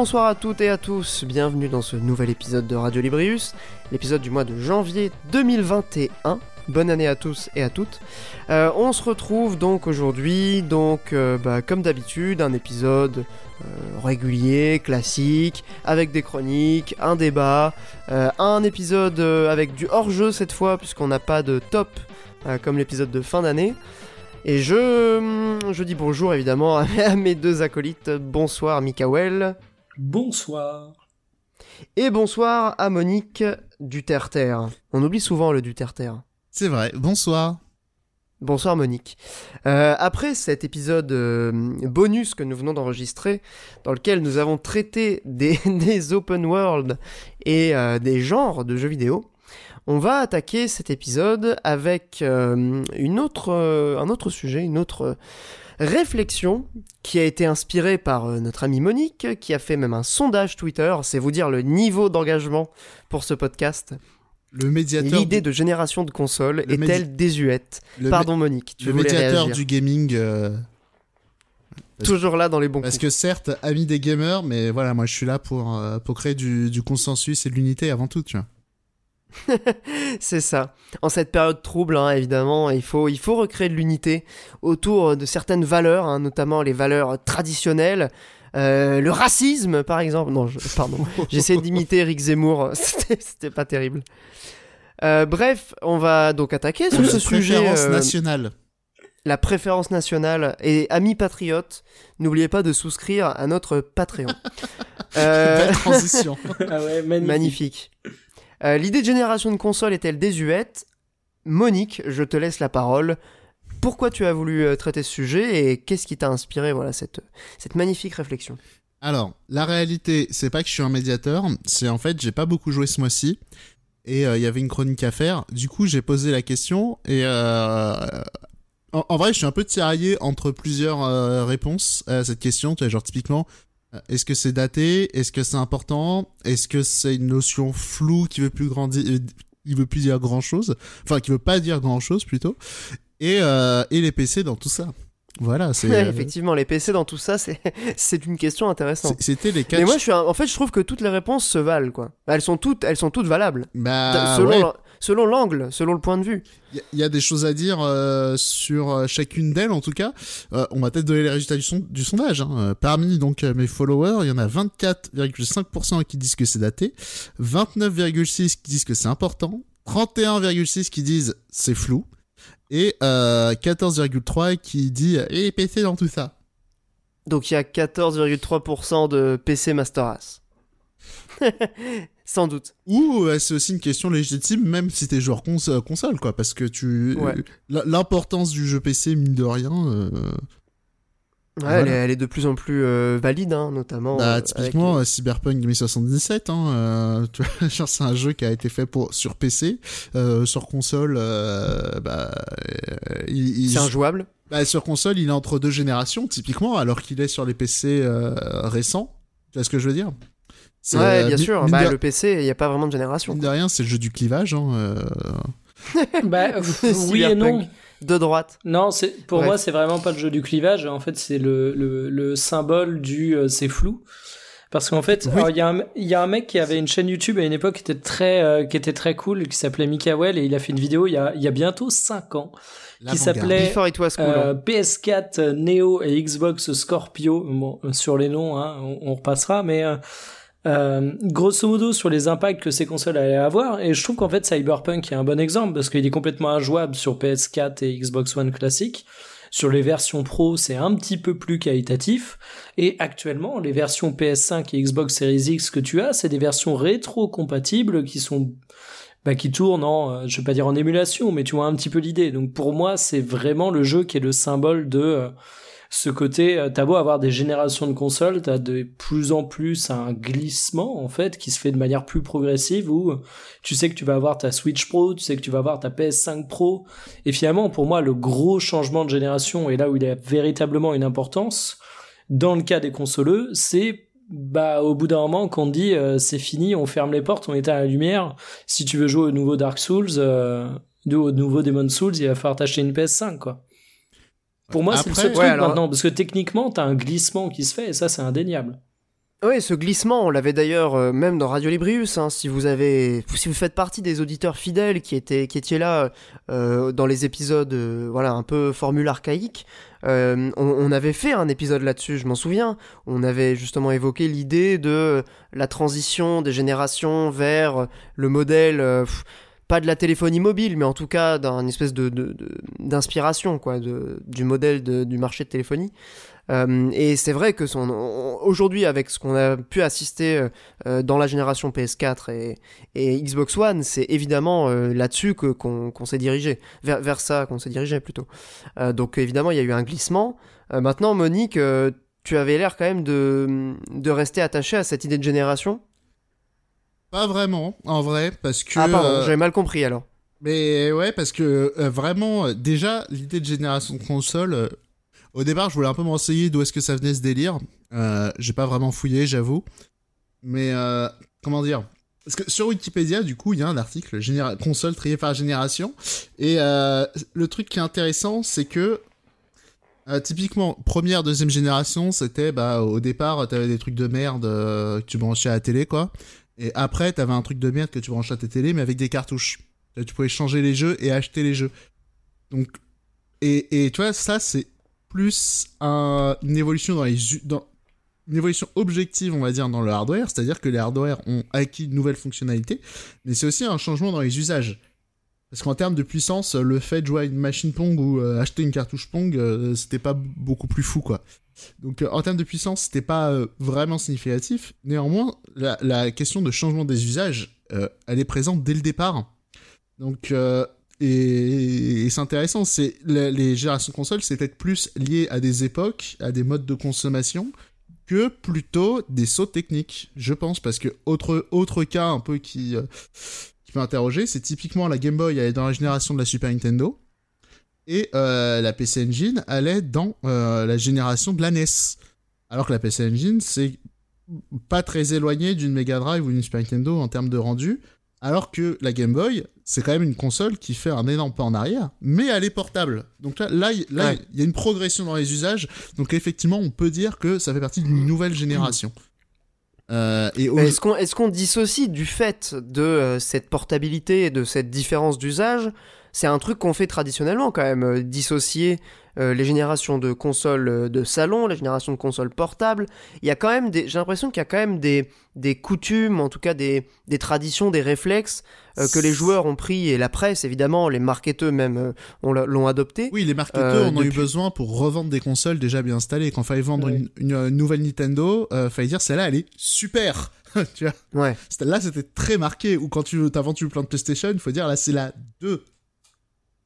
Bonsoir à toutes et à tous, bienvenue dans ce nouvel épisode de Radio Librius, l'épisode du mois de janvier 2021. Bonne année à tous et à toutes. Euh, on se retrouve donc aujourd'hui, donc euh, bah, comme d'habitude, un épisode euh, régulier, classique, avec des chroniques, un débat, un épisode avec du hors-jeu cette fois, puisqu'on n'a pas de top comme l'épisode de fin d'année. Et je, je dis bonjour évidemment à mes deux acolytes. Bonsoir Mikael. Bonsoir. Et bonsoir à Monique du Terre-Terre. On oublie souvent le du Terre-Terre. C'est vrai, bonsoir. Bonsoir Monique. Euh, après cet épisode euh, bonus que nous venons d'enregistrer, dans lequel nous avons traité des, des open world et euh, des genres de jeux vidéo, on va attaquer cet épisode avec une autre, un autre sujet, une autre réflexion qui a été inspirée par notre amie Monique, qui a fait même un sondage Twitter, c'est vous dire le niveau d'engagement pour ce podcast. Le médiateur. L'idée de génération de consoles est-elle désuète Pardon Monique, tu Le médiateur du gaming. Euh, Toujours là dans les bons Parce que certes, ami des gamers, mais voilà, moi je suis là pour, euh, pour créer du, du, consensus et de l'unité avant tout, tu vois. c'est ça. En cette période trouble, hein, évidemment, il faut, il faut recréer de l'unité autour de certaines valeurs, hein, notamment les valeurs traditionnelles, euh, le racisme, par exemple. Non, pardon. J'essaie d'imiter Eric Zemmour. C'était pas terrible. Euh, bref, on va donc attaquer sur ce sujet. La préférence euh, nationale. La préférence nationale. Et amis patriotes, n'oubliez pas de souscrire à notre Patreon. Belle transition. ah ouais, magnifique. magnifique. L'idée de génération de console est-elle désuète? Monique, je te laisse la parole pourquoi tu as voulu euh, traiter ce sujet et qu'est-ce qui t'a inspiré? Voilà cette cette magnifique réflexion Alors, la réalité, c'est pas que je suis un médiateur, c'est en fait, j'ai pas beaucoup joué ce mois-ci et euh, il y avait une chronique à faire. Du coup, j'ai posé la question et euh, en, vrai, je suis un peu tiraillé entre plusieurs réponses à cette question. Tu vois, genre typiquement, est-ce que c'est daté? Est-ce que c'est important? Est-ce que c'est une notion floue qui veut plus grandir il veut plus dire grand chose, enfin qui veut pas dire grand chose plutôt, et, euh, et les PC dans tout ça. Voilà, c'est euh, effectivement les PC dans tout ça, c'est c'est une question intéressante. C'était les quatre. Mais moi, je suis en fait, je trouve que toutes les réponses se valent quoi. Elles sont toutes, elles sont toutes valables. Bah, selon selon l'angle, selon le point de vue. Il y, a des choses à dire euh, sur chacune d'elles en tout cas. on va peut-être donner les résultats du, son, du sondage. Hein. Parmi donc mes followers, il y en a 24,5% qui disent que c'est daté, 29,6 qui disent que c'est important, 31,6 qui disent c'est flou et euh, 14,3 qui dit et les PC dans tout ça. Donc il y a 14,3% de PC Master Race. Sans doute. Ou euh, c'est aussi une question légitime, même si t'es joueur euh, console, quoi, parce que tu l'importance du jeu PC mine de rien. Euh, elle, est, de plus en plus euh, valide, hein, notamment. Bah, euh, typiquement, Cyberpunk 2077, hein, euh, c'est un jeu qui a été fait pour sur PC, sur console, bah, il, c'est injouable. Bah, sur console, il est entre deux générations, typiquement, alors qu'il est sur les PC récents. Tu vois ce que je veux dire? Ouais, bien sûr. Bah, Le PC, il n'y a pas vraiment de génération. Mine de rien, c'est le jeu du clivage. Hein, bah, oui et non de droite. Non, c'est pour moi c'est vraiment pas le jeu du clivage. En fait, c'est le, le, le, symbole du euh, c'est flou. Parce qu'en fait, il y, a un, y a un mec qui avait une chaîne YouTube à une époque qui était très, euh, qui était très cool, qui s'appelait Mikael, et il a fait une vidéo il y a, il y a bientôt 5 ans, qui s'appelait euh, PS4, Neo et Xbox Scorpio. Bon, sur les noms, hein, on, on, repassera, mais euh, grosso modo sur les impacts que ces consoles allaient avoir et je trouve qu'en fait Cyberpunk est un bon exemple parce qu'il est complètement injouable sur PS4 et Xbox One classique sur les versions Pro c'est un petit peu plus qualitatif et actuellement les versions PS5 et Xbox Series X que tu as c'est des versions rétro compatibles qui sont bah, qui tournent en, euh, je vais pas dire en émulation, mais tu vois un petit peu l'idée. Donc pour moi, c'est vraiment le jeu qui est le symbole de euh, ce côté, euh, t'as beau avoir des générations de consoles, t'as de plus en plus un glissement en fait qui se fait de manière plus progressive où tu sais que tu vas avoir ta Switch Pro, tu sais que tu vas avoir ta PS5 Pro, et finalement pour moi le gros changement de génération et là où il a véritablement une importance dans le cas des consoleux, c'est bah au bout d'un moment qu'on dit euh, c'est fini, on ferme les portes, on éteint la lumière. Si tu veux jouer au nouveau Dark Souls, euh, au nouveau Demon Souls, il va falloir t'acheter une PS5 quoi. Pour moi, c'est le seul truc maintenant, parce que techniquement, t'as un glissement qui se fait, et ça, c'est indéniable. Oui, ce glissement, on l'avait d'ailleurs euh, même dans Radio Librius. Hein, si vous avez, si vous faites partie des auditeurs fidèles qui étaient, qui étaient là euh, dans les épisodes, euh, voilà, un peu formule archaïque, on, on, avait fait un épisode là-dessus. Je m'en souviens. On avait justement évoqué l'idée de la transition des générations vers le modèle. Pas de la téléphonie mobile, mais en tout cas d'un espèce de, d'inspiration de, quoi, de, du modèle du marché de téléphonie. Euh, et c'est vrai que son, aujourd'hui, avec ce qu'on a pu assister euh, euh, dans la génération PS4 et, et Xbox One, c'est évidemment là-dessus que, qu'on, s'est dirigé, vers, vers ça qu'on s'est dirigé plutôt. donc évidemment, il y a eu un glissement. maintenant, Monique, tu avais l'air quand même de, de rester attaché à cette idée de génération Pas vraiment, en vrai, parce que... Ah pardon, j'avais mal compris alors. Mais ouais, parce que vraiment, déjà, l'idée de génération de console, au départ, je voulais un peu me renseigner d'où est-ce que ça venait ce délire. Euh, j'ai pas vraiment fouillé, j'avoue. Mais euh, comment dire? Parce que sur Wikipédia, du coup, il y a un article console triée par génération. Et euh, le truc qui est intéressant, c'est que typiquement, première, deuxième génération, c'était bah au départ, t'avais des trucs de merde que tu branchais à la télé, quoi. Et après, t'avais un truc de merde que tu branchais à ta télé, mais avec des cartouches. tu pouvais changer les jeux et acheter les jeux. Donc, et, et tu vois, ça, c'est plus une évolution dans les dans une évolution objective, on va dire, dans le hardware, c'est-à-dire que les hardware ont acquis de nouvelles fonctionnalités, mais c'est aussi un changement dans les usages. Parce qu'en termes de puissance, le fait de jouer à une machine Pong ou euh, acheter une cartouche Pong, euh, c'était pas beaucoup plus fou, quoi. Donc euh, en termes de puissance, c'était pas vraiment significatif. Néanmoins, la, question de changement des usages, elle est présente dès le départ. Donc et, c'est intéressant, c'est les générations consoles, c'est peut-être plus lié à des époques, à des modes de consommation, que plutôt des sauts techniques, je pense, parce que autre, autre cas un peu qui, qui peut interroger, c'est typiquement la Game Boy, elle est dans la génération de la Super Nintendo, et euh, la PC Engine, elle est dans euh, la génération de la NES. Alors que la PC Engine, c'est pas très éloigné d'une Mega Drive ou d'une Super Nintendo en termes de rendu, alors que la Game Boy, c'est quand même une console qui fait un énorme pas en arrière, mais elle est portable. Donc là, là, il y a une progression dans les usages. Donc effectivement, on peut dire que ça fait partie d'une nouvelle génération. Euh, est-ce qu'on est qu'on dissocie du fait de euh, cette portabilité et de cette différence d'usage? C'est un truc qu'on fait traditionnellement quand même, euh, dissocier euh, les générations de consoles euh, de salon, les générations de consoles portables. Il y a quand même des, j'ai l'impression qu'il y a quand même des, des coutumes, en tout cas des, des traditions, des réflexes euh, que les joueurs ont pris et la presse, évidemment, les marketeurs même l'ont adopté. Oui, les marketeurs en ont eu besoin pour revendre des consoles déjà bien installées. Quand il fallait vendre une, nouvelle Nintendo, il fallait dire celle-là, elle est super. tu vois? Ouais. Là, c'était très marqué. Ou quand tu as vendu le plan de PlayStation, il faut dire là, c'est la 2.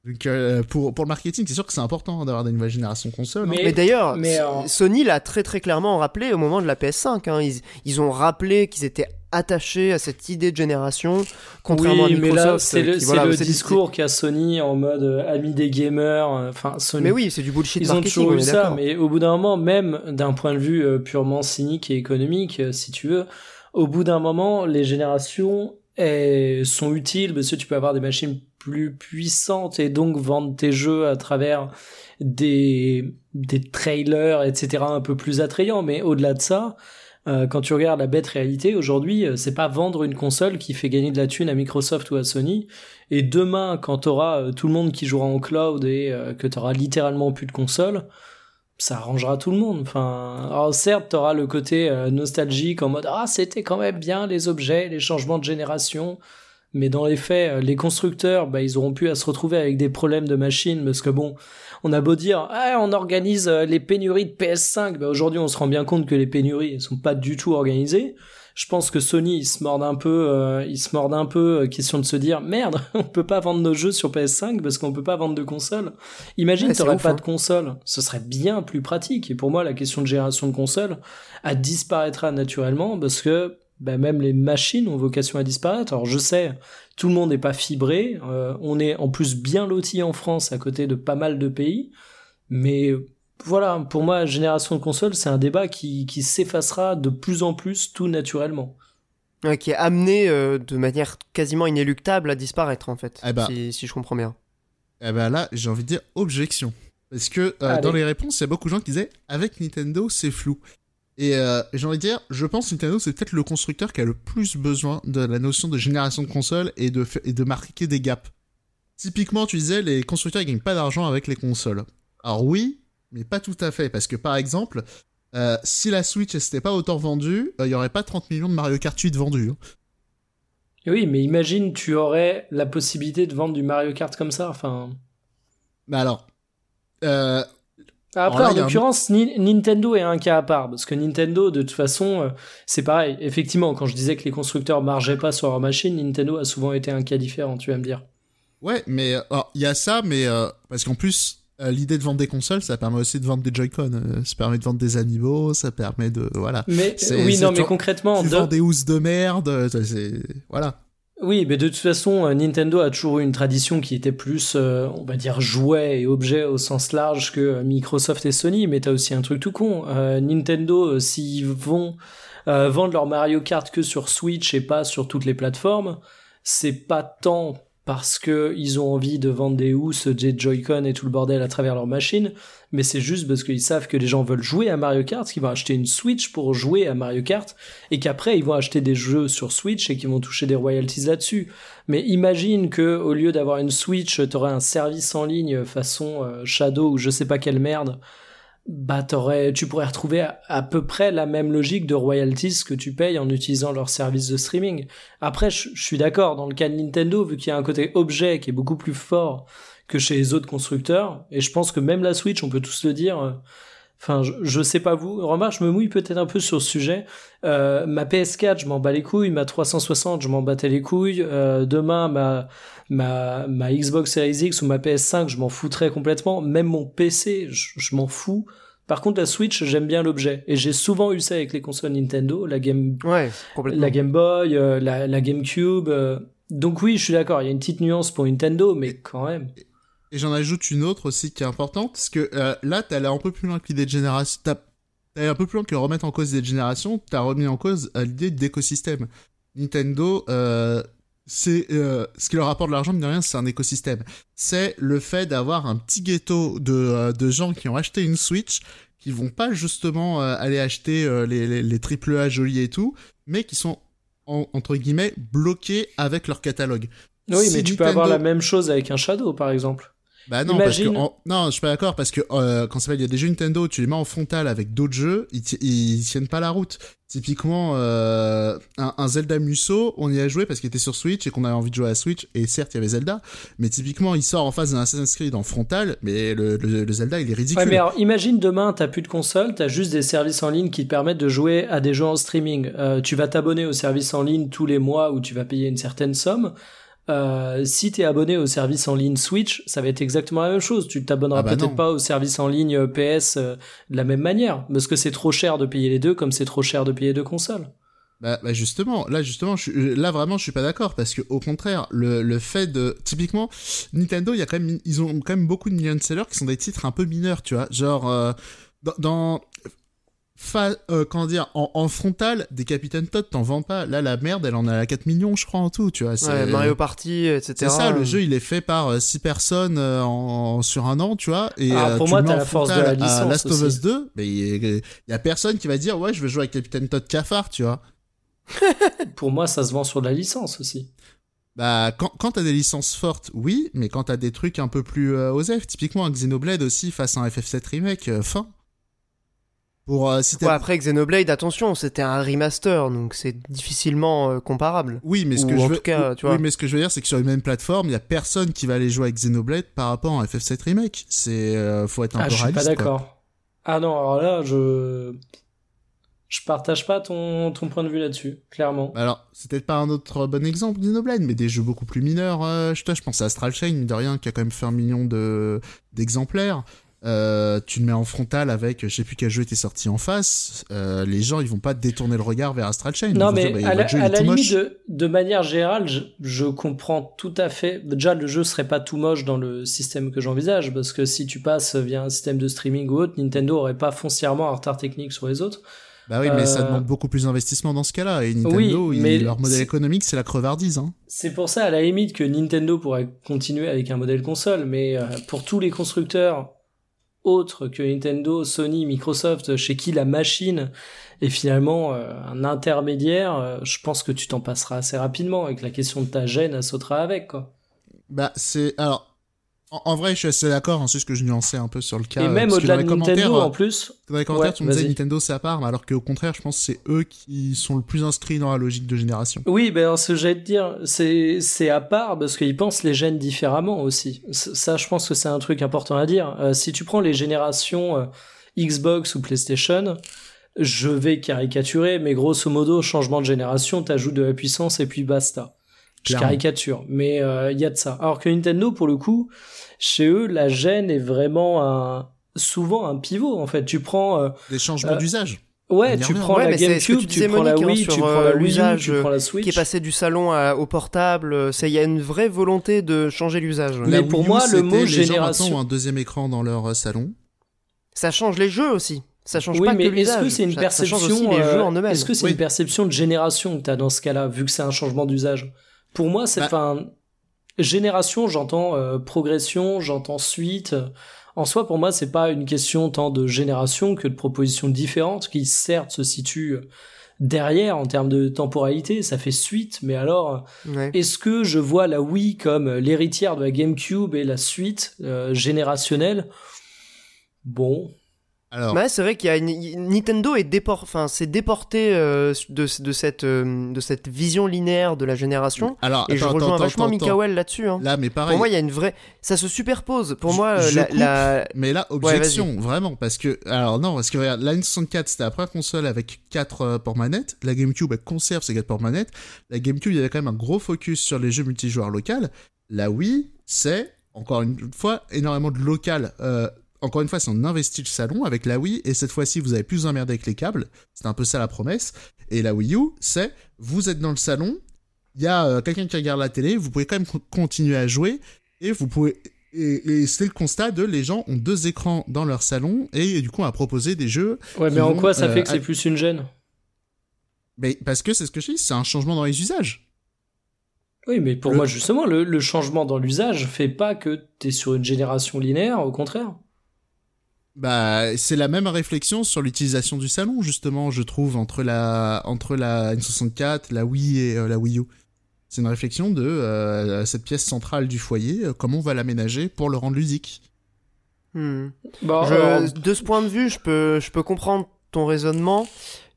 Donc euh, pour, pour le marketing, c'est sûr que c'est important d'avoir des nouvelles générations consoles. Hein. Mais, d'ailleurs, euh, Sony l'a très très clairement rappelé au moment de la PS5. Hein. Ils, ils, ont rappelé qu'ils étaient attachés à cette idée de génération, contrairement oui, à Microsoft. Mais là, c'est le, voilà, le discours qu'a Sony en mode euh, ami des gamers. Enfin, Sony. Mais oui, c'est du bullshit Ils ont toujours eu ça, mais au bout d'un moment, même d'un point de vue purement cynique et économique, si tu veux, au bout d'un moment, les générations sont utiles parce que tu peux avoir des machines plus puissante et donc vendre tes jeux à travers des, des trailers, etc. un peu plus attrayants. Mais au-delà de ça, euh, quand tu regardes la bête réalité, aujourd'hui, euh, c'est pas vendre une console qui fait gagner de la thune à Microsoft ou à Sony. Et demain, quand t'auras euh, tout le monde qui jouera en cloud et que t'auras littéralement plus de console, ça arrangera tout le monde. Enfin, alors certes, t'auras le côté nostalgique en mode ah c'était quand même bien les objets, les changements de génération mais dans les faits, euh, les constructeurs, bah, ils auront pu à se retrouver avec des problèmes de machines, parce que bon, on a beau dire, ah, on organise euh, les pénuries de PS5, bah, aujourd'hui on se rend bien compte que les pénuries ne sont pas du tout organisées. Je pense que Sony, ils se mordent un peu, euh, ils se mordent un peu, question de se dire, merde, on peut pas vendre nos jeux sur PS5 parce qu'on peut pas vendre de console. Imagine, tu t'aurais pas hein. de console. Ce serait bien plus pratique. Et pour moi, la question de génération de console, elle disparaîtra naturellement parce que bah, même les machines ont vocation à disparaître. Alors je sais, tout le monde n'est pas fibré, euh, on est en plus bien loti en France à côté de pas mal de pays, mais voilà, pour moi, génération de consoles, c'est un débat qui, qui s'effacera de plus en plus tout naturellement. qui est amené euh, de manière quasiment inéluctable à disparaître en fait, eh ben. si, si, je comprends bien. Eh ben là, j'ai envie de dire objection. Parce que euh, dans les réponses, il y a beaucoup de gens qui disaient avec Nintendo, c'est flou. Et euh, j'ai envie de dire, je pense que Nintendo, c'est peut-être le constructeur qui a le plus besoin de la notion de génération de consoles et de, et de marquer des gaps. Typiquement, tu disais, les constructeurs ne gagnent pas d'argent avec les consoles. Alors oui, mais pas tout à fait, parce que par exemple, euh, si la Switch n'était pas autant vendue, il n'y aurait pas 30 millions de Mario Kart 8 vendus. Hein. Oui, mais imagine, tu aurais la possibilité de vendre du Mario Kart comme ça, enfin... Bah alors... Euh, après, en l'occurrence, Nintendo est un cas à part, parce que Nintendo, de toute façon, euh, c'est pareil. Effectivement, quand je disais que les constructeurs margeaient pas sur leur machine, Nintendo a souvent été un cas différent, tu vas me dire. Ouais, mais il y a ça, mais parce qu'en plus, euh, l'idée de vendre des consoles, ça permet aussi de vendre des Joy-Con. Euh, ça permet de vendre des amiibo, ça permet de voilà. Mais oui, non, mais concrètement, tu vends des housses de merde, euh, c'est voilà. Oui, mais de toute façon, Nintendo a toujours eu une tradition qui était plus, on va dire, jouet et objet au sens large que Microsoft et Sony. Mais t'as aussi un truc tout con. Nintendo, s'ils vont vendre leur Mario Kart que sur Switch et pas sur toutes les plateformes, c'est pas tant parce que ils ont envie de vendre des housses, des Joy-Con et tout le bordel à travers leur machine, mais c'est juste parce qu'ils savent que les gens veulent jouer à Mario Kart, qu'ils vont acheter une Switch pour jouer à Mario Kart, et qu'après ils vont acheter des jeux sur Switch et qu'ils vont toucher des royalties là-dessus. Mais imagine que au lieu d'avoir une Switch, t'aurais un service en ligne façon euh, Shadow ou je sais pas quelle merde, bah tu pourrais retrouver à, peu près la même logique de royalties que tu payes en utilisant leur service de streaming. Après, je, suis d'accord, dans le cas de Nintendo, vu qu'il y a un côté objet qui est beaucoup plus fort que chez les autres constructeurs, et je pense que même la Switch, on peut tous le dire, euh, Enfin, je, sais pas vous. Remarque, je me mouille peut-être un peu sur ce sujet. Euh, ma PS4, je m'en bats les couilles. Ma 360, je m'en battais les couilles. Euh, demain, ma, ma, ma Xbox Series X ou ma PS5, je m'en foutrais complètement. Même mon PC, je, m'en fous. Par contre, la Switch, j'aime bien l'objet. Et j'ai souvent eu ça avec les consoles Nintendo, la Game, ouais, la Game Boy, euh, la, la GameCube. donc oui, je suis d'accord. Il y a une petite nuance pour Nintendo, mais quand même. Et j'en ajoute une autre aussi qui est importante, parce que euh, là, t'es allé un peu plus loin que l'idée de génération. T'as allé un peu plus loin que remettre en cause l'idée de génération, t'as remis en cause euh, l'idée d'écosystème. Nintendo, euh, c'est euh, ce qui leur apporte de l'argent, mais de rien, c'est un écosystème. C'est le fait d'avoir un petit ghetto de, euh, de gens qui ont acheté une Switch, qui vont pas justement aller acheter les, les, les AAA jolis et tout, mais qui sont entre guillemets bloqués avec leur catalogue. Oui, mais tu peux avoir la même chose avec un Shadow, par exemple. Bah non, parce que non, je suis pas d'accord parce que euh, quand ça va, il y a des jeux Nintendo, tu les mets en frontal avec d'autres jeux, ils, ils tiennent pas la route. Typiquement, euh, un, Zelda Musso, on y a joué parce qu'il était sur Switch et qu'on avait envie de jouer à Switch. Et certes, il y avait Zelda, mais typiquement, il sort en face d'un Assassin's Creed en frontal, mais le, Zelda, il est ridicule. Ouais, mais alors, imagine demain, t'as plus de console, t'as juste des services en ligne qui te permettent de jouer à des jeux en streaming. Euh, tu vas t'abonner au service en ligne tous les mois où tu vas payer une certaine somme. Euh, si t'es abonné au service en ligne Switch, ça va être exactement la même chose. Tu t'abonneras ah bah peut-être pas au service en ligne euh, PS euh, de la même manière, parce que c'est trop cher de payer les deux, comme c'est trop cher de payer deux consoles. Bah, bah justement, là justement, je, là vraiment, je suis pas d'accord parce que au contraire, le, le fait de typiquement Nintendo, il y a quand même, ils ont quand même beaucoup de millions de sellers qui sont des titres un peu mineurs, tu vois, genre dans, dans fa euh, comment dire en, en, frontal des Capitaine Todd t'en vends pas. Là la merde elle en a 4 millions je crois en tout tu vois ouais, Mario Party etc c'est ça le jeu il est fait par 6 euh, personnes euh, en, sur un an tu vois et ah, pour moi t'as la force de la licence Last of Us 2 mais il y, a personne qui va dire ouais je veux jouer avec Capitaine Todd cafard tu vois. Pour moi ça se vend sur de la licence aussi. Bah, quand, quand t'as des licences fortes, oui, mais quand t'as des trucs un peu plus euh, osef, typiquement un Xenoblade aussi face à un FF7 remake, fin. Pour, euh, après Xenoblade, attention, c'était un remaster, donc c'est difficilement euh, comparable. Oui, mais ce que je veux, cas, tu vois. mais ce que je veux dire, c'est que sur une même plateforme, il y a personne qui va aller jouer avec Xenoblade par rapport à FF7 remake. C'est, euh, faut être un ah, peu réaliste. Je suis pas d'accord. Ah non, alors là, je, je partage pas ton, ton point de vue là-dessus, clairement. Alors, c'est peut-être pas un autre bon exemple Xenoblade, mais des jeux beaucoup plus mineurs. je, je pense à Astral Chain, de rien, qui a quand même fait un million de d'exemplaires. Euh, tu le mets en frontal avec, je sais plus quel jeu était sorti en face, euh, les gens ils vont pas détourner le regard vers Astral Chain. Non mais bah, à, la, limite de, de, manière générale, je, je, comprends tout à fait. Déjà le jeu serait pas tout moche dans le système que j'envisage parce que si tu passes via un système de streaming ou autre, Nintendo aurait pas foncièrement un retard technique sur les autres. Bah oui, mais ça euh, demande beaucoup plus d'investissement dans ce cas-là. Et Nintendo, leur modèle économique, c'est la crevardise. Hein. C'est pour ça, à la limite, que Nintendo pourrait continuer avec un modèle console. Mais pour tous les constructeurs autre que Nintendo, Sony, Microsoft, chez qui la machine est finalement euh, un intermédiaire, euh, je pense que tu t'en passeras assez rapidement et que la question de ta gêne, elle sautera avec, quoi. Bah, c'est. Alors, en, vrai, je suis assez d'accord, hein, c'est ce que je nuançais un peu sur le cas. Et même au-delà de Nintendo, en plus. Dans les commentaires, tu me disais Nintendo c'est à part, alors qu'au contraire, je pense que c'est eux qui sont le plus inscrits dans la logique de génération. Oui, ben ce que j'allais te dire, c'est c'est à part parce qu'ils pensent les gènes différemment aussi. Ça, je pense que c'est un truc important à dire. Euh, si tu prends les générations euh, Xbox ou PlayStation, je vais caricaturer, mais grosso modo, changement de génération, t'ajoutes de la puissance et puis basta. Je caricature, mais il euh, y a de ça. Alors que Nintendo, pour le coup, chez eux, la gêne est vraiment un, souvent un pivot. En fait, tu prends euh, des changements euh, d'usage. Ouais, tu prends la GameCube, tu, prends la Wii, tu prends la Wii tu prends la Switch. Qui est passé du salon au portable. Il y a une vraie volonté de changer l'usage. Mais pour moi, le mot génération. Gens ont un deuxième écran dans leur salon. Ça change les jeux aussi. Ça change pas que Est-ce que c'est une perception Est-ce que c'est une perception de génération que tu as dans ce cas-là, vu que c'est un changement d'usage? Pour moi, c'est bah. génération, j'entends euh, progression, j'entends suite. En soi, pour moi, c'est pas une question tant de génération que de propositions différentes qui certes se situent derrière en termes de temporalité, ça fait suite, mais alors est-ce que je vois la Wii comme l'héritière de la GameCube et la suite euh, générationnelle? Bon, alors... c'est vrai qu'il y a Nintendo est déport... enfin, c'est déporté euh, de, de, cette, euh, de cette vision linéaire de la génération. Alors, et je rejoins vachement Mikael là-dessus. Hein. Là, mais pareil. Pour moi, il y a une vraie, ça se superpose. Pour moi, euh, la, mais là, objection, vraiment, parce que, alors non, parce que regarde, la N64 c'était la première console avec 4 ports manettes. La GameCube elle conserve ses 4 ports manettes. La GameCube, il y avait quand même un gros focus sur les jeux multijoueurs locaux. La Wii, c'est encore une fois énormément de local. Euh, encore une fois, c'est on investit le salon avec la Wii, et cette fois-ci, vous avez plus emmerder avec les câbles. C'est un peu ça la promesse. Et la Wii U, c'est, vous êtes dans le salon, il y a euh, quelqu'un qui regarde la télé, vous pouvez quand même continuer à jouer, et vous pouvez, et, c'est le constat de les gens ont deux écrans dans leur salon, et, du coup, on a proposé des jeux. Ouais, mais en quoi ça fait euh, que c'est plus une gêne? Mais parce que c'est ce que je dis, c'est un changement dans les usages. Oui, mais pour moi, justement, le, le, changement dans l'usage fait pas que tu es sur une génération linéaire, au contraire. Bah, c'est la même réflexion sur l'utilisation du salon, justement, je trouve, entre la, entre la N64, la Wii et euh, la Wii U. C'est une réflexion de euh, cette pièce centrale du foyer, euh, comment on va l'aménager pour le rendre ludique. Hmm. De ce point de vue, je peux, je peux comprendre ton raisonnement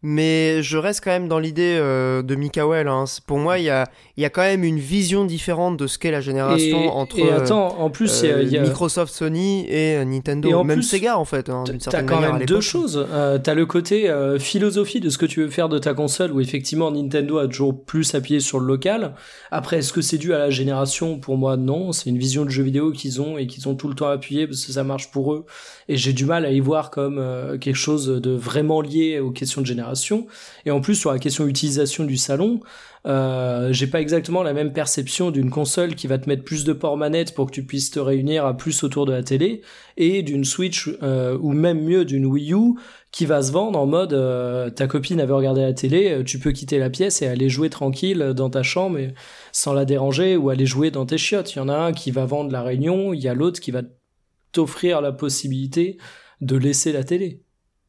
mais je reste quand même dans l'idée euh, de Mikael. Hein. Pour moi, il y a, y a quand même une vision différente de ce qu'est la génération entre et attends, en plus, y a, euh, Microsoft, Sony et euh, Nintendo, et même Sega en fait. Hein, T'as quand même deux choses. Euh, T'as le côté philosophie de ce que tu veux faire de ta console, où effectivement Nintendo a toujours plus appuyé sur le local. Après, est-ce que c'est dû à la génération? Pour moi, non. C'est une vision de jeu vidéo qu'ils ont et qu'ils ont tout le temps appuyé parce que ça marche pour eux. Et j'ai du mal à y voir comme quelque chose de vraiment lié aux questions de génération. Et en plus, sur la question utilisation du salon, euh, j'ai pas exactement la même perception d'une console qui va te mettre plus de ports manettes pour que tu puisses te réunir à plus autour de la télé et d'une Switch euh, ou même mieux d'une Wii U qui va se vendre en mode euh, ta copine avait regardé la télé, tu peux quitter la pièce et aller jouer tranquille dans ta chambre sans la déranger ou aller jouer dans tes chiottes. Il y en a un qui va vendre la réunion, il y a l'autre qui va t'offrir la possibilité de laisser la télé.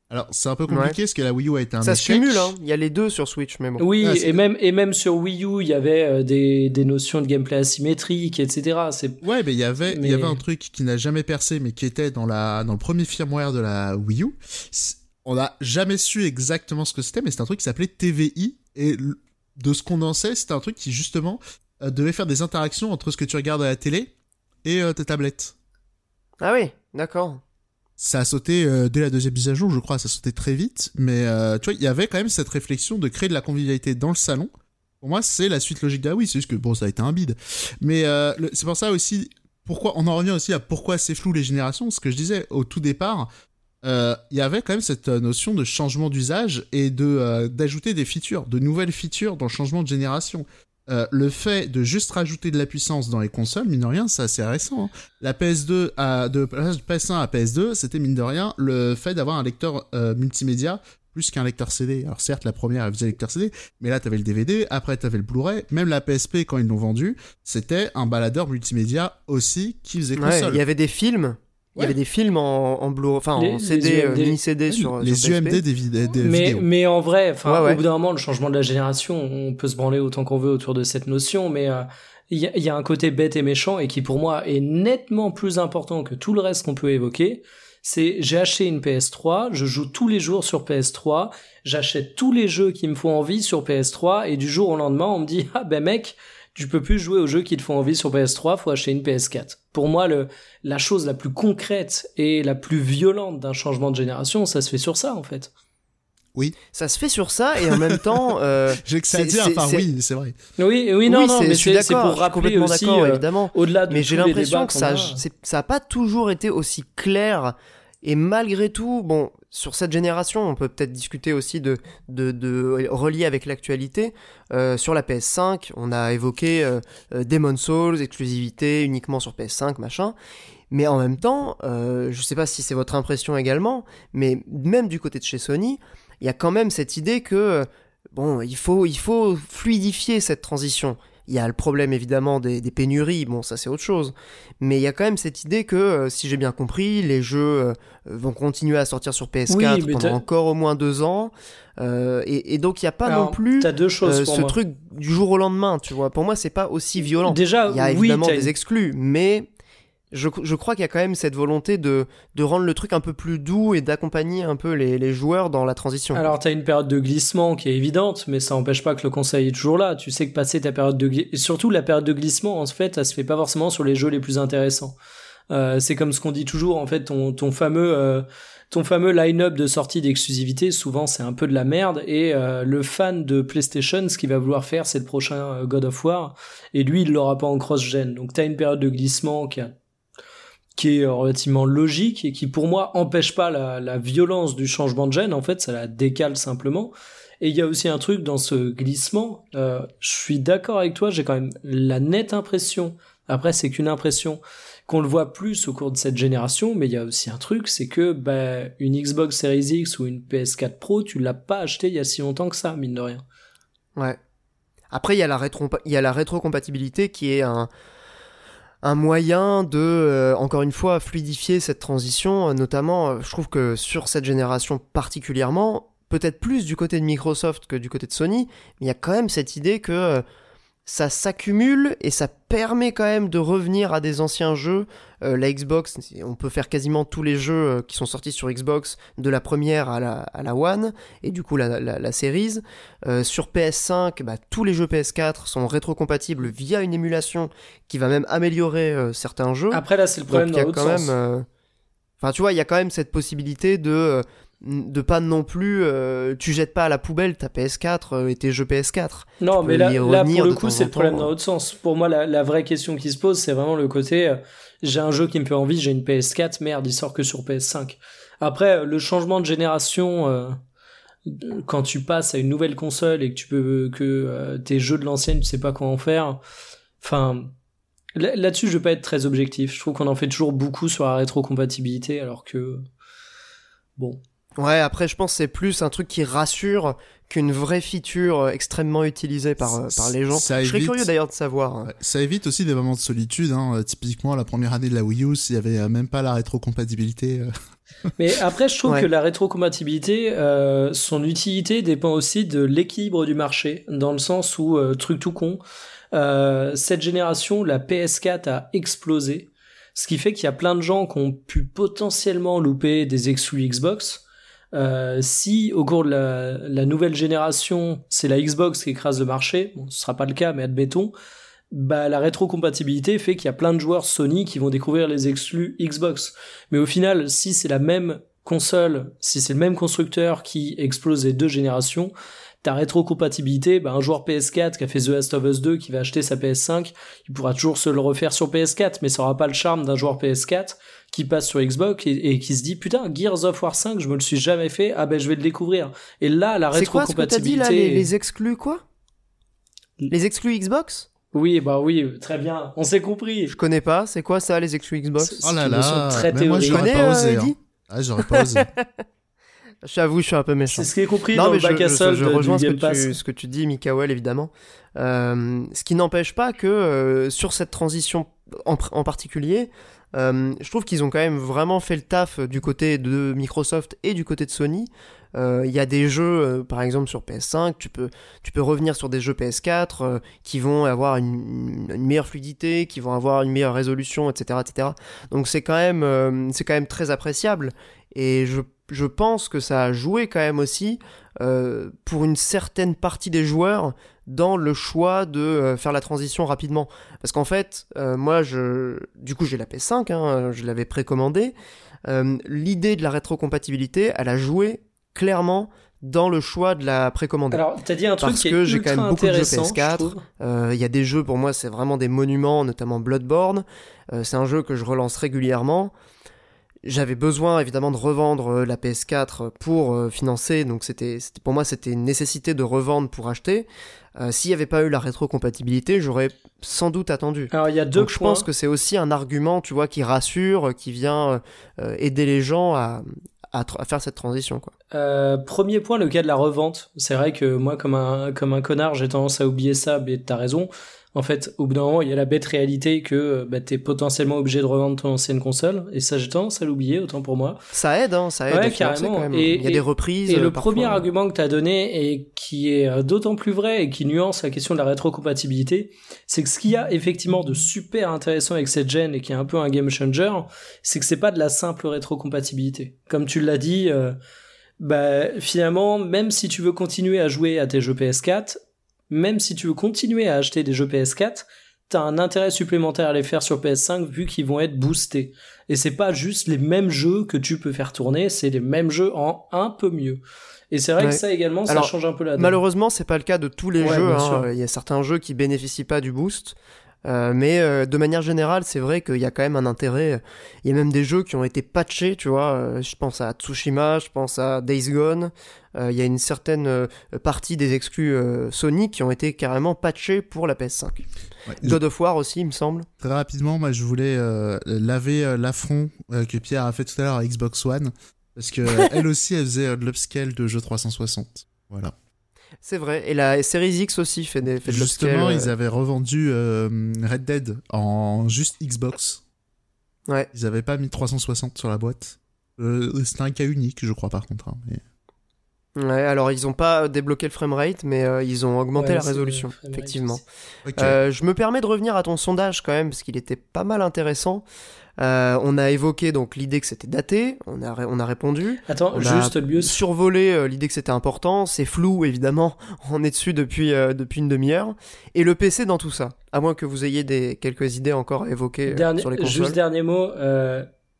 Alors, c'est un peu compliqué parce que la Wii U a été un ça échec. Ça cumule, hein. Il y a les deux sur Switch, mais bon. Oui, ah, et même, et même sur Wii U, il y avait euh, des, des notions de gameplay asymétrique, etc. C'est... Ouais, mais il y avait, il y avait un truc qui n'a jamais percé, mais qui était dans la, dans le premier firmware de la Wii U. On n'a jamais su exactement ce que c'était, mais c'était un truc qui s'appelait TVI. Et de ce qu'on en sait, c'était un truc qui, justement, euh, devait faire des interactions entre ce que tu regardes à la télé et euh, tes tablettes. Ah oui, d'accord ça a sauté euh, dès la deuxième mise à jour, je crois, ça a sauté très vite. Mais euh, tu vois, il y avait quand même cette réflexion de créer de la convivialité dans le salon. Pour moi, c'est la suite logique la Wii, c'est juste que bon, ça a été un bide. Mais euh, c'est pour ça aussi, pourquoi on en revient aussi à pourquoi c'est flou les générations. Ce que je disais au tout départ, il y avait quand même cette notion de changement d'usage et de d'ajouter des features, de nouvelles features dans le changement de génération. Euh, le fait de juste rajouter de la puissance dans les consoles, mine de rien, c'est assez récent. Hein. La PS2 à, de PS1 à PS2, c'était mine de rien le fait d'avoir un lecteur euh, multimédia plus qu'un lecteur CD. Alors certes, la première elle faisait lecteur CD, mais là t'avais le DVD, après t'avais le Blu-ray, même la PSP quand ils l'ont vendu, c'était un baladeur multimédia aussi qui faisait console. il y avait des films Il y avait des films en, en Blu, enfin en CD, euh, mini CD sur les sur. UMD des, vid- des mais, vidéos. mais en vrai, enfin, Ouais, ouais. au bout d'un moment, le changement de la génération, on peut se branler autant qu'on veut autour de cette notion, mais euh, il y, a- il y a un côté bête et méchant et qui pour moi est nettement plus important que tout le reste qu'on peut évoquer. C'est j'ai acheté une PS3, je joue tous les jours sur PS3, j'achète tous les jeux qui me font envie sur PS3 et du jour au lendemain on me dit ah ben mec tu peux plus jouer aux jeux qui te font envie sur PS3, faut acheter une PS4. Pour moi, le, la chose la plus concrète et la plus violente d'un changement de génération, ça se fait sur ça, en fait. Ça se fait sur ça et en même temps. euh, J'ai que ça à c'est- dire, enfin oui, c'est vrai. Oui, oui, non, oui, non, mais je suis c'est pour rappeler complètement aussi, d'accord, euh, évidemment. au-delà de Mais j'ai l'impression que ça, a. ça a pas toujours été aussi clair. Et malgré tout, bon, sur cette génération, on peut peut-être discuter aussi de, de, de relier avec l'actualité. Euh, sur la PS5, on a évoqué euh, euh, Demon's Souls, exclusivité uniquement sur PS5, machin. Mais en même temps, euh, je sais pas si c'est votre impression également, mais même du côté de chez Sony, il y a quand même cette idée que bon, il faut, il faut fluidifier cette transition. Il y a le problème évidemment des, des pénuries, bon ça c'est autre chose. Mais il y a quand même cette idée que, euh, si j'ai bien compris, les jeux euh, vont continuer à sortir sur PS4 Oui, mais pendant encore au moins deux ans. Euh, et, et donc il n'y a pas Alors, non plus T'as deux choses euh, pour ce moi. truc du jour au lendemain, tu vois. Pour moi c'est pas aussi violent. Déjà, Il y a évidemment des exclus, mais je, je crois qu'il y a quand même cette volonté de, de rendre le truc un peu plus doux et d'accompagner un peu les, les joueurs dans la transition. Alors, t'as une période de glissement qui est évidente, mais ça n'empêche pas que le conseil est toujours là. Tu sais que passer ta période de glissement, surtout la période de glissement, en fait, elle se fait pas forcément sur les jeux les plus intéressants. Euh, c'est comme ce qu'on dit toujours, en fait, ton, ton fameux, euh, ton fameux line-up de sortie d'exclusivité, souvent c'est un peu de la merde, et euh, le fan de PlayStation, ce qu'il va vouloir faire, c'est le prochain euh, God of War, et lui, il l'aura pas en cross-gen. Donc t'as une période de glissement qui a qui est relativement logique et qui pour moi empêche pas la, la violence du changement de gène. En fait ça la décale simplement. Et il y a aussi un truc dans ce glissement euh, je suis d'accord avec toi j'ai quand même la nette impression après c'est qu'une impression qu'on le voit plus au cours de cette génération mais il y a aussi un truc c'est que bah, une Xbox Series X ou une PS4 Pro tu l'as pas acheté il y a si longtemps que ça mine de rien. Ouais. Après, il y a la rétro, il y a la rétrocompatibilité qui est un, un moyen de, euh, encore une fois, fluidifier cette transition. euh, Notamment, euh, je trouve que sur cette génération particulièrement, peut-être plus du côté de Microsoft que du côté de Sony, il y a quand même cette idée que ça s'accumule et ça permet quand même de revenir à des anciens jeux. Euh, la Xbox, on peut faire quasiment tous les jeux euh, qui sont sortis sur Xbox, de la première à la, à la One, et du coup la, la, la Series. Euh, sur PS5, bah, tous les jeux PS4 sont rétrocompatibles via une émulation qui va même améliorer euh, certains jeux. après là c'est le problème dans l'autre sens même, enfin tu vois, il y a quand même cette possibilité de de pas non plus, euh, tu jettes pas à la poubelle ta PS4 euh, et tes jeux PS4. Non, mais là, pour le coup, c'est le problème dans l'autre sens. Pour moi, la, la vraie question qui se pose, c'est vraiment le côté euh, j'ai un jeu qui me fait envie, j'ai une PS4, merde, il sort que sur PS5. Après, le changement de génération, euh, quand tu passes à une nouvelle console et que tu peux que tes jeux de l'ancienne, tu sais pas quoi en faire. Enfin, là- là-dessus, je vais pas être très objectif. Je trouve qu'on en fait toujours beaucoup sur la rétrocompatibilité, alors que bon. Ouais, après je pense que c'est plus un truc qui rassure qu'une vraie feature euh, extrêmement utilisée par, euh, par les gens. Ça Je serais évite- curieux d'ailleurs de savoir. Ouais, Ça évite aussi des moments de solitude. Hein. Euh, Typiquement, la première année de la Wii U, s'il y avait même pas la rétrocompatibilité. Mais après, je trouve Ouais. que la rétrocompatibilité, euh, son utilité dépend aussi de l'équilibre du marché, dans le sens où, euh, truc tout con, euh, cette génération, la PS4 a explosé, ce qui fait qu'il y a plein de gens qui ont pu potentiellement louper des exclus Xbox. Euh, si au cours de la, nouvelle génération, c'est la Xbox qui écrase le marché, bon, ce sera pas le cas, mais admettons, bah la rétrocompatibilité fait qu'il y a plein de joueurs Sony qui vont découvrir les exclus Xbox. Mais au final, si c'est la même console, si c'est le même constructeur qui explose les deux générations, ta rétrocompatibilité, bah, un joueur PS4 qui a fait The Last of Us 2 qui va acheter sa PS5, il pourra toujours se le refaire sur PS4, mais ça aura pas le charme d'un joueur PS4 qui passe sur Xbox et, et qui se dit putain Gears of War 5 je me le suis jamais fait. Ah ben je vais le découvrir. Et là la C'est quoi ce que t'as dit rétrocompatibilité là, les, les exclus quoi? Les exclus Xbox? Oui bah oui très bien. On s'est compris. Je connais pas, c'est quoi ça les exclus Xbox? Oh là là, très mais moi, je connais pas euh, osé, hein. Eddy Ah, j'aurais pas osé. J'avoue, je suis un peu méchant. c'est ce qui est compris Non, dans mais le je, bac à je- solde je du rejoins ce que, tu, ce que tu dis, Mikael, évidemment. Euh, ce qui n'empêche pas que euh, sur cette transition en particulier, je trouve qu'ils ont quand même vraiment fait le taf du côté de Microsoft et du côté de Sony. Il y a des jeux, par exemple sur PS5, tu peux, tu peux revenir sur des jeux PS4 qui vont avoir une, une, meilleure fluidité, qui vont avoir une meilleure résolution, etc. etc. Donc c'est quand, même c'est quand même très appréciable. Et je, je, pense que ça a joué quand même aussi euh, pour une certaine partie des joueurs dans le choix de euh, faire la transition rapidement. Parce qu'en fait, euh, moi, je, du coup, j'ai la PS5, hein, je l'avais précommandé. L'idée de la rétrocompatibilité, elle a joué clairement dans le choix de la précommander. Alors, t'as dit un truc Parce qui que j'ai quand même beaucoup de jeux PS4. PS4. Il y a des jeux, pour moi, c'est vraiment des monuments, notamment Bloodborne. c'est un jeu que je relance régulièrement. J'avais besoin évidemment de revendre euh, la PS4 pour euh, financer, donc c'était pour moi c'était une nécessité de revendre pour acheter. Euh, S'il n'y avait pas eu la rétrocompatibilité, j'aurais sans doute attendu. Alors il y a deux donc, je pense que c'est aussi un argument, tu vois, qui rassure, qui vient euh, aider les gens à, à, à, faire cette transition. Quoi. Euh, premier point, le cas de la revente. C'est vrai que moi, comme un, comme un connard, j'ai tendance à oublier ça, mais t'as raison en fait, au bout d'un moment, il y a la bête réalité que bah, t'es potentiellement obligé de revendre ton ancienne console, et ça, j'ai tendance à l'oublier, autant pour moi. Ça aide, hein, ça aide. Ouais, carrément. Quand même. Et, il y a et, des reprises. Et le parfois. premier argument que t'as donné, et qui est euh, d'autant plus vrai, et qui nuance la question de la rétrocompatibilité, c'est que ce qu'il y a effectivement de super intéressant avec cette gen, et qui est un peu un game changer, c'est que c'est pas de la simple rétrocompatibilité. Comme tu l'as dit, euh, bah, finalement, même si tu veux continuer à jouer à tes jeux PS4, même si tu veux continuer à acheter des jeux PS4, t'as un intérêt supplémentaire à les faire sur PS5 vu qu'ils vont être boostés. Et c'est pas juste les mêmes jeux que tu peux faire tourner, c'est les mêmes jeux en un peu mieux. Et c'est vrai Ouais. que ça également, ça change un peu la donne. Malheureusement, c'est pas le cas de tous les Ouais, jeux. hein. Il y a certains jeux qui bénéficient pas du boost. Euh, mais euh, de manière générale, c'est vrai qu'il y a quand même un intérêt. Il y a même des jeux qui ont été patchés, tu vois. Euh, je pense à Tsushima, je pense à Days Gone. Euh, il y a une certaine euh, partie des exclus euh, Sony qui ont été carrément patchés pour la PS5. Ouais, God of War aussi, il me semble. Très rapidement, moi je voulais euh, laver euh, l'affront euh, que Pierre a fait tout à l'heure à Xbox One. Parce que euh, elle aussi, elle faisait euh, de l'upscale de jeux 360. Voilà. C'est vrai. Et la Series X aussi fait, des, fait de Justement, ils avaient revendu euh, Red Dead en juste Xbox. Ouais. Ils avaient pas mis 360 sur la boîte. Euh, C'était un cas unique, je crois, par contre. hein, mais- Ouais, alors ils ont pas débloqué le framerate, mais euh, ils ont augmenté Ouais, la résolution, effectivement. Euh, je me permets de revenir à ton sondage quand même, parce qu'il était pas mal intéressant. Euh, on a évoqué donc l'idée que c'était daté, on a, on a répondu. Attends, On a juste Lius. survolé euh, l'idée que c'était important, c'est flou évidemment, on est dessus depuis, euh, depuis une demi-heure. Et le PC dans tout ça, à moins que vous ayez des, quelques idées encore à évoquer euh, Dernier- sur les consoles. juste dernier mot,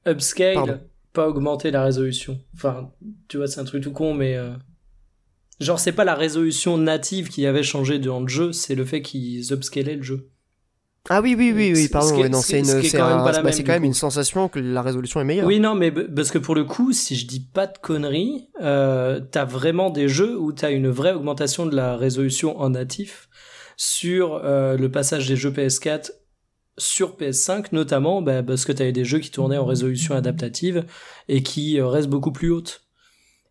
upscale, Pardon. pas augmenter la résolution. Enfin, tu vois, c'est un truc tout con, mais genre c'est pas la résolution native qui avait changé dans le jeu, c'est le fait qu'ils upscalaient le jeu. Ah oui, oui, oui, oui, pardon, ce c'est ce quand même un- bah, quand même une sensation que la résolution est meilleure. Oui, non, mais parce que pour le coup, si je dis pas de conneries, euh, t'as vraiment des jeux où t'as une vraie augmentation de la résolution en natif sur euh, le passage des jeux PS4 sur PS5, notamment bah, parce que t'avais des jeux qui tournaient en résolution adaptative et qui euh, restent beaucoup plus hautes.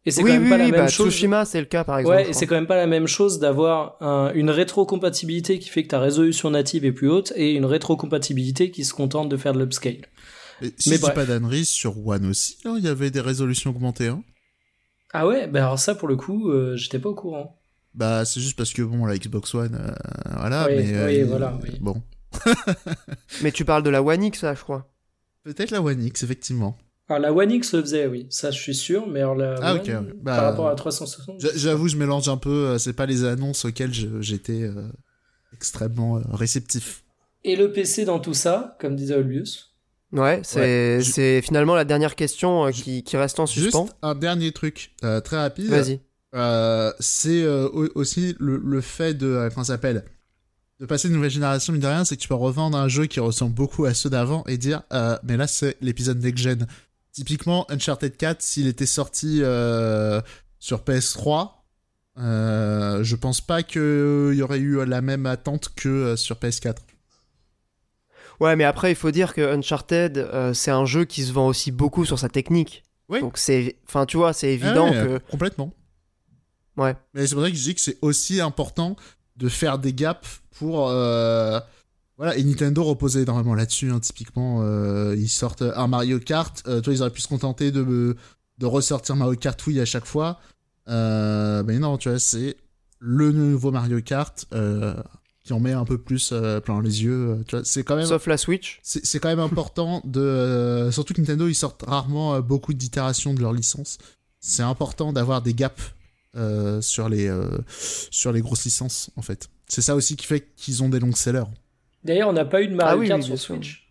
Et c'est oui, quand même oui, pas oui, la même bah, chose. Tsushima, c'est le cas par exemple. Ouais, et c'est quand même pas la même chose d'avoir un- une rétrocompatibilité qui fait que ta résolution native est plus haute et une rétrocompatibilité qui se contente de faire de l'upscale. Et si mais je dis pas d'annerie, sur One aussi, hein, il y avait des résolutions augmentées. Hein. Ah ouais, bah alors ça pour le coup, euh, j'étais pas au courant. Bah, c'est juste parce que bon, la Xbox One, euh, voilà, Oui, mais euh, oui, il- voilà, oui. bon, Mais tu parles de la One X, là, je crois. peut-être la One X, effectivement. Alors la One X le faisait, oui, ça je suis sûr, mais alors la Ah, One, ok, ouais. Bah, par rapport à 360. J'a- J'avoue, je mélange un peu. euh, C'est pas les annonces auxquelles j'étais euh, extrêmement euh, réceptif. Et le PC dans tout ça, comme disait Olbius. Ouais, c'est Ouais, je- finalement la dernière question euh, qui, qui reste en suspens. Juste un dernier truc euh, très rapide. Vas-y. Euh, c'est euh, au- aussi le, le fait de euh, comment ça s'appelle? De passer une nouvelle génération mine de rien c'est que tu peux revendre un jeu qui ressemble beaucoup à ceux d'avant et dire euh, mais là c'est l'épisode next gen typiquement Uncharted 4 s'il était sorti euh, sur PS3 euh, je pense pas qu'il y aurait eu la même attente que euh, sur PS4 Ouais, mais après, il faut dire que Uncharted, euh, c'est un jeu qui se vend aussi beaucoup sur sa technique. Oui. Donc c'est, enfin, tu vois, c'est évident Ah ouais, que, complètement ouais. Mais c'est pour ça que je dis que c'est aussi important de faire des gaps pour, euh, Voilà, et Nintendo reposait énormément là-dessus, hein, typiquement. euh, ils sortent un Mario Kart, euh, toi, ils auraient pu se contenter de, de ressortir Mario Kart Wii à chaque fois. Euh, mais non, tu vois, c'est le nouveau Mario Kart euh, qui en met un peu plus euh, plein les yeux. euh, Tu vois, c'est quand même, Sauf la Switch. c'est quand même important de, euh, surtout que Nintendo, ils sortent rarement beaucoup d'itérations de leur licence. C'est important d'avoir des gaps euh, sur les euh, sur les grosses licences, en fait. C'est ça aussi qui fait qu'ils ont des longs sellers. D'ailleurs, on n'a pas eu de Mario Ah oui, Kart oui, sur sûr. Switch.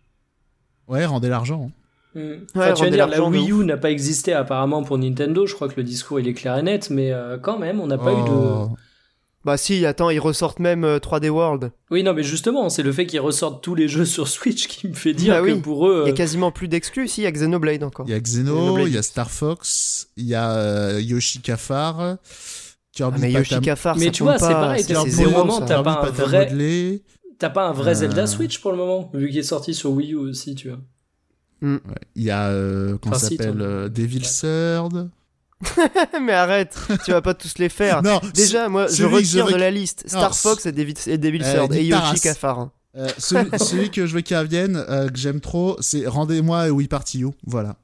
Ouais, rendez l'argent. hein. Ouais, Enfin, tu vas dire, la Wii U n'a pas existé apparemment pour Nintendo. Je crois que le discours il est clair et net, mais euh, quand même, on n'a pas eu de. Oh. Bah si, attends, ils ressortent même euh, 3D World. Oui, non, mais justement, c'est le fait qu'ils ressortent tous les jeux sur Switch qui me fait dire Bah que oui. pour eux. Il y a euh, quasiment plus d'exclus. Si, il y a Xenoblade encore. Il y a Xenoblade Xeno, il y a. Star Fox, il y a euh, Yoshi Kafar, Kirby Ah, mais Yoshi Cafar, Mais ça tu vois, c'est pas, pareil, c'est zéro, moment, t'as pas un vrai- modelé. T'as pas un vrai Euh. Zelda Switch pour le moment, vu qu'il est sorti sur Wii U aussi, tu vois. Ouais. Il y a, euh, comment Enfin, ça si, s'appelle, toi. euh, Devil Ouais. Third. mais arrête, tu vas pas tous les faire. Non, Déjà, moi, je celui que je retire veux- de la liste Star Fox et David, et Devil Euh, Third et Yoshi. Kafar. euh, celui, celui que je veux qu'il revienne, euh, que j'aime trop, c'est Rendez-moi Wii Party You. Voilà.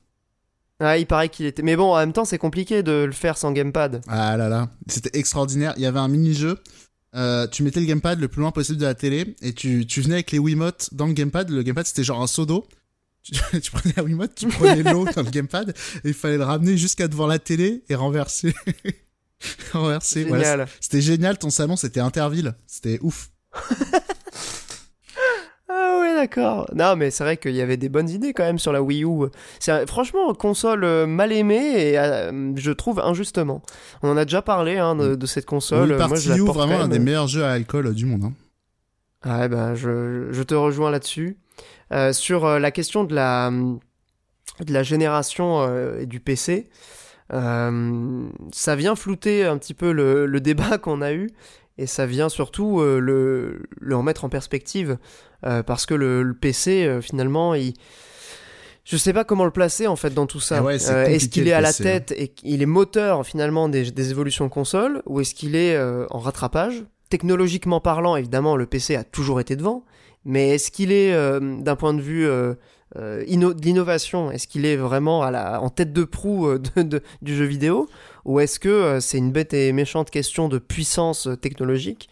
Ah, il paraît qu'il était. Mais bon, en même temps, c'est compliqué de le faire sans gamepad. Ah là là, c'était extraordinaire. Il y avait un mini-jeu. Euh, tu mettais le gamepad le plus loin possible de la télé et tu, tu venais avec les Wiimotes dans le gamepad. Le gamepad c'était genre un seau d'eau. Tu, tu prenais la Wiimote, tu prenais l'eau dans le gamepad et il fallait le ramener jusqu'à devant la télé et renverser. renverser. Voilà, Génial. c'était génial. Ton salon c'était Interville. C'était ouf. Ouais, d'accord. Non, mais c'est vrai qu'il y avait des bonnes idées quand même sur la Wii U. C'est franchement console euh, mal aimée et euh, je trouve injustement. On en a déjà parlé hein, de, de cette console. Wii Moi, Party je la You, porte vraiment un des meilleurs jeux à alcool euh, du monde. hein. Ah ben, je, je te rejoins là-dessus. Euh, sur euh, la question de la, de la génération et du PC, ça vient flouter un petit peu le, le débat qu'on a eu et ça vient surtout euh, le, le remettre en perspective euh, parce que le, le PC, euh, finalement, il. Je sais pas comment le placer en fait dans tout ça. Ouais, Euh, est-ce qu'il est à la hein. tête et qu'il est moteur finalement des, des évolutions de console ou est-ce qu'il est en rattrapage? Technologiquement parlant, évidemment, le PC a toujours été devant, mais est-ce qu'il est, d'un point de vue euh, l'innovation, est-ce qu'il est vraiment en tête de proue euh, du jeu vidéo? Ou est-ce que euh, c'est une bête et méchante question de puissance technologique?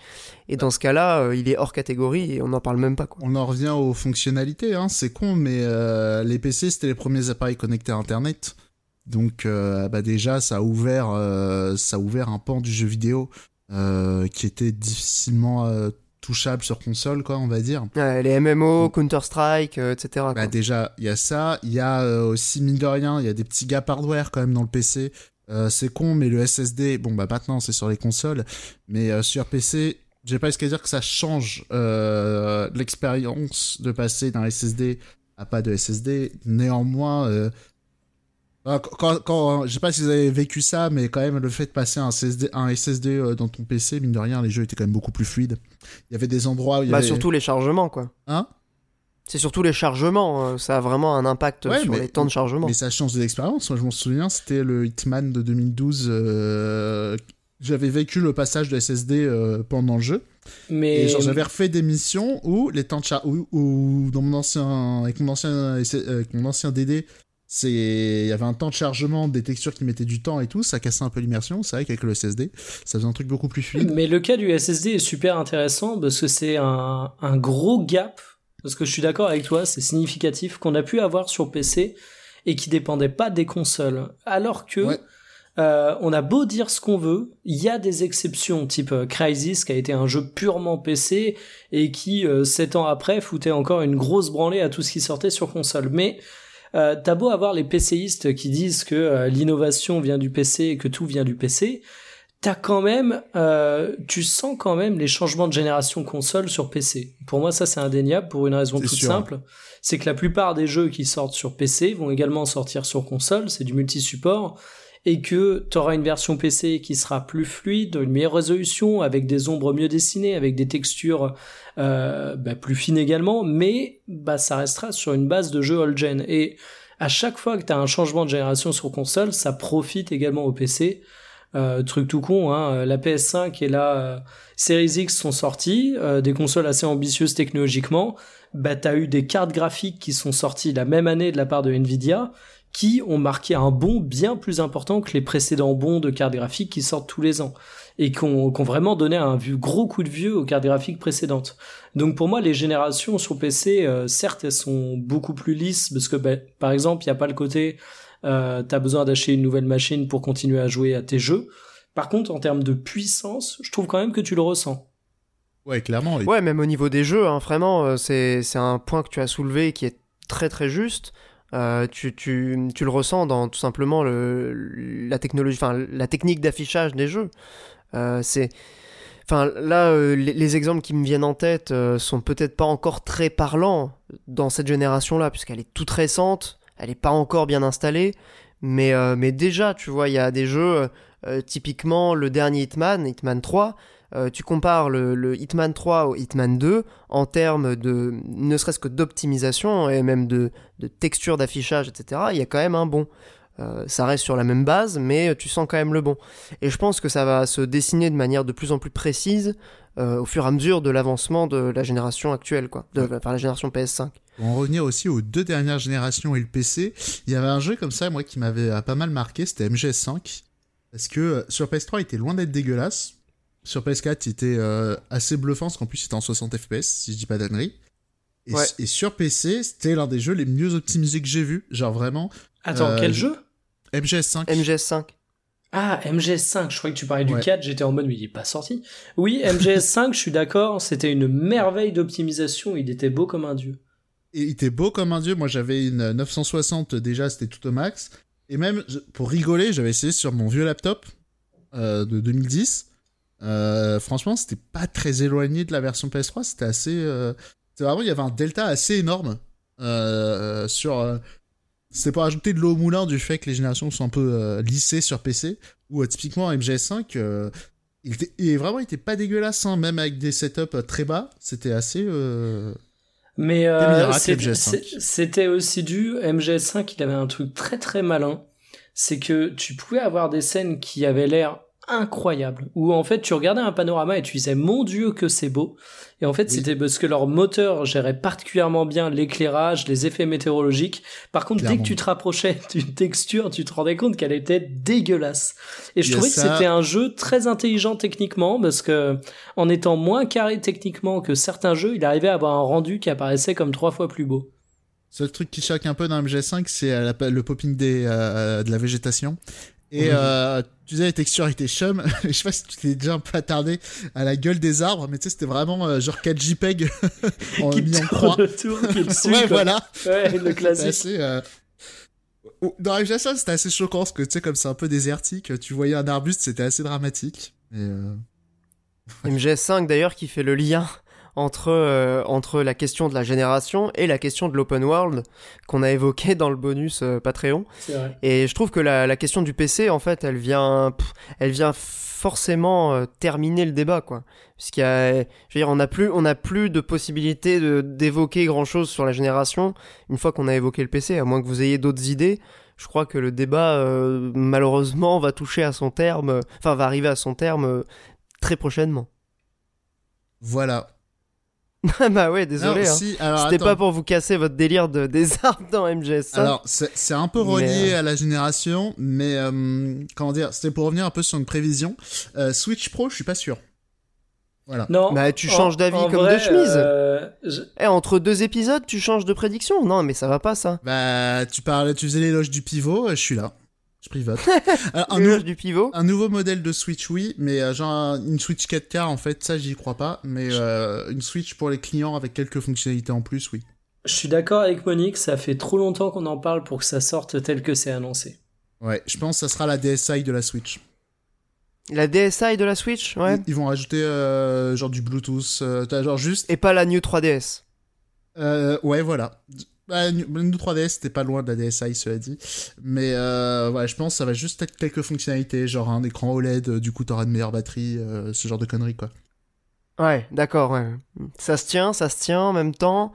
Et dans ce cas-là, il est hors catégorie et on n'en parle même pas. Quoi. On en revient aux fonctionnalités, hein, c'est con, mais les PC c'était les premiers appareils connectés à Internet. Donc bah déjà ça a ouvert, ça a ouvert un pan du jeu vidéo qui était difficilement euh, touchable sur console, quoi, on va dire. Ouais, les MMO, Counter-Strike, euh, etc. quoi. Bah déjà il y a ça, il y a euh, aussi mine de rien, il y a des petits gaps hardware quand même dans le PC. Euh, c'est con, mais le SSD, bon bah maintenant c'est sur les consoles, mais sur PC, j'ai pas jusqu'à dire que ça change l'expérience de passer d'un SSD à pas de SSD. Néanmoins, quand, quand, quand- je sais pas si vous avez vécu ça, mais quand même le fait de passer un SSD, un SSD euh, dans ton PC, mine de rien, les jeux étaient quand même beaucoup plus fluides. Il y avait des endroits où il y Bah, avait... surtout les chargements, quoi. Hein? C'est surtout les chargements, euh, ça a vraiment un impact Ouais, sur mais- les temps de chargement. Mais ça change de l'expérience. Moi, je m'en souviens, c'était le Hitman de 2012. euh, J'avais vécu le passage de SSD euh, pendant le jeu. Mais Et genre, j'avais refait des missions où les temps de char... où, où dans mon ancien... avec mon ancien, euh, avec mon ancien DD, c'est... il y avait un temps de chargement, des textures qui mettaient du temps et tout. Ça cassait un peu l'immersion. C'est vrai qu'avec le SSD, ça faisait un truc beaucoup plus fluide. Mais le cas du SSD est super intéressant parce que c'est un, un gros gap. Parce que je suis d'accord avec toi, c'est significatif qu'on a pu avoir sur PC et qui dépendait pas des consoles. Alors que Ouais. euh, on a beau dire ce qu'on veut, il y a des exceptions, type euh, Crysis qui a été un jeu purement PC et qui, euh, sept ans après, foutait encore une grosse branlée à tout ce qui sortait sur console. Mais euh, t'as beau avoir les PCistes qui disent que euh, l'innovation vient du PC et que tout vient du PC, t'as quand même, euh, tu sens quand même les changements de génération console sur PC. Pour moi, ça c'est indéniable pour une raison toute sûr. simple, c'est que la plupart des jeux qui sortent sur PC vont également sortir sur console, c'est du multi-support, et que t'auras une version PC qui sera plus fluide, une meilleure résolution, avec des ombres mieux dessinées, avec des textures euh, bah, plus fines également, mais bah, ça restera sur une base de jeu old-gen. Et à chaque fois que tu as un changement de génération sur console, ça profite également au PC. Euh, truc tout con, hein, la PS5 et la Series X sont sortis, euh, des consoles assez ambitieuses technologiquement. Bah, t'as eu des cartes graphiques qui sont sorties la même année de la part de Nvidia, qui ont marqué un bond bien plus important que les précédents bons de cartes graphiques qui sortent tous les ans et qui ont, vraiment donné un gros coup de vieux aux cartes graphiques précédentes. Donc pour moi, les générations sur PC, euh, certes, elles sont beaucoup plus lisses parce que, bah, par exemple, il n'y a pas le côté euh, t'as besoin d'acheter une nouvelle machine pour continuer à jouer à tes jeux. Par contre, en termes de puissance, je trouve quand même que tu le ressens. Ouais, clairement. Ouais, même au niveau des jeux, hein, vraiment, euh, c'est un point que tu as soulevé qui est très très juste. Euh, tu, tu, tu, le ressens dans tout simplement le, la technologie, enfin la technique d'affichage des jeux. Euh, c'est, enfin là, euh, les, exemples qui me viennent en tête sont peut-être pas encore très parlants dans cette génération-là, puisqu'elle est toute récente, elle est pas encore bien installée, mais mais déjà, tu vois, il y a des jeux typiquement le dernier Hitman, Hitman 3 euh, tu compares le, Hitman 3 au Hitman 2 en termes de ne serait-ce que d'optimisation et même de, texture d'affichage, etc. Il y a quand même un bon. Euh, ça reste sur la même base, mais tu sens quand même le bon. Et je pense que ça va se dessiner de manière de plus en plus précise euh, au fur et à mesure de l'avancement de la génération actuelle, quoi, de, la génération PS5. Pour en revenir aussi aux deux dernières générations et le PC, il y avait un jeu comme ça, moi, qui m'avait pas mal marqué, c'était MGS5. Parce que sur PS3, il était loin d'être dégueulasse. Sur PS4, il était euh, assez bluffant, parce qu'en plus, c'était en 60 FPS, si je dis pas d'annerie. Et, sur PC, c'était l'un des jeux les mieux optimisés que j'ai vu. Genre vraiment. Attends, euh, quel jeu MGS5. MGS5. Ah, MGS5, je croyais que tu parlais du 4, j'étais en mode, mais il est pas sorti. Oui, MGS5, je suis d'accord, c'était une merveille d'optimisation, il était beau comme un dieu. Et il était beau comme un dieu, moi j'avais une 960 déjà, c'était tout au max. Et même, pour rigoler, j'avais essayé sur mon vieux laptop euh, de 2010. Euh, franchement, c'était pas très éloigné de la version PS3. C'était assez. Euh, vraiment, il y avait un delta assez énorme euh, sur. c'était pour ajouter de l'eau au moulin du fait que les générations sont un peu lissées sur PC. Ou typiquement MGS5, il, était, il vraiment, il était pas dégueulasse, hein, même avec des setups très bas. C'était assez. Mais c'était aussi dû. MGS5, il avait un truc très très malin. C'est que tu pouvais avoir des scènes qui avaient l'air incroyable. Où en fait tu regardais un panorama et tu disais mon dieu que c'est beau. Et en fait c'était parce que leur moteur gérait particulièrement bien l'éclairage les effets météorologiques. Par contre dès que tu te rapprochais d'une texture tu te rendais compte qu'elle était dégueulasse. Et je trouvais que c'était un jeu très intelligent techniquement parce que en étant moins carré techniquement que certains jeux il arrivait à avoir un rendu qui apparaissait comme trois fois plus beau. Seul truc qui choque un peu dans MG5, c'est euh, le popping des, euh, de la végétation. Et euh, tu disais les textures étaient chum. je sais pas si tu t'es déjà un peu attardé à la gueule des arbres, mais tu sais, c'était vraiment euh, genre 4 JPEG en qui mis en croix. Le tour, qui dessus, ouais, voilà. Ouais, le classique. Assez, euh... Dans MGS1, c'était assez choquant parce que tu sais, comme c'est un peu désertique, tu voyais un arbuste, c'était assez dramatique. Et euh... MGS5 d'ailleurs qui fait le lien entre, euh, entre la question de la génération et la question de l'open world qu'on a évoqué dans le bonus euh, Patreon. Et je trouve que la, la, question du PC, en fait, elle vient, elle vient forcément euh, terminer le débat, quoi. Puisqu'il y a, je veux dire, on n'a plus, on n'a plus de possibilité de, d'évoquer grand chose sur la génération une fois qu'on a évoqué le PC, à moins que vous ayez d'autres idées. Je crois que le débat, malheureusement, va toucher à son terme, enfin, va arriver à son terme très prochainement. Voilà, bah ouais, désolé. Hein. C'était pas pour vous casser votre délire de, des dans MGS. Alors, c'est un peu relié euh, à la génération, mais euh, comment dire, c'était pour revenir un peu sur une prévision. Euh, Switch Pro, je suis pas sûr. Voilà. Non. Bah, tu changes d'avis comme de chemise. Eh, entre deux épisodes, tu changes de prédiction. Non, mais ça va pas, ça. Bah, tu parles, tu faisais l'éloge du pivot, je suis là. Je un, du pivot. un nouveau modèle de Switch, oui, mais euh, genre une Switch 4K, en fait, ça, j'y crois pas. Mais euh, une Switch pour les clients avec quelques fonctionnalités en plus, oui. Je suis d'accord avec Monique, ça fait trop longtemps qu'on en parle pour que ça sorte tel que c'est annoncé. Ouais, je pense que ça sera la DSi de la Switch. La DSi de la Switch, ouais. Ils, vont rajouter euh, genre du Bluetooth, genre juste. Et pas la New 3DS. ouais, voilà. Bah, New 3DS, c'était pas loin de la DSi, cela dit. Mais euh, ouais, je pense que ça va juste être quelques fonctionnalités, genre un écran OLED, euh, du coup t'auras une meilleure batterie, euh, ce genre de conneries, quoi. Ouais, d'accord, ouais. Ça se tient, ça se tient en même temps.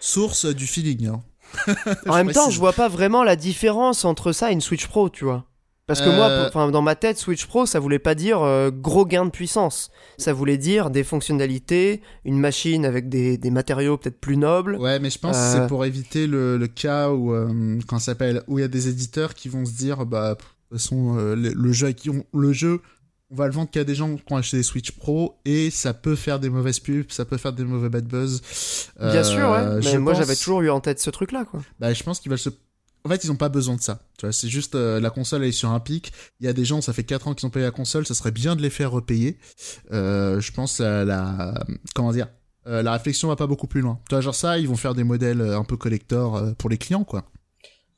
Source du feeling, hein. en même temps, je vois pas vraiment la différence entre ça et une Switch Pro, tu vois. Parce que moi, enfin, dans ma tête, Switch Pro, ça voulait pas dire gros gain de puissance. Ça voulait dire des fonctionnalités, une machine avec des, des matériaux peut-être plus nobles. Ouais, mais je pense que c'est pour éviter le, le cas où, quand s'appelle, où il y a des éditeurs qui vont se dire, bah, de toute façon, le, le, jeu, le jeu on va le vendre qu'à des gens qui ont acheté des Switch Pro et ça peut faire des mauvaises pubs, ça peut faire des mauvais bad buzz. Bien sûr, ouais. Euh, mais moi j'avais toujours eu en tête ce truc-là, quoi. Bah, je pense qu'ils veulent se. En fait, ils ont pas besoin de ça. Tu vois, c'est juste euh, la console elle est sur un pic. Il y a des gens, ça fait 4 ans qu'ils ont payé la console, ça serait bien de les faire repayer. Euh, je pense à la comment dire, la réflexion va pas beaucoup plus loin. Tu vois, genre ça, ils vont faire des modèles un peu collector pour les clients, quoi.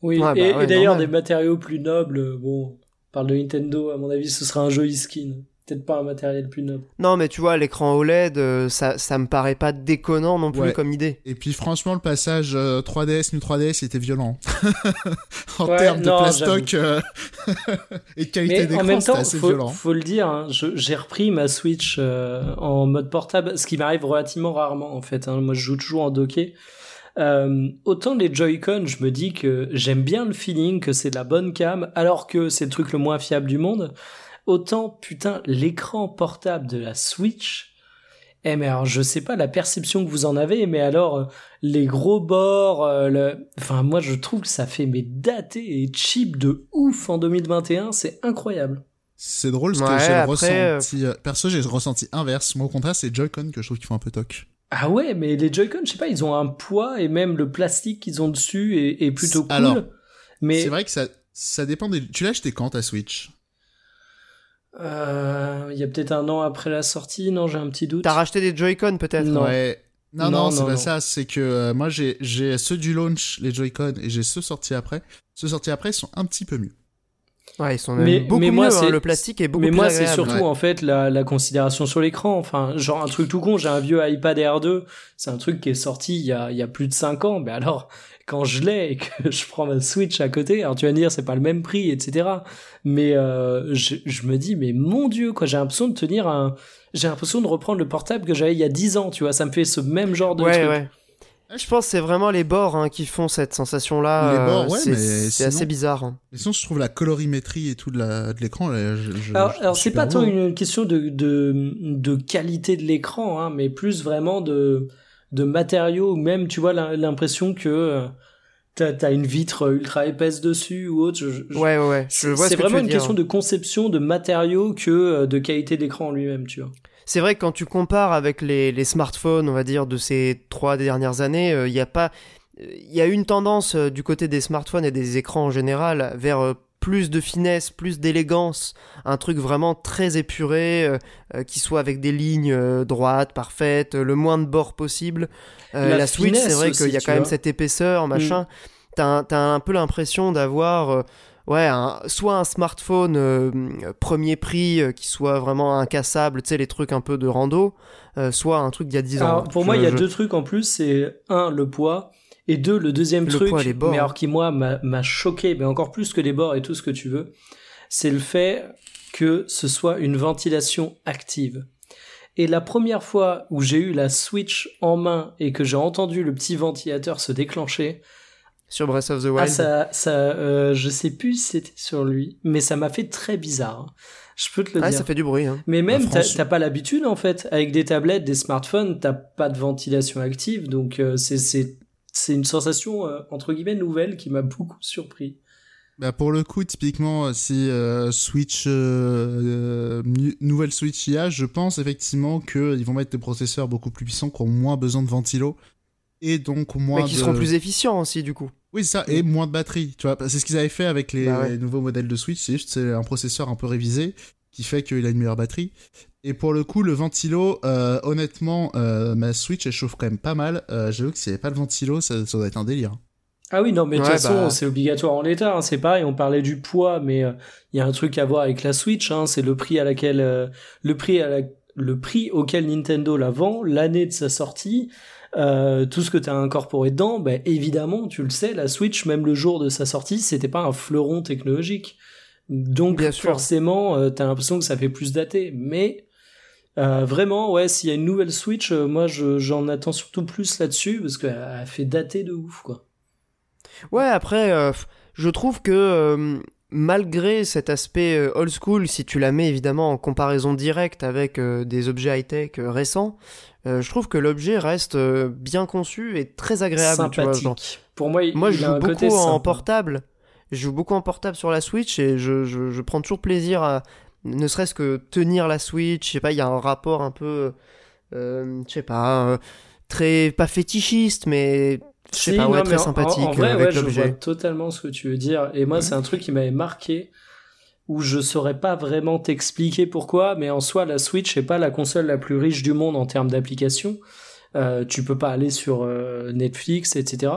Oui, bah et, d'ailleurs des matériaux plus nobles, bon, parle de Nintendo, à mon avis, ce sera un joli skin. Peut-être pas un matériel plus noble. Non, mais tu vois, l'écran OLED, euh, ça, ça me paraît pas déconnant non plus comme idée. Et puis franchement, le passage 3DS, New 3DS, était violent. en termes de plastoc euh, et de qualité d'écran, c'était assez faut, violent. Faut le dire, hein, j'ai repris ma Switch euh, en mode portable, ce qui m'arrive relativement rarement en fait. Hein. Moi, je joue toujours en docké. Euh, autant les Joy-Con, je me dis que j'aime bien le feeling, que c'est de la bonne cam, alors que c'est le truc le moins fiable du monde. Autant, putain, l'écran portable de la Switch, eh mais alors je sais pas la perception que vous en avez, mais alors euh, les gros bords, euh, le... enfin moi je trouve que ça fait mais daté et cheap de ouf en 2021, c'est incroyable. C'est drôle parce que j'ai ressenti, perso j'ai ressenti inverse. Moi au contraire c'est Joy-Con que je trouve qu'ils font un peu toc. Ah ouais, mais les Joy-Con, je sais pas, ils ont un poids et même le plastique qu'ils ont dessus est, plutôt cool. Alors, mais c'est vrai que ça, ça dépend des. Tu l'as acheté quand ta Switch? Euh, Il y a peut-être un an après la sortie, non, j'ai un petit doute. T'as racheté des Joy-Con peut-être Non. Ouais. Non, non, c'est pas ça. C'est que euh, moi, j'ai ceux du launch, les Joy-Con, et j'ai ceux sortis après. Ceux sortis après sont un petit peu mieux. Ouais, ils sont mais, beaucoup mais moi, mieux, hein, le plastique est beaucoup mais moi, c'est surtout en fait la, la considération sur l'écran. Enfin, genre un truc tout con, j'ai un vieux iPad R2, c'est un truc qui est sorti il y a, il y a plus de 5 ans. Mais alors, quand je l'ai et que je prends ma Switch à côté, alors tu vas me dire c'est pas le même prix, etc. Mais euh, je, je me dis mais mon dieu quoi, j'ai l'impression de tenir un, j'ai l'impression de reprendre le portable que j'avais il y a 10 ans, tu vois, ça me fait ce même genre de ouais, truc. Ouais. Je pense que c'est vraiment les bords hein, qui font cette sensation-là. Les bords, ouais, c'est assez bizarre. Hein. Mais sinon, je trouve la colorimétrie et tout de l'écran. alors, alors c'est pas tant une question de, de, de qualité de l'écran, hein, mais plus vraiment de, de matériaux, ou même, tu vois, l'impression que euh, t'as as une vitre ultra épaisse dessus ou autre. ouais, ouais. C'est vraiment une question de conception de matériaux que euh, de qualité d'écran en lui-même, tu vois c'est vrai que quand tu compares avec les, smartphones, on va dire, de ces trois dernières années, il euh, y a pas. Il y a une tendance euh, du côté des smartphones et des écrans en général vers euh, plus de finesse, plus d'élégance, un truc vraiment très épuré, qui soit avec des lignes droites, parfaites, le moins de bords possible. la, Switch, c'est vrai qu'il y a quand même cette épaisseur, machin. Mm. T'as as un peu l'impression d'avoir ouais, soit un smartphone euh, premier prix euh, qui soit vraiment incassable, tu sais, les trucs un peu de rando, euh, soit un truc d'il y a 10 ans. pour moi, il y a deux trucs en plus, c'est un, le poids, et deux, le deuxième truc, mais alors qui moi m'a choqué, mais encore plus que les bords et tout ce que tu veux, c'est le fait que ce soit une ventilation active. Et la première fois où j'ai eu la Switch en main et que j'ai entendu le petit ventilateur se déclencher, sur Breath of the Wild Ah, ça, ça euh, je sais plus si c'était sur lui, mais ça m'a fait très bizarre. Hein. Je peux te le ah, dire. ça fait du bruit. Hein. Mais même, t'as pas l'habitude, en fait. Avec des tablettes, des smartphones, t'as pas de ventilation active. Donc, euh, c'est une sensation, euh, entre guillemets, nouvelle qui m'a beaucoup surpris. Bah pour le coup, typiquement, si euh, Switch, euh, nouvelle Switch IA, je pense effectivement qu'ils vont mettre des processeurs beaucoup plus puissants qui ont moins besoin de ventilo et donc moins Mais qui seront plus efficients aussi du coup. Oui, ça, et moins de batterie. Tu vois, c'est ce qu'ils avaient fait avec les, bah nouveaux modèles de Switch. C'est juste c'est un processeur un peu révisé qui fait qu'il a une meilleure batterie. Et pour le coup, le ventilo, euh, honnêtement, euh, ma Switch elle chauffe quand même pas mal. Euh, J'avoue que s'il n'y avait pas le ventilo, ça, ça doit être un délire. Ah oui, non, mais de toute façon, bah. c'est obligatoire en l'état. Hein, c'est pareil, on parlait du poids, mais euh, il y a un truc à voir avec la Switch. Hein, c'est le prix à laquelle, euh, le prix à la, le prix auquel Nintendo la vend, l'année de sa sortie. Euh, tout ce que tu as incorporé dedans, bah, évidemment, tu le sais, la Switch, même le jour de sa sortie, c'était pas un fleuron technologique. Donc forcément, euh, tu as l'impression que ça fait plus daté. Mais euh, vraiment, ouais, s'il y a une nouvelle Switch, moi j'en attends surtout plus là-dessus parce qu'elle fait dater de ouf, quoi. Ouais, après, je trouve que malgré cet aspect euh, old school, si tu la mets évidemment en comparaison directe avec euh, des objets high-tech euh, récents, je trouve que l'objet reste bien conçu et très agréable. Tu vois, Pour moi, il, moi je joue beaucoup en portable. Je joue beaucoup en portable sur la Switch et je, je, prends toujours plaisir à ne serait-ce que tenir la Switch. Je sais pas, il y a un rapport un peu, je sais pas, très pas fétichiste, mais je sais pas, ouais, très sympathique en, vrai, avec je vois totalement ce que tu veux dire. Et moi, c'est un truc qui m'avait marqué où je saurais pas vraiment t'expliquer pourquoi, mais en soi, la Switch n'est pas la console la plus riche du monde en termes d'applications. Euh, tu peux pas aller sur euh, Netflix, etc.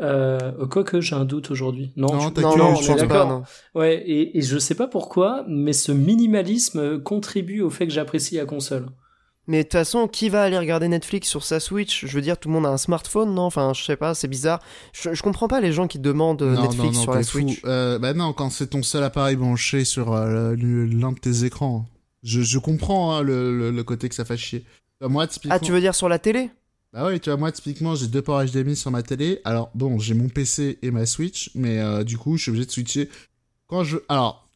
Euh, Quoique j'ai un doute aujourd'hui. Non, non, tu... non, non, je pense pas. Non. Ouais, et, et je sais pas pourquoi, mais ce minimalisme contribue au fait que j'apprécie la console. Mais de toute façon, qui va aller regarder Netflix sur sa Switch? Je veux dire, tout le monde a un smartphone, non? Enfin, je sais pas, c'est bizarre. Je, comprends pas les gens qui demandent euh, Netflix sur la Switch. Euh, bah non, quand c'est ton seul appareil branché sur euh, l'un de tes écrans. Je, je comprends hein, le, le, côté que ça fait chier. moi, typiquement... Ah, tu veux dire sur la télé? Bah oui, tu vois, moi, typiquement, j'ai deux ports HDMI sur ma télé. Alors, bon, j'ai mon PC et ma Switch, mais du coup, je suis obligé de switcher. Quand je... Alors,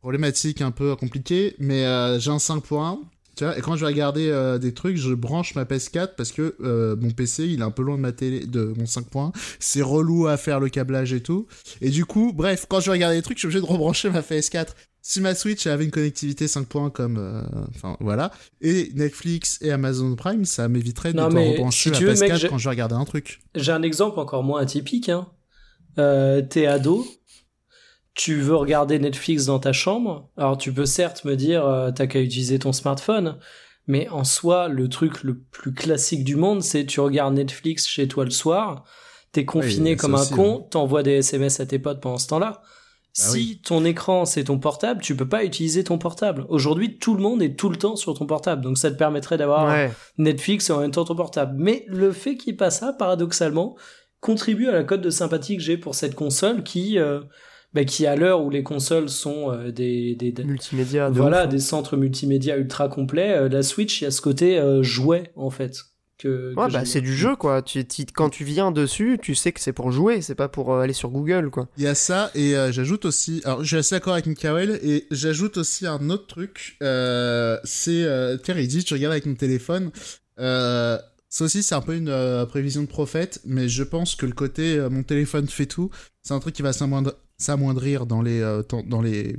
problématique un peu compliquée, mais j'ai un 5.1 tu vois, et quand je vais regarder euh, des trucs, je branche ma PS4 parce que euh, mon PC, il est un peu loin de ma télé, de mon 5 points. C'est relou à faire le câblage et tout. Et du coup, bref, quand je vais regarder des trucs, je suis obligé de rebrancher ma PS4. Si ma Switch avait une connectivité 5 points comme, euh, enfin voilà, et Netflix et Amazon Prime, ça m'éviterait de devoir rebrancher ma PS4 quand je vais regarder un truc. J'ai un exemple encore moins atypique. Hein. T'es ado, tu veux regarder Netflix dans ta chambre, alors tu peux certes me dire euh, t'as qu'à utiliser ton smartphone, mais en soi le truc le plus classique du monde c'est tu regardes Netflix chez toi le soir, t'es confiné comme un con, hein. t'envoies des SMS à tes potes pendant ce temps-là. Bah si ton écran c'est ton portable, tu peux pas utiliser ton portable. Aujourd'hui, tout le monde est tout le temps sur ton portable, donc ça te permettrait d'avoir Netflix et en même temps ton portable. Mais le fait qu'il passe ça, paradoxalement, contribue à la cote de sympathie que j'ai pour cette console qui euh, bah, qui à l'heure où les consoles sont euh, des, des, multimédia, voilà, hein. des centres multimédia ultra complets, euh, la Switch, il y a ce côté euh, jouet en fait. Que, ouais, bah, c'est du jeu quoi. Tu, quand tu viens dessus, tu sais que c'est pour jouer, c'est pas pour aller sur Google quoi. Il y a ça et j'ajoute aussi. Alors, je suis assez d'accord avec Mikael et j'ajoute aussi un autre truc. c'est Pierre il dit tu regardes avec mon téléphone. ça aussi, c'est un peu une prévision de prophète, mais je pense que le côté mon téléphone fait tout, c'est un truc qui va s'amoindrir s'amoindrir dans les, euh, dans, les,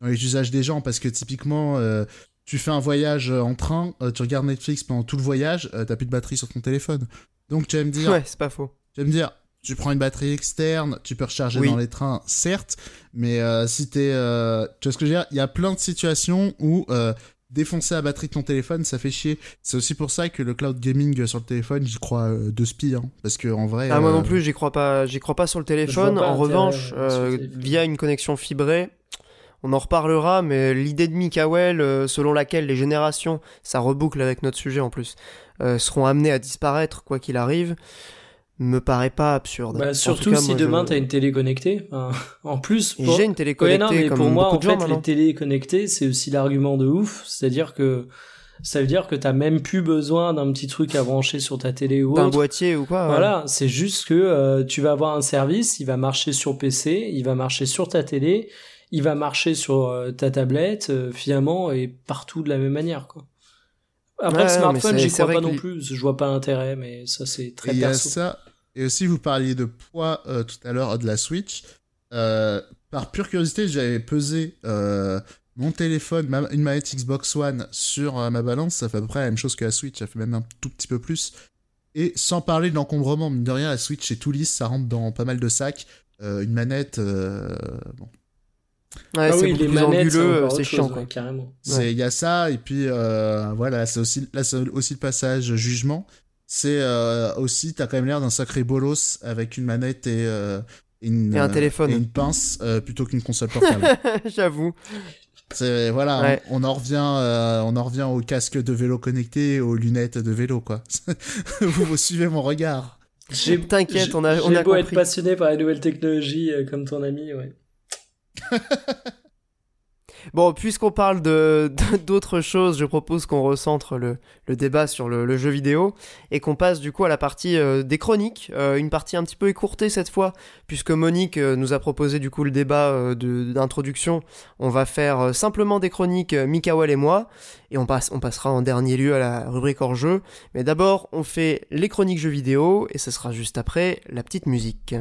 dans les usages des gens parce que typiquement euh, tu fais un voyage en train, euh, tu regardes Netflix pendant tout le voyage, t'as plus de batterie sur ton téléphone. Donc tu vas me dire. Ouais, c'est pas faux. Tu vas me dire, tu prends une batterie externe, tu peux recharger dans les trains, certes, mais si t'es. tu vois ce que je veux dire? Il y a plein de situations où défoncer la batterie de ton téléphone, ça fait chier. C'est aussi pour ça que le cloud gaming sur le téléphone, j'y crois euh, de spi, hein, parce que en vrai. Ah moi non euh, plus, j'y crois pas, j'y crois pas sur le téléphone. En revanche, euh, via une connexion fibrée, on en reparlera, mais l'idée de Mikael, selon laquelle les générations, ça reboucle avec notre sujet en plus, seront amenées à disparaître quoi qu'il arrive me paraît pas absurde. Bah, surtout si demain t'as une télé connectée. en plus, j'ai une télé connectée. pour moi, en fait, les télé connectées, c'est aussi l'argument de ouf. C'est-à-dire que ça veut dire que t'as même plus besoin d'un petit truc à brancher sur ta télé ou d'un boîtier ou quoi. Voilà, c'est juste que euh, tu vas avoir un service, il va marcher sur PC, il va marcher sur ta télé, il va marcher sur euh, ta tablette, euh, finalement, et partout de la même manière, quoi. Après, le smartphone, j'y crois pas non plus. Je vois pas l'intérêt, mais ça, c'est très perso. ça, et aussi, vous parliez de poids euh, tout à l'heure de la Switch. Euh, par pure curiosité, j'avais pesé euh, mon téléphone, une manette Xbox One sur ma balance. Ça fait à peu près la même chose que la Switch. Ça fait même un tout petit peu plus. Et sans parler de l'encombrement, mine de rien, la Switch est tout lisse. Ça rentre dans pas mal de sacs. une manette, bon. Ouais, ah oui, les manettes, c'est chiant. carrément. Il y a ça, et puis voilà, c'est aussi, là, c'est aussi le passage jugement c'est euh, aussi, t'as quand même l'air d'un sacré bolos avec une manette et, euh, une, un téléphone. et une pince euh, plutôt qu'une console portable. J'avoue. C'est voilà, on, en revient, on en revient au casque de vélo connecté, aux lunettes de vélo quoi. vous, vous suivez mon regard. T'inquiète, on a, on a beau compris. être passionné par les nouvelles technologies comme ton ami, ouais. Bon, puisqu'on parle d'autres choses, je propose qu'on recentre le, débat sur le, jeu vidéo et qu'on passe du coup à la partie euh, des chroniques, euh, une partie un petit peu écourtée cette fois, puisque Monique euh, nous a proposé du coup le débat d'introduction. On va faire simplement des chroniques, Mikawel et moi, et on, on passera en dernier lieu à la rubrique hors jeu. Mais d'abord, on fait les chroniques jeux vidéo et ce sera juste après la petite musique.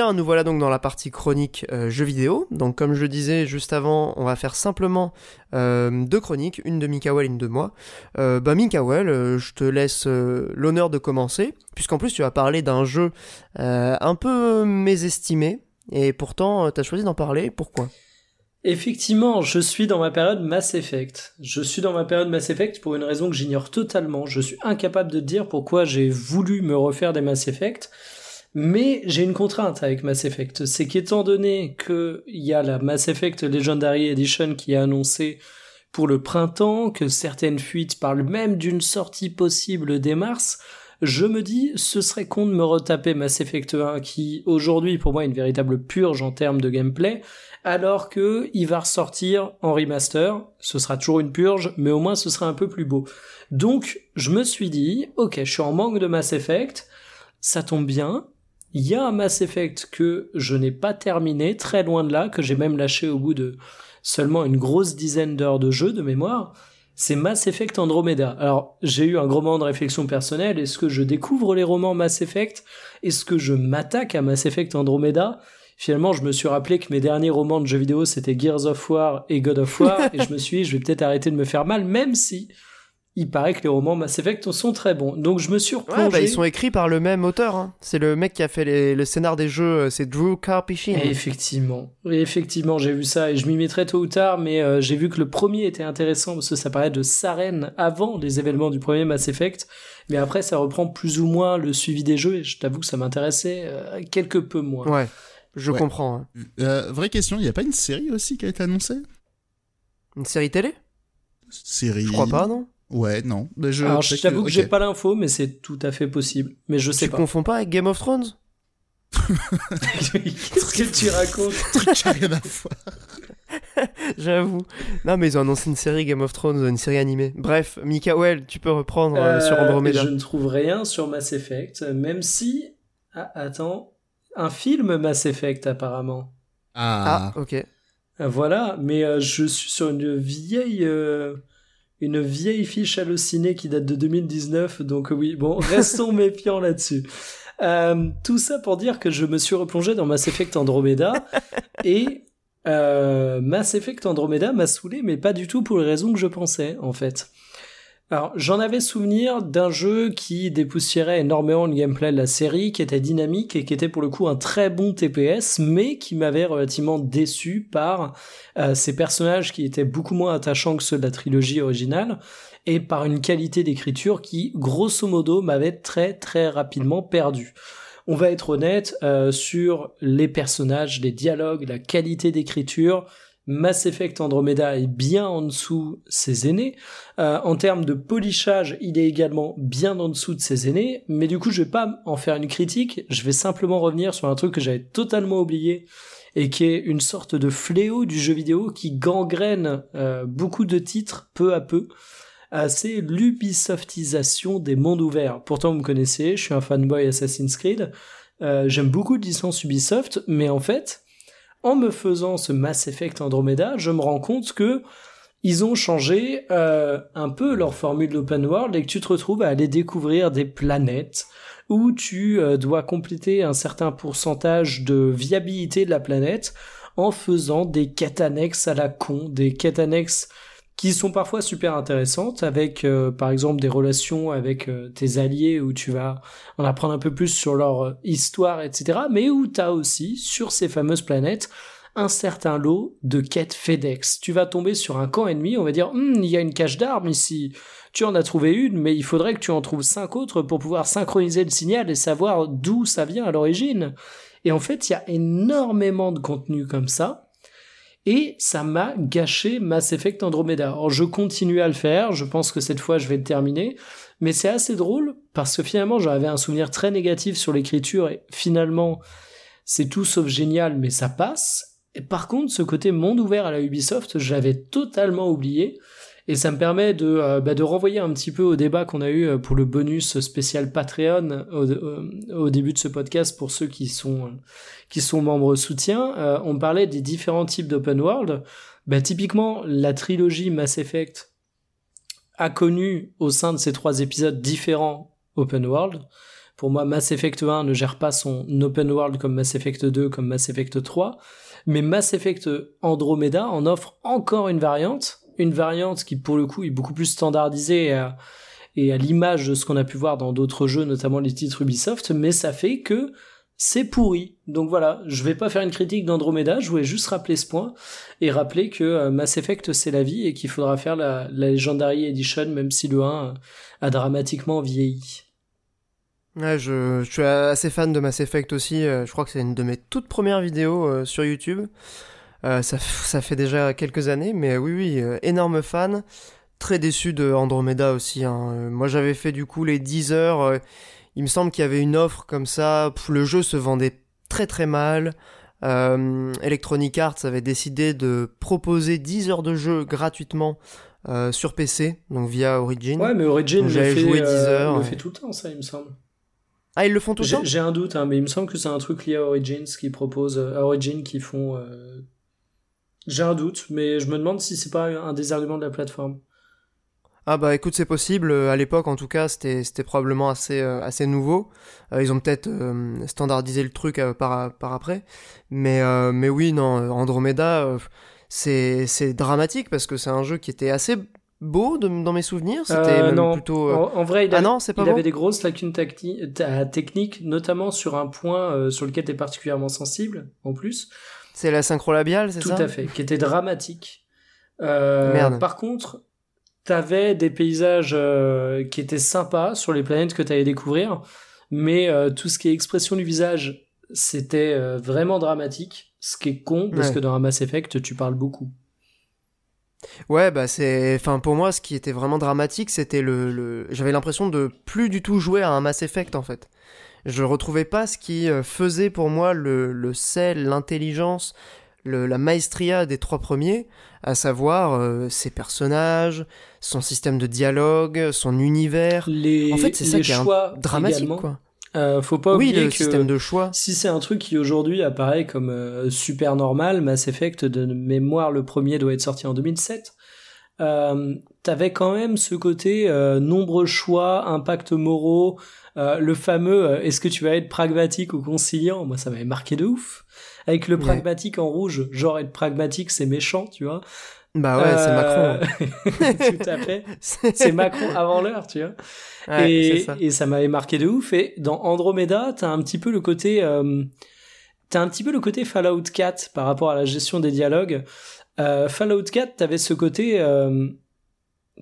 Nous voilà donc dans la partie chronique euh, jeux vidéo. Donc comme je le disais juste avant, on va faire simplement euh, deux chroniques, une de Mikael et une de moi. Euh, bah Mikael, euh, je te laisse l'honneur de commencer, puisqu'en plus tu vas parler d'un jeu un peu mésestimé, et pourtant tu as choisi d'en parler, pourquoi? Effectivement, je suis dans ma période Mass Effect. Je suis dans ma période Mass Effect pour une raison que j'ignore totalement. Je suis incapable de dire pourquoi j'ai voulu me refaire des Mass Effect. Mais j'ai une contrainte avec Mass Effect, c'est qu'étant donné qu'il y a la Mass Effect Legendary Edition qui est annoncée pour le printemps, que certaines fuites parlent même d'une sortie possible dès mars, je me dis ce serait con de me retaper Mass Effect 1 qui aujourd'hui pour moi est une véritable purge en termes de gameplay, alors que il va ressortir en remaster, ce sera toujours une purge, mais au moins ce sera un peu plus beau. Donc je me suis dit, ok, je suis en manque de Mass Effect, ça tombe bien, il y a un Mass Effect que je n'ai pas terminé, très loin de là, que j'ai même lâché au bout de seulement une grosse dizaine d'heures de jeu de mémoire. C'est Mass Effect Andromeda. Alors, j'ai eu un gros moment de réflexion personnelle. Est-ce que je découvre les romans Mass Effect? Est-ce que je m'attaque à Mass Effect Andromeda? Finalement, je me suis rappelé que mes derniers romans de jeux vidéo, c'était Gears of War et God of War, et je me suis dit, je vais peut-être arrêter de me faire mal, même si il paraît que les romans Mass Effect sont très bons. Donc je me suis replongé... Ouais, bah, ils sont écrits par le même auteur. Hein. C'est le mec qui a fait le scénar des jeux, euh, c'est Drew Karpyshyn. Effectivement, effectivement, j'ai vu ça et je m'y mettrai tôt ou tard, mais euh, j'ai vu que le premier était intéressant parce que ça parlait de Saren avant les événements du premier Mass Effect, mais après ça reprend plus ou moins le suivi des jeux et je t'avoue que ça m'intéressait euh, quelque peu moins. Ouais, je comprends. Hein. vraie question, il n'y a pas une série aussi qui a été annoncée? Une série télé? Série. Je crois pas, non Ouais, non. Mais je, Alors, je t'avoue que, j'ai pas l'info, mais c'est tout à fait possible. Mais je sais tu pas. Tu confonds pas avec Game of Thrones? Qu'est-ce que tu racontes? Truc qui a rien à voir. J'avoue. Non, mais ils ont annoncé une série Game of Thrones, une série animée. Bref, Mikael, tu peux reprendre euh, sur Andromeda. Je ne trouve rien sur Mass Effect, même si. Ah, attends. un film Mass Effect apparemment. Ah, ah ok. Voilà, mais je suis sur une vieille une vieille fiche hallucinée qui date de 2019, donc oui, bon, restons méfiants là-dessus. Euh, tout ça pour dire que je me suis replongé dans Mass Effect Andromeda et euh, Mass Effect Andromeda m'a saoulé, mais pas du tout pour les raisons que je pensais en fait. Alors, j'en avais souvenir d'un jeu qui dépoussiérait énormément le gameplay de la série, qui était dynamique et qui était pour le coup un très bon TPS, mais qui m'avait relativement déçu par euh, ces personnages qui étaient beaucoup moins attachants que ceux de la trilogie originale, et par une qualité d'écriture qui, grosso modo, m'avait très très rapidement perdu. On va être honnête euh, sur les personnages, les dialogues, la qualité d'écriture, Mass Effect Andromeda est bien en dessous ses aînés. Euh, en termes de polissage, il est également bien en dessous de ses aînés. Mais du coup, je vais pas en faire une critique. Je vais simplement revenir sur un truc que j'avais totalement oublié et qui est une sorte de fléau du jeu vidéo qui gangrène euh, beaucoup de titres peu à peu. Euh, c'est l'Ubisoftisation des mondes ouverts. Pourtant, vous me connaissez, je suis un fanboy Assassin's Creed. J'aime beaucoup de licences Ubisoft, mais en fait, en me faisant ce Mass Effect Andromeda, je me rends compte que ils ont changé euh, un peu leur formule d'open world et que tu te retrouves à aller découvrir des planètes où tu euh, dois compléter un certain pourcentage de viabilité de la planète en faisant des quêtes annexes à la con, des quêtes qui sont parfois super intéressantes avec euh, par exemple des relations avec euh, tes alliés où tu vas en apprendre un peu plus sur leur euh, histoire etc mais où tu as aussi sur ces fameuses planètes un certain lot de quêtes FedEx. Tu vas tomber sur un camp ennemi, on va dire, hum, il y a une cache d'armes ici. Tu en as trouvé une, mais il faudrait que tu en trouves cinq autres pour pouvoir synchroniser le signal et savoir d'où ça vient à l'origine. Et en fait, il y a énormément de contenu comme ça et ça m'a gâché Mass Effect Andromeda. Alors je continue à le faire, je pense que cette fois je vais le terminer, mais c'est assez drôle parce que finalement j'avais un souvenir très négatif sur l'écriture et finalement c'est tout sauf génial mais ça passe. Et par contre ce côté monde ouvert à la Ubisoft j'avais totalement oublié et ça me permet de, euh, bah, de renvoyer un petit peu au débat qu'on a eu euh, pour le bonus spécial Patreon au, au, début de ce podcast pour ceux qui sont, qui sont membres soutien. Euh, on parlait des différents types d'open world. Bah, typiquement, la trilogie Mass Effect a connu au sein de ces trois épisodes différents open world. Pour moi, Mass Effect 1 ne gère pas son open world comme Mass Effect 2, comme Mass Effect 3. Mais Mass Effect Andromeda en offre encore une variante une variante qui pour le coup est beaucoup plus standardisée et à, l'image de ce qu'on a pu voir dans d'autres jeux, notamment les titres Ubisoft, mais ça fait que c'est pourri. Donc voilà, je vais pas faire une critique d'Andromeda, je voulais juste rappeler ce point et rappeler que euh, Mass Effect c'est la vie et qu'il faudra faire la, Legendary Edition même si le 1 a dramatiquement vieilli. Je, suis assez fan de Mass Effect aussi, euh, je crois que c'est une de mes toutes premières vidéos euh, sur YouTube. Euh, ça, ça, fait déjà quelques années, mais oui, oui, euh, énorme fan. Très déçu de Andromeda aussi. Hein. Euh, moi, j'avais fait du coup les 10 heures. il me semble qu'il y avait une offre comme ça. le jeu se vendait très très mal. Electronic Arts avait décidé de proposer 10 heures de jeu gratuitement sur PC, donc via Origin. Ouais, mais Origin, j'ai joué 10 heures. le fait tout le temps, ça, il me semble. Ah, ils le font tout le temps? J'ai un doute, hein, mais il me semble que c'est un truc lié à Origins qui propose, à Origin qui font j'ai un doute, mais je me demande si c'est pas un des arguments de la plateforme. Ah bah écoute, c'est possible. À l'époque, en tout cas, c'était c'était probablement assez euh, assez nouveau. Euh, ils ont peut-être euh, standardisé le truc par par après, mais mais oui, non, Andromeda, c'est c'est dramatique parce que c'est un jeu qui était assez beau dans mes souvenirs. C'était plutôt. En, vrai, il, ah non, pas il avait des grosses lacunes techniques, notamment sur un point sur lequel tu es particulièrement sensible, en plus. C'est la synchro labiale, c'est ça Tout à fait, qui était dramatique. Euh, Merde. Par contre, t'avais des paysages euh, qui étaient sympas sur les planètes que t'allais découvrir, mais euh, tout ce qui est expression du visage, c'était vraiment dramatique. Ce qui est con, parce que dans un Mass Effect, tu parles beaucoup. Ouais, bah c'est. Enfin, pour moi, ce qui était vraiment dramatique, c'était le. le... J'avais l'impression de plus du tout jouer à un Mass Effect en fait je retrouvais pas ce qui euh, faisait pour moi le, le sel, l'intelligence, la maestria des trois premiers, à savoir euh, ses personnages, son système de dialogue, son univers. Les, en fait, c'est ça qui est dramatique, quoi. Euh, faut pas oui, oublier le que système de choix. si c'est un truc qui aujourd'hui apparaît comme euh, super normal, Mass Effect de mémoire le premier doit être sorti en 2007. Euh, T'avais quand même ce côté nombreux choix, impact moraux, euh, le fameux euh, est-ce que tu vas être pragmatique ou conciliant? Moi, ça m'avait marqué de ouf. Avec le Ouais. pragmatique en rouge, genre être pragmatique, c'est méchant, tu vois. Bah ouais, c'est Macron. Macron. Tout à fait. C'est Macron avant l'heure, tu vois. Ouais, et, ça. et ça m'avait marqué de ouf. Et dans Andromeda, t'as un petit peu le côté, euh, t'as un petit peu le côté Fallout 4 par rapport à la gestion des dialogues. Euh, Fallout 4, t'avais ce côté, euh,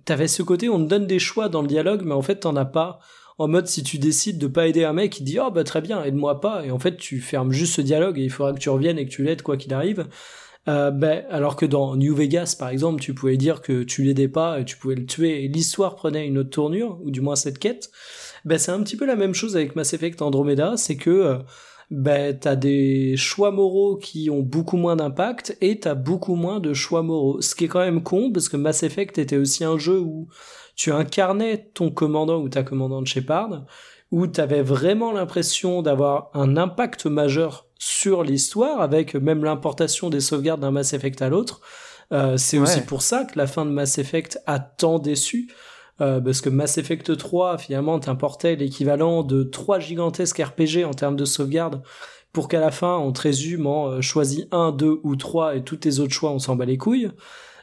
t'avais ce côté, on te donne des choix dans le dialogue, mais en fait t'en as pas. En mode, si tu décides de pas aider un mec, il dit oh bah très bien, aide-moi pas, et en fait tu fermes juste ce dialogue et il faudra que tu reviennes et que tu l'aides quoi qu'il arrive. Euh, ben, alors que dans New Vegas, par exemple, tu pouvais dire que tu l'aidais pas et tu pouvais le tuer et l'histoire prenait une autre tournure, ou du moins cette quête. Ben, c'est un petit peu la même chose avec Mass Effect Andromeda, c'est que euh, ben, t'as des choix moraux qui ont beaucoup moins d'impact et t'as beaucoup moins de choix moraux. Ce qui est quand même con, parce que Mass Effect était aussi un jeu où tu incarnais ton commandant ou ta commandante Shepard, où t'avais vraiment l'impression d'avoir un impact majeur sur l'histoire, avec même l'importation des sauvegardes d'un Mass Effect à l'autre. Euh, c'est Ouais. aussi pour ça que la fin de Mass Effect a tant déçu. Euh, parce que Mass Effect 3, finalement, t'importait l'équivalent de trois gigantesques RPG en termes de sauvegarde, pour qu'à la fin, on te résume en euh, choisis un, deux ou trois, et tous tes autres choix, on s'en bat les couilles.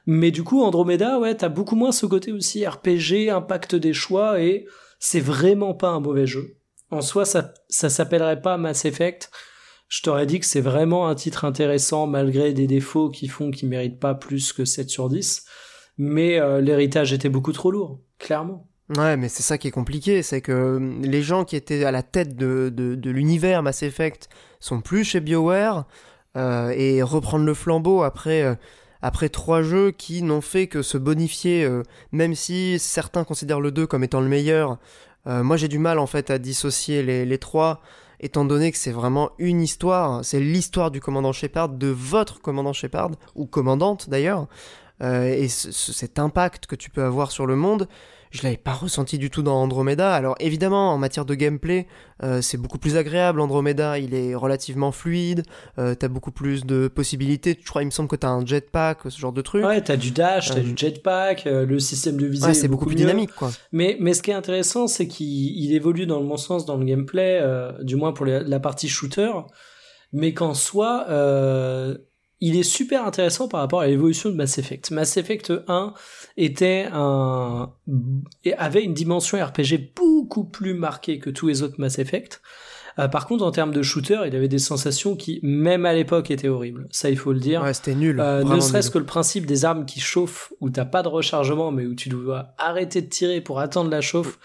Mais du coup, Andromeda, ouais, t'as beaucoup moins ce côté aussi RPG, impact des choix, et c'est vraiment pas un mauvais jeu. En soi, ça, ça s'appellerait pas Mass Effect. Je t'aurais dit que c'est vraiment un titre intéressant, malgré des défauts qui font qu'il mérite pas plus que 7 sur 10. Mais euh, l'héritage était beaucoup trop lourd, clairement. Ouais, mais c'est ça qui est compliqué, c'est que euh, les gens qui étaient à la tête de, de, l'univers Mass Effect sont plus chez BioWare euh, et reprendre le flambeau après, après trois jeux qui n'ont fait que se bonifier, euh, même si certains considèrent le 2 comme étant le meilleur. euh, moi j'ai du mal en fait à dissocier les, trois, étant donné que c'est vraiment une histoire, c'est l'histoire du commandant Shepard, de votre commandant Shepard, ou commandante d'ailleurs, euh, et ce- ce- cet impact que tu peux avoir sur le monde, je l'avais pas ressenti du tout dans Andromeda. Alors évidemment, en matière de gameplay, euh, c'est beaucoup plus agréable. Andromeda, il est relativement fluide. Euh, t'as beaucoup plus de possibilités. Je crois, il me semble que t'as un jetpack, ce genre de truc. Ouais, t'as du dash, t'as Euh, du jetpack, le système de visée Ouais, est c'est beaucoup plus mieux. dynamique, quoi. Mais, mais ce qui est intéressant, c'est qu'il il évolue dans le bon sens dans le gameplay, du moins pour la partie shooter, mais qu'en soi, il est super intéressant par rapport à l'évolution de Mass Effect. Mass Effect 1 était un, et avait une dimension RPG beaucoup plus marquée que tous les autres Mass Effect. Euh, par contre, en termes de shooter, il avait des sensations qui, même à l'époque, étaient horribles. Ça, il faut le dire. Ouais, c'était nul. Euh, ne serait-ce que le principe des armes qui chauffent, où t'as pas de rechargement, mais où tu dois arrêter de tirer pour attendre la chauffe,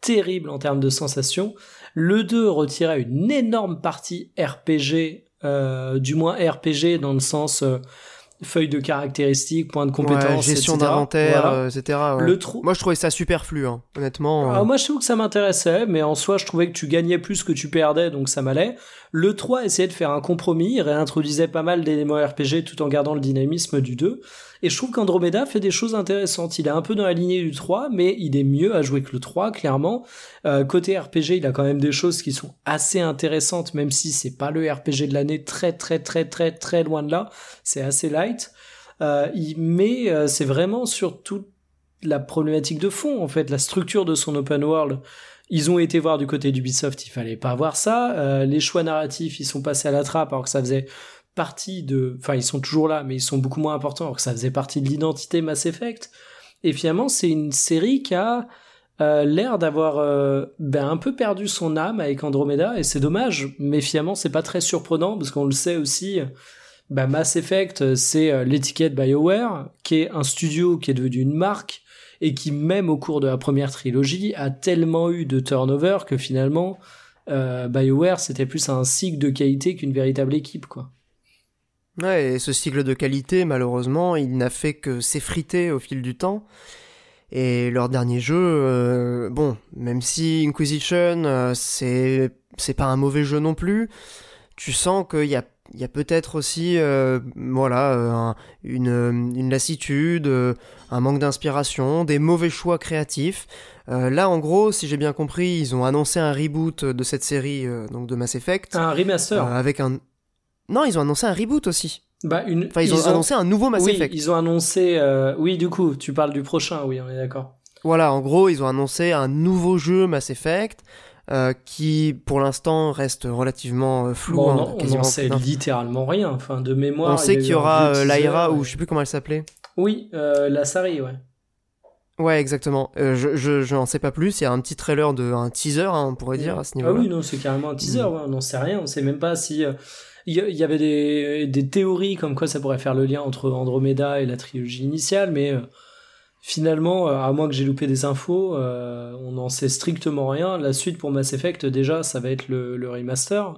terrible en termes de sensations. Le 2 retirait une énorme partie RPG, du moins RPG dans le sens euh, feuille de caractéristiques, point de Ouais, compétences, gestion etc. d'inventaire, Voilà. euh, etc. ouais. Le trou. Moi, je trouvais ça superflu, hein. honnêtement. euh. Alors, moi, je trouve que ça m'intéressait, mais en soi, je trouvais que tu gagnais plus que tu perdais, donc ça m'allait. Le 3 essayait de faire un compromis, il réintroduisait pas mal d'éléments RPG tout en gardant le dynamisme du 2. Et je trouve qu'Andromeda fait des choses intéressantes. Il est un peu dans la lignée du 3, mais il est mieux à jouer que le 3, clairement. Euh, côté RPG, il a quand même des choses qui sont assez intéressantes, même si c'est pas le RPG de l'année, très très très très très loin de là. C'est assez light. Euh, mais euh, c'est vraiment sur toute la problématique de fond, en fait, la structure de son open world. Ils ont été voir du côté d'Ubisoft, il fallait pas voir ça. Euh, les choix narratifs, ils sont passés à la trappe alors que ça faisait partie de... Enfin, ils sont toujours là, mais ils sont beaucoup moins importants alors que ça faisait partie de l'identité Mass Effect. Et finalement, c'est une série qui a euh, l'air d'avoir euh, ben, un peu perdu son âme avec Andromeda, et c'est dommage, mais finalement, c'est pas très surprenant, parce qu'on le sait aussi... Bah, Mass Effect, c'est l'étiquette BioWare, qui est un studio qui est devenu une marque, et qui, même au cours de la première trilogie, a tellement eu de turnover que finalement, euh, BioWare, c'était plus un cycle de qualité qu'une véritable équipe, quoi. Ouais, et ce cycle de qualité, malheureusement, il n'a fait que s'effriter au fil du temps. Et leur dernier jeu, euh, bon, même si Inquisition, euh, c'est c'est pas un mauvais jeu non plus, tu sens qu'il y a il y a peut-être aussi voilà une, une, lassitude, un manque d'inspiration, des mauvais choix créatifs. là, en gros, si j'ai bien compris, ils ont annoncé un reboot de cette série donc de Mass Effect. Un remaster. avec un. Non, ils ont annoncé un reboot aussi. Bah, une... Enfin, ils, ont, annoncé un nouveau Mass oui, Effect. Ils ont annoncé. Oui, du coup, tu parles du prochain. Oui, on est d'accord. Voilà, en gros, ils ont annoncé un nouveau jeu Mass Effect. Euh, qui pour l'instant reste relativement euh, flou. Bon, on, sait littéralement rien. Enfin, de mémoire. On sait qu'il y aura euh, Lyra ou je sais plus comment elle s'appelait. Oui, la Sari, ouais. Ouais, exactement. je, je, n'en sais pas plus. Il y a un petit trailer de un teaser, hein, on pourrait dire à ce niveau-là. Ah oui, non, c'est carrément un teaser. Mm. Ouais, on n'en sait rien. On sait même pas si. Il y, avait des, des, théories comme quoi ça pourrait faire le lien entre Andromeda et la trilogie initiale, mais finalement, euh, à moins que j'ai loupé des infos, euh, on n'en sait strictement rien. La suite pour Mass Effect, déjà, ça va être le, remaster.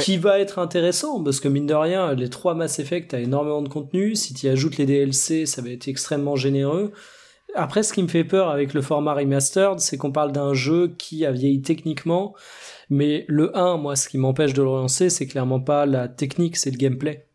Qui va être intéressant, parce que mine de rien, les trois Mass Effect a énormément de contenu. Si tu ajoutes les DLC, ça va être extrêmement généreux. Après, ce qui me fait peur avec le format remastered, c'est qu'on parle d'un jeu qui a vieilli techniquement, mais le 1, moi, ce qui m'empêche de le relancer, c'est clairement pas la technique, c'est le gameplay.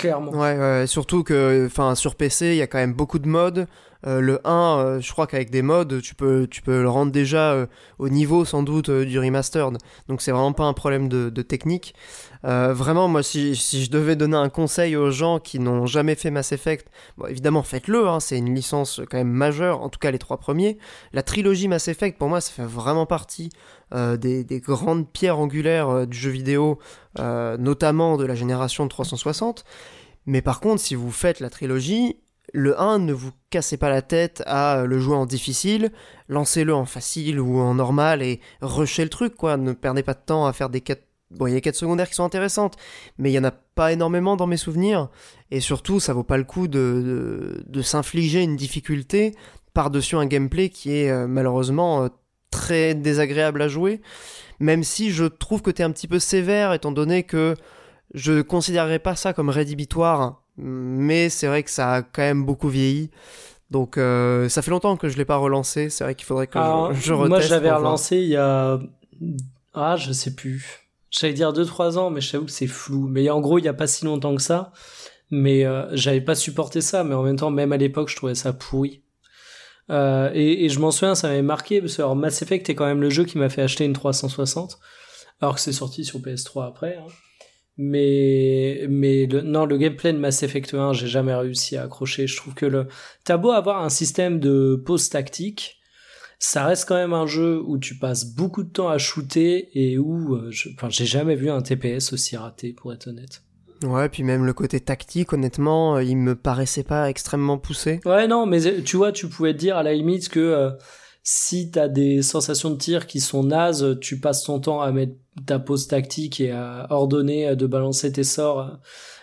Clairement. Ouais, ouais surtout que enfin sur PC, il y a quand même beaucoup de modes. Euh, le 1, euh, je crois qu'avec des modes, tu peux, tu peux le rendre déjà euh, au niveau sans doute du remastered. Donc c'est vraiment pas un problème de, technique. vraiment, moi, si, si, je devais donner un conseil aux gens qui n'ont jamais fait Mass Effect, bon, évidemment, faites-le. Hein, c'est une licence quand même majeure, en tout cas les trois premiers. La trilogie Mass Effect, pour moi, ça fait vraiment partie des, des, grandes pierres angulaires du jeu vidéo, notamment de la génération de 360. Mais par contre, si vous faites la trilogie, le 1, ne vous cassez pas la tête à le jouer en difficile, lancez-le en facile ou en normal et rushez le truc, quoi. Ne perdez pas de temps à faire des quêtes. Bon, il y a quêtes secondaires qui sont intéressantes, mais il y en a pas énormément dans mes souvenirs. Et surtout, ça vaut pas le coup de, de, s'infliger une difficulté par-dessus un gameplay qui est euh, malheureusement euh, très désagréable à jouer. Même si je trouve que tu es un petit peu sévère, étant donné que je considérerais pas ça comme rédhibitoire mais c'est vrai que ça a quand même beaucoup vieilli. Donc euh, ça fait longtemps que je l'ai pas relancé. C'est vrai qu'il faudrait que je, je reteste. Moi, j'avais relancé il y a ah je sais plus. J'allais dire 2-3 ans, mais je t'avoue que c'est flou. Mais en gros, il y a pas si longtemps que ça. Mais euh, j'avais pas supporté ça. Mais en même temps, même à l'époque, je trouvais ça pourri. Euh, et, et, je m'en souviens, ça m'avait marqué parce que alors, Mass Effect est quand même le jeu qui m'a fait acheter une 360, alors que c'est sorti sur PS3 après. Hein mais mais le, non le gameplay de Mass Effect 1 j'ai jamais réussi à accrocher je trouve que le t'as beau avoir un système de pause tactique ça reste quand même un jeu où tu passes beaucoup de temps à shooter et où euh, enfin j'ai jamais vu un TPS aussi raté pour être honnête Ouais, puis même le côté tactique, honnêtement, euh, il me paraissait pas extrêmement poussé. Ouais, non, mais euh, tu vois, tu pouvais te dire à la limite que si t'as des sensations de tir qui sont nazes, tu passes ton temps à mettre ta pause tactique et à ordonner de balancer tes sorts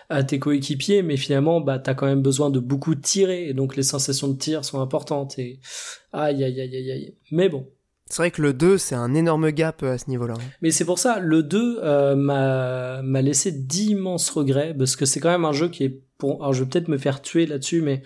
à, tes coéquipiers, mais finalement, bah, t'as quand même besoin de beaucoup tirer, et donc les sensations de tir sont importantes, et aïe aïe aïe aïe aïe. Mais bon. C'est vrai que le 2, c'est un énorme gap euh, à ce niveau-là. Mais c'est pour ça, le 2 euh, m'a, m'a laissé d'immenses regrets, parce que c'est quand même un jeu qui est pour, alors je vais peut-être me faire tuer là-dessus, mais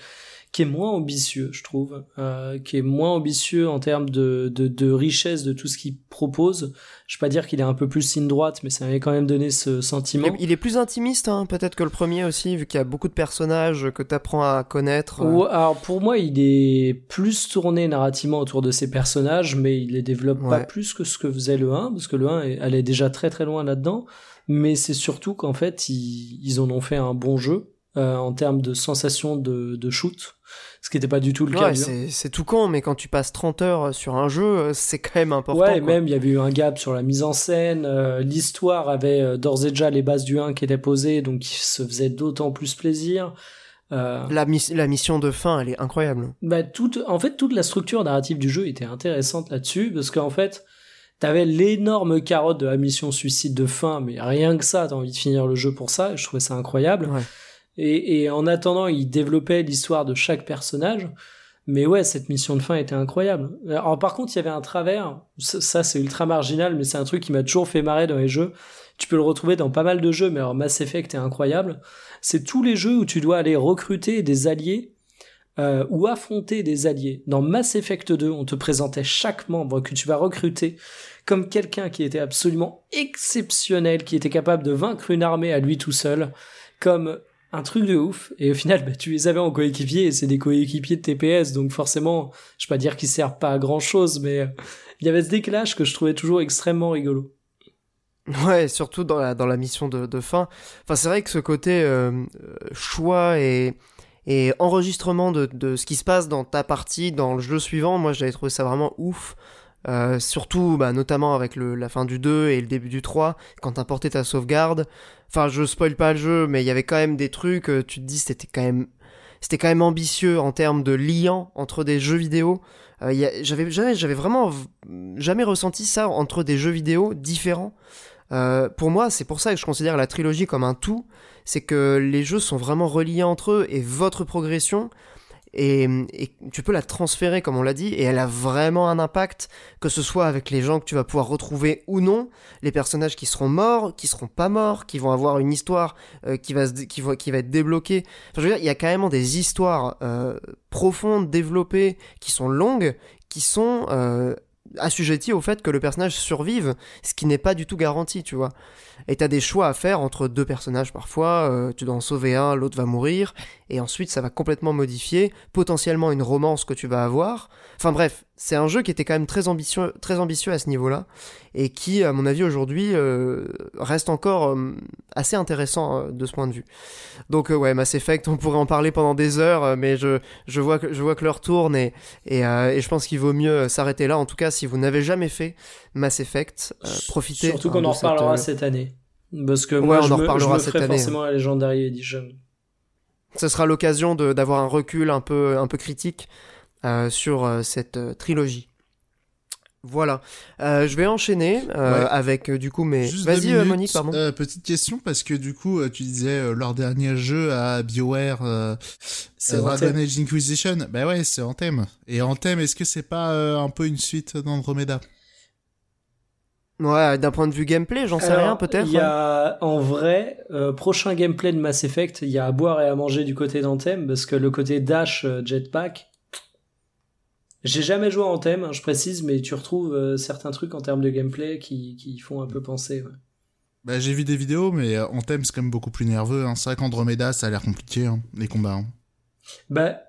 qui est moins ambitieux, je trouve, euh, qui est moins ambitieux en termes de, de, de richesse de tout ce qu'il propose. Je vais pas dire qu'il est un peu plus signe droite, mais ça m'avait quand même donné ce sentiment. Il est, plus intimiste, hein, peut-être que le premier aussi, vu qu'il y a beaucoup de personnages que tu apprends à connaître. Ou, alors pour moi, il est plus tourné narrativement autour de ces personnages, mais il les développe pas plus que ce que faisait le 1, parce que le 1 allait déjà très très loin là-dedans. Mais c'est surtout qu'en fait, ils, ils en ont fait un bon jeu euh, en termes de sensation de, de shoot, ce qui n'était pas du tout le cas. C'est tout con, mais quand tu passes 30 heures sur un jeu, euh, c'est quand même important. Ouais, même il y avait eu un gap sur la mise en scène, euh, l'histoire avait d'ores et déjà les bases du 1 qui étaient posées, donc il se faisait d'autant plus plaisir. La, la, mission de fin, elle est incroyable. Bah, toute, en fait, toute la structure narrative du jeu était intéressante là-dessus, parce qu'en fait, t'avais l'énorme carotte de la mission suicide de fin, mais rien que ça, t'as envie de finir le jeu pour ça, et je trouvais ça incroyable. Ouais. Et, et en attendant, il développait l'histoire de chaque personnage. Mais ouais, cette mission de fin était incroyable. Alors par contre, il y avait un travers, ça, c'est ultra marginal, mais c'est un truc qui m'a toujours fait marrer dans les jeux. Tu peux le retrouver dans pas mal de jeux, mais alors Mass Effect est incroyable. C'est tous les jeux où tu dois aller recruter des alliés euh, ou affronter des alliés. Dans Mass Effect 2, on te présentait chaque membre que tu vas recruter comme quelqu'un qui était absolument exceptionnel, qui était capable de vaincre une armée à lui tout seul, comme un truc de ouf. Et au final, bah, tu les avais en coéquipier, et c'est des coéquipiers de TPS, donc forcément, je vais pas dire qu'ils servent pas à grand chose, mais euh, il y avait ce décalage que je trouvais toujours extrêmement rigolo. Ouais, surtout dans la, dans la mission de, de fin. Enfin, c'est vrai que ce côté euh, choix et, et enregistrement de, de ce qui se passe dans ta partie, dans le jeu suivant, moi j'avais trouvé ça vraiment ouf. Euh, surtout, bah, notamment avec la fin du 2 et le début du 3, quand t'as porté ta sauvegarde. Enfin, je spoil pas le jeu, mais il y avait quand même des trucs, euh, tu te dis, c'était quand même, c'était quand même ambitieux en termes de liant entre des jeux vidéo. Euh, j'avais, j'avais, j'avais vraiment jamais ressenti ça entre des jeux vidéo différents. Euh, pour moi, c'est pour ça que je considère la trilogie comme un tout. C'est que les jeux sont vraiment reliés entre eux et votre progression, et, tu peux la transférer comme on l'a dit et elle a vraiment un impact que ce soit avec les gens que tu vas pouvoir retrouver ou non les personnages qui seront morts qui seront pas morts qui vont avoir une histoire euh, qui va qui va qui va être débloquée. Enfin, je veux dire il y a carrément des histoires euh, profondes développées qui sont longues qui sont euh, assujetties au fait que le personnage survive ce qui n'est pas du tout garanti tu vois et t'as des choix à faire entre deux personnages parfois, euh, tu dois en sauver un, l'autre va mourir, et ensuite ça va complètement modifier potentiellement une romance que tu vas avoir. Enfin bref, c'est un jeu qui était quand même très ambitieux, très ambitieux à ce niveau-là, et qui, à mon avis, aujourd'hui, euh, reste encore euh, assez intéressant de ce point de vue. Donc ouais, Mass Effect, on pourrait en parler pendant des heures, mais je, je vois que, je vois que l'heure tourne, et, et, et je pense qu'il vaut mieux s'arrêter là. En tout cas, si vous n'avez jamais fait Mass Effect, profitez. Surtout qu'on en reparlera cette année. Parce que moi, on je en reparlera je me cette année. forcément la Legendary Edition. Ce sera l'occasion d'avoir un recul un peu, un peu critique euh, sur euh, cette euh, trilogie. Voilà. Euh, je vais enchaîner euh, avec du coup mes. Vas-y Monique, pardon. petite question parce que du coup tu disais leur dernier jeu à Bioware, c'est Dragon Age Inquisition. Bah ouais, c'est Anthem. Et Anthem, est-ce que c'est pas un peu une suite d'Andromeda? Ouais, d'un point de vue gameplay, j'en sais rien peut-être. Il y a en vrai euh, prochain gameplay de Mass Effect, il y a à boire et à manger du côté d'Anthem parce que le côté dash euh, jetpack. J'ai jamais joué à Anthem, hein, je précise, mais tu retrouves euh, certains trucs en termes de gameplay qui, qui font un peu penser. Ouais. Bah, j'ai vu des vidéos, mais Anthem c'est quand même beaucoup plus nerveux. Hein. C'est vrai qu'Andromeda ça a l'air compliqué hein, les combats. Hein. Bah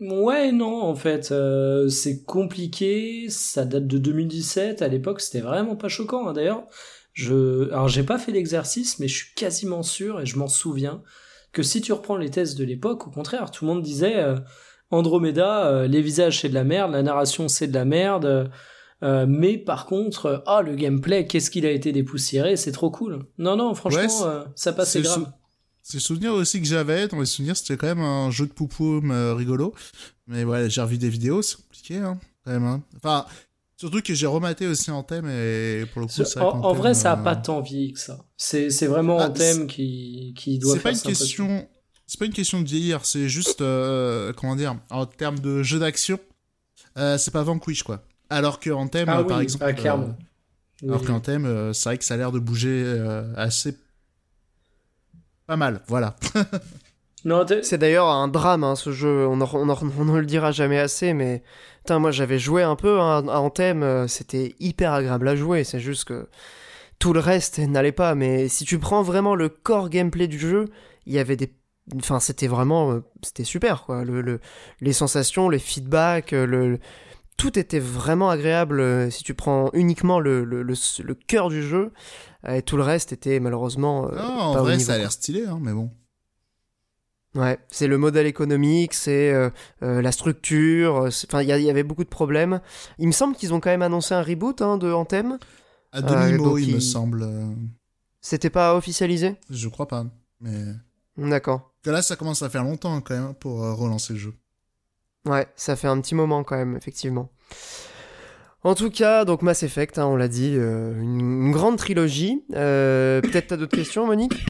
Ouais, non, en fait, euh, c'est compliqué. Ça date de 2017. À l'époque, c'était vraiment pas choquant. Hein. D'ailleurs, je, alors j'ai pas fait l'exercice, mais je suis quasiment sûr et je m'en souviens que si tu reprends les tests de l'époque, au contraire, tout le monde disait euh, Andromeda, euh, les visages c'est de la merde, la narration c'est de la merde. mais par contre, ah le gameplay, qu'est-ce qu'il a été dépoussiéré, c'est trop cool. Non non, franchement, ça passait grave. C'est le souvenir aussi que j'avais. Dans les souvenirs, c'était quand même un jeu de poupoum euh, rigolo. Mais ouais, j'ai revu des vidéos, c'est compliqué, hein, quand même. Hein. Enfin, surtout que j'ai rematé aussi en thème et pour le coup, ça. En, en vrai, ça a pas tant vieilli que ça. C'est, c'est vraiment un ah, thème qui, qui doit faire pas une question. C'est pas une question de vieillir, c'est juste, euh, comment dire, en termes de jeu d'action, euh, c'est pas Vanquish, quoi. Alors que en thème, ah par exemple. Ah, clairement. alors qu'en thème, c'est vrai que ça a l'air de bouger assez pas mal, voilà. c'est d'ailleurs un drame, hein, ce jeu. On, ne le dira jamais assez, mais moi j'avais joué un peu hein, en thème. Euh, c'était hyper agréable à jouer. C'est juste que tout le reste n'allait pas. Mais si tu prends vraiment le core gameplay du jeu, il y avait des enfin c'était vraiment euh, c'était super quoi le, les sensations les feedbacks euh, le, tout était vraiment agréable si tu prends uniquement le, le, le cœur du jeu et tout le reste était malheureusement. Euh, en vrai, ça a l'air stylé, hein, mais bon. Ouais, c'est le modèle économique, c'est euh, euh, la structure. Enfin, il y, avait beaucoup de problèmes. Il me semble qu'ils ont quand même annoncé un reboot hein, de Anthem. À demi-mot, il me semble. C'était pas officialisé? Je crois pas, mais. D'accord. Que là, ça commence à faire longtemps quand même pour relancer le jeu. Ouais, ça fait un petit moment quand même, effectivement. En tout cas, donc Mass Effect, hein, on l'a dit, euh, une, grande trilogie. Euh, peut-être t'as d'autres questions, Monique?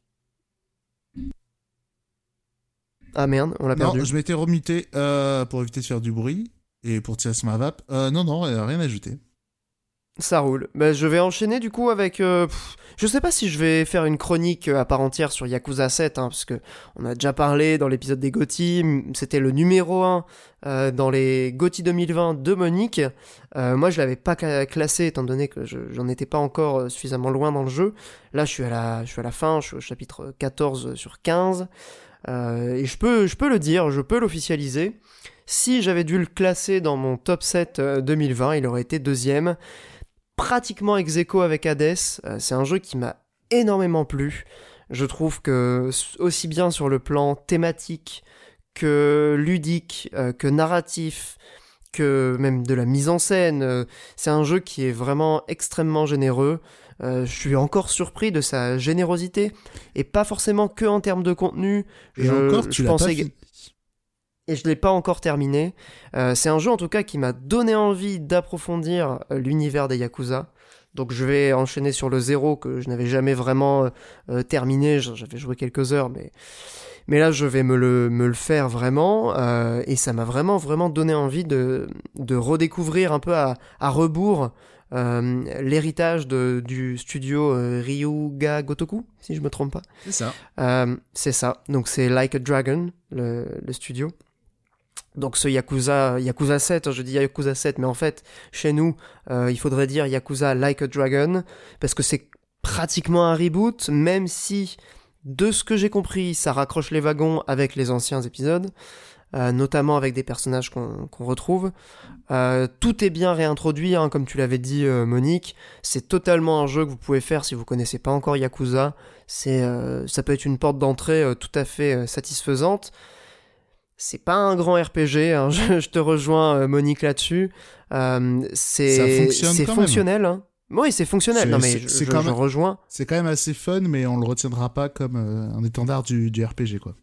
Ah merde, on l'a perdu. Non, je m'étais remuté euh, pour éviter de faire du bruit et pour tirer sur ma vape. non, non, rien à ajouter. Ça roule. Bah, je vais enchaîner du coup avec. euh, je sais pas si je vais faire une chronique euh, à part entière sur Yakuza 7, hein, parce que on a déjà parlé dans l'épisode des GOTY. C'était le numéro 1 euh, dans les GOTY 2020 de Monique. Euh, moi, je l'avais pas classé étant donné que je- j'en étais pas encore euh, suffisamment loin dans le jeu. Là, je suis à la, je suis à la fin, je suis au chapitre 14 sur 15. Euh, et je peux, je peux le dire, je peux l'officialiser. Si j'avais dû le classer dans mon top 7 euh, 2020, il aurait été deuxième pratiquement ex aequo avec Hades. Euh, c'est un jeu qui m'a énormément plu. Je trouve que aussi bien sur le plan thématique que ludique, euh, que narratif, que même de la mise en scène, euh, c'est un jeu qui est vraiment extrêmement généreux. Euh, je suis encore surpris de sa générosité et pas forcément que en termes de contenu. Et je, encore, tu l'as pas. Et je l'ai pas encore terminé. Euh, c'est un jeu en tout cas qui m'a donné envie d'approfondir euh, l'univers des Yakuza. Donc je vais enchaîner sur le zéro que je n'avais jamais vraiment euh, terminé. J'avais joué quelques heures, mais mais là je vais me le me le faire vraiment. euh, et ça m'a vraiment vraiment donné envie de de redécouvrir un peu à à rebours. euh, l'héritage de- du studio euh, Ryuga Gotoku, si je me trompe pas. C'est ça. Euh, c'est ça. Donc c'est Like a Dragon, le, le studio. Donc ce Yakuza, Yakuza 7, je dis Yakuza 7, mais en fait, chez nous, euh, il faudrait dire Yakuza Like a Dragon, parce que c'est pratiquement un reboot, même si, de ce que j'ai compris, ça raccroche les wagons avec les anciens épisodes, euh, notamment avec des personnages qu'on retrouve. Euh, tout est bien réintroduit, hein, comme tu l'avais dit, Monique. C'est totalement un jeu que vous pouvez faire si vous connaissez pas encore Yakuza. C'est, ça peut être une porte d'entrée tout à fait satisfaisante. C'est pas un grand RPG, hein, je, je te rejoins euh, Monique là-dessus. Euh, c'est Ça fonctionne fonctionnel. Hein. Oui, c'est fonctionnel. Non mais je, je- quand je même- rejoins. C'est quand même assez fun, mais on le retiendra pas comme euh, un étendard du, du RPG, quoi.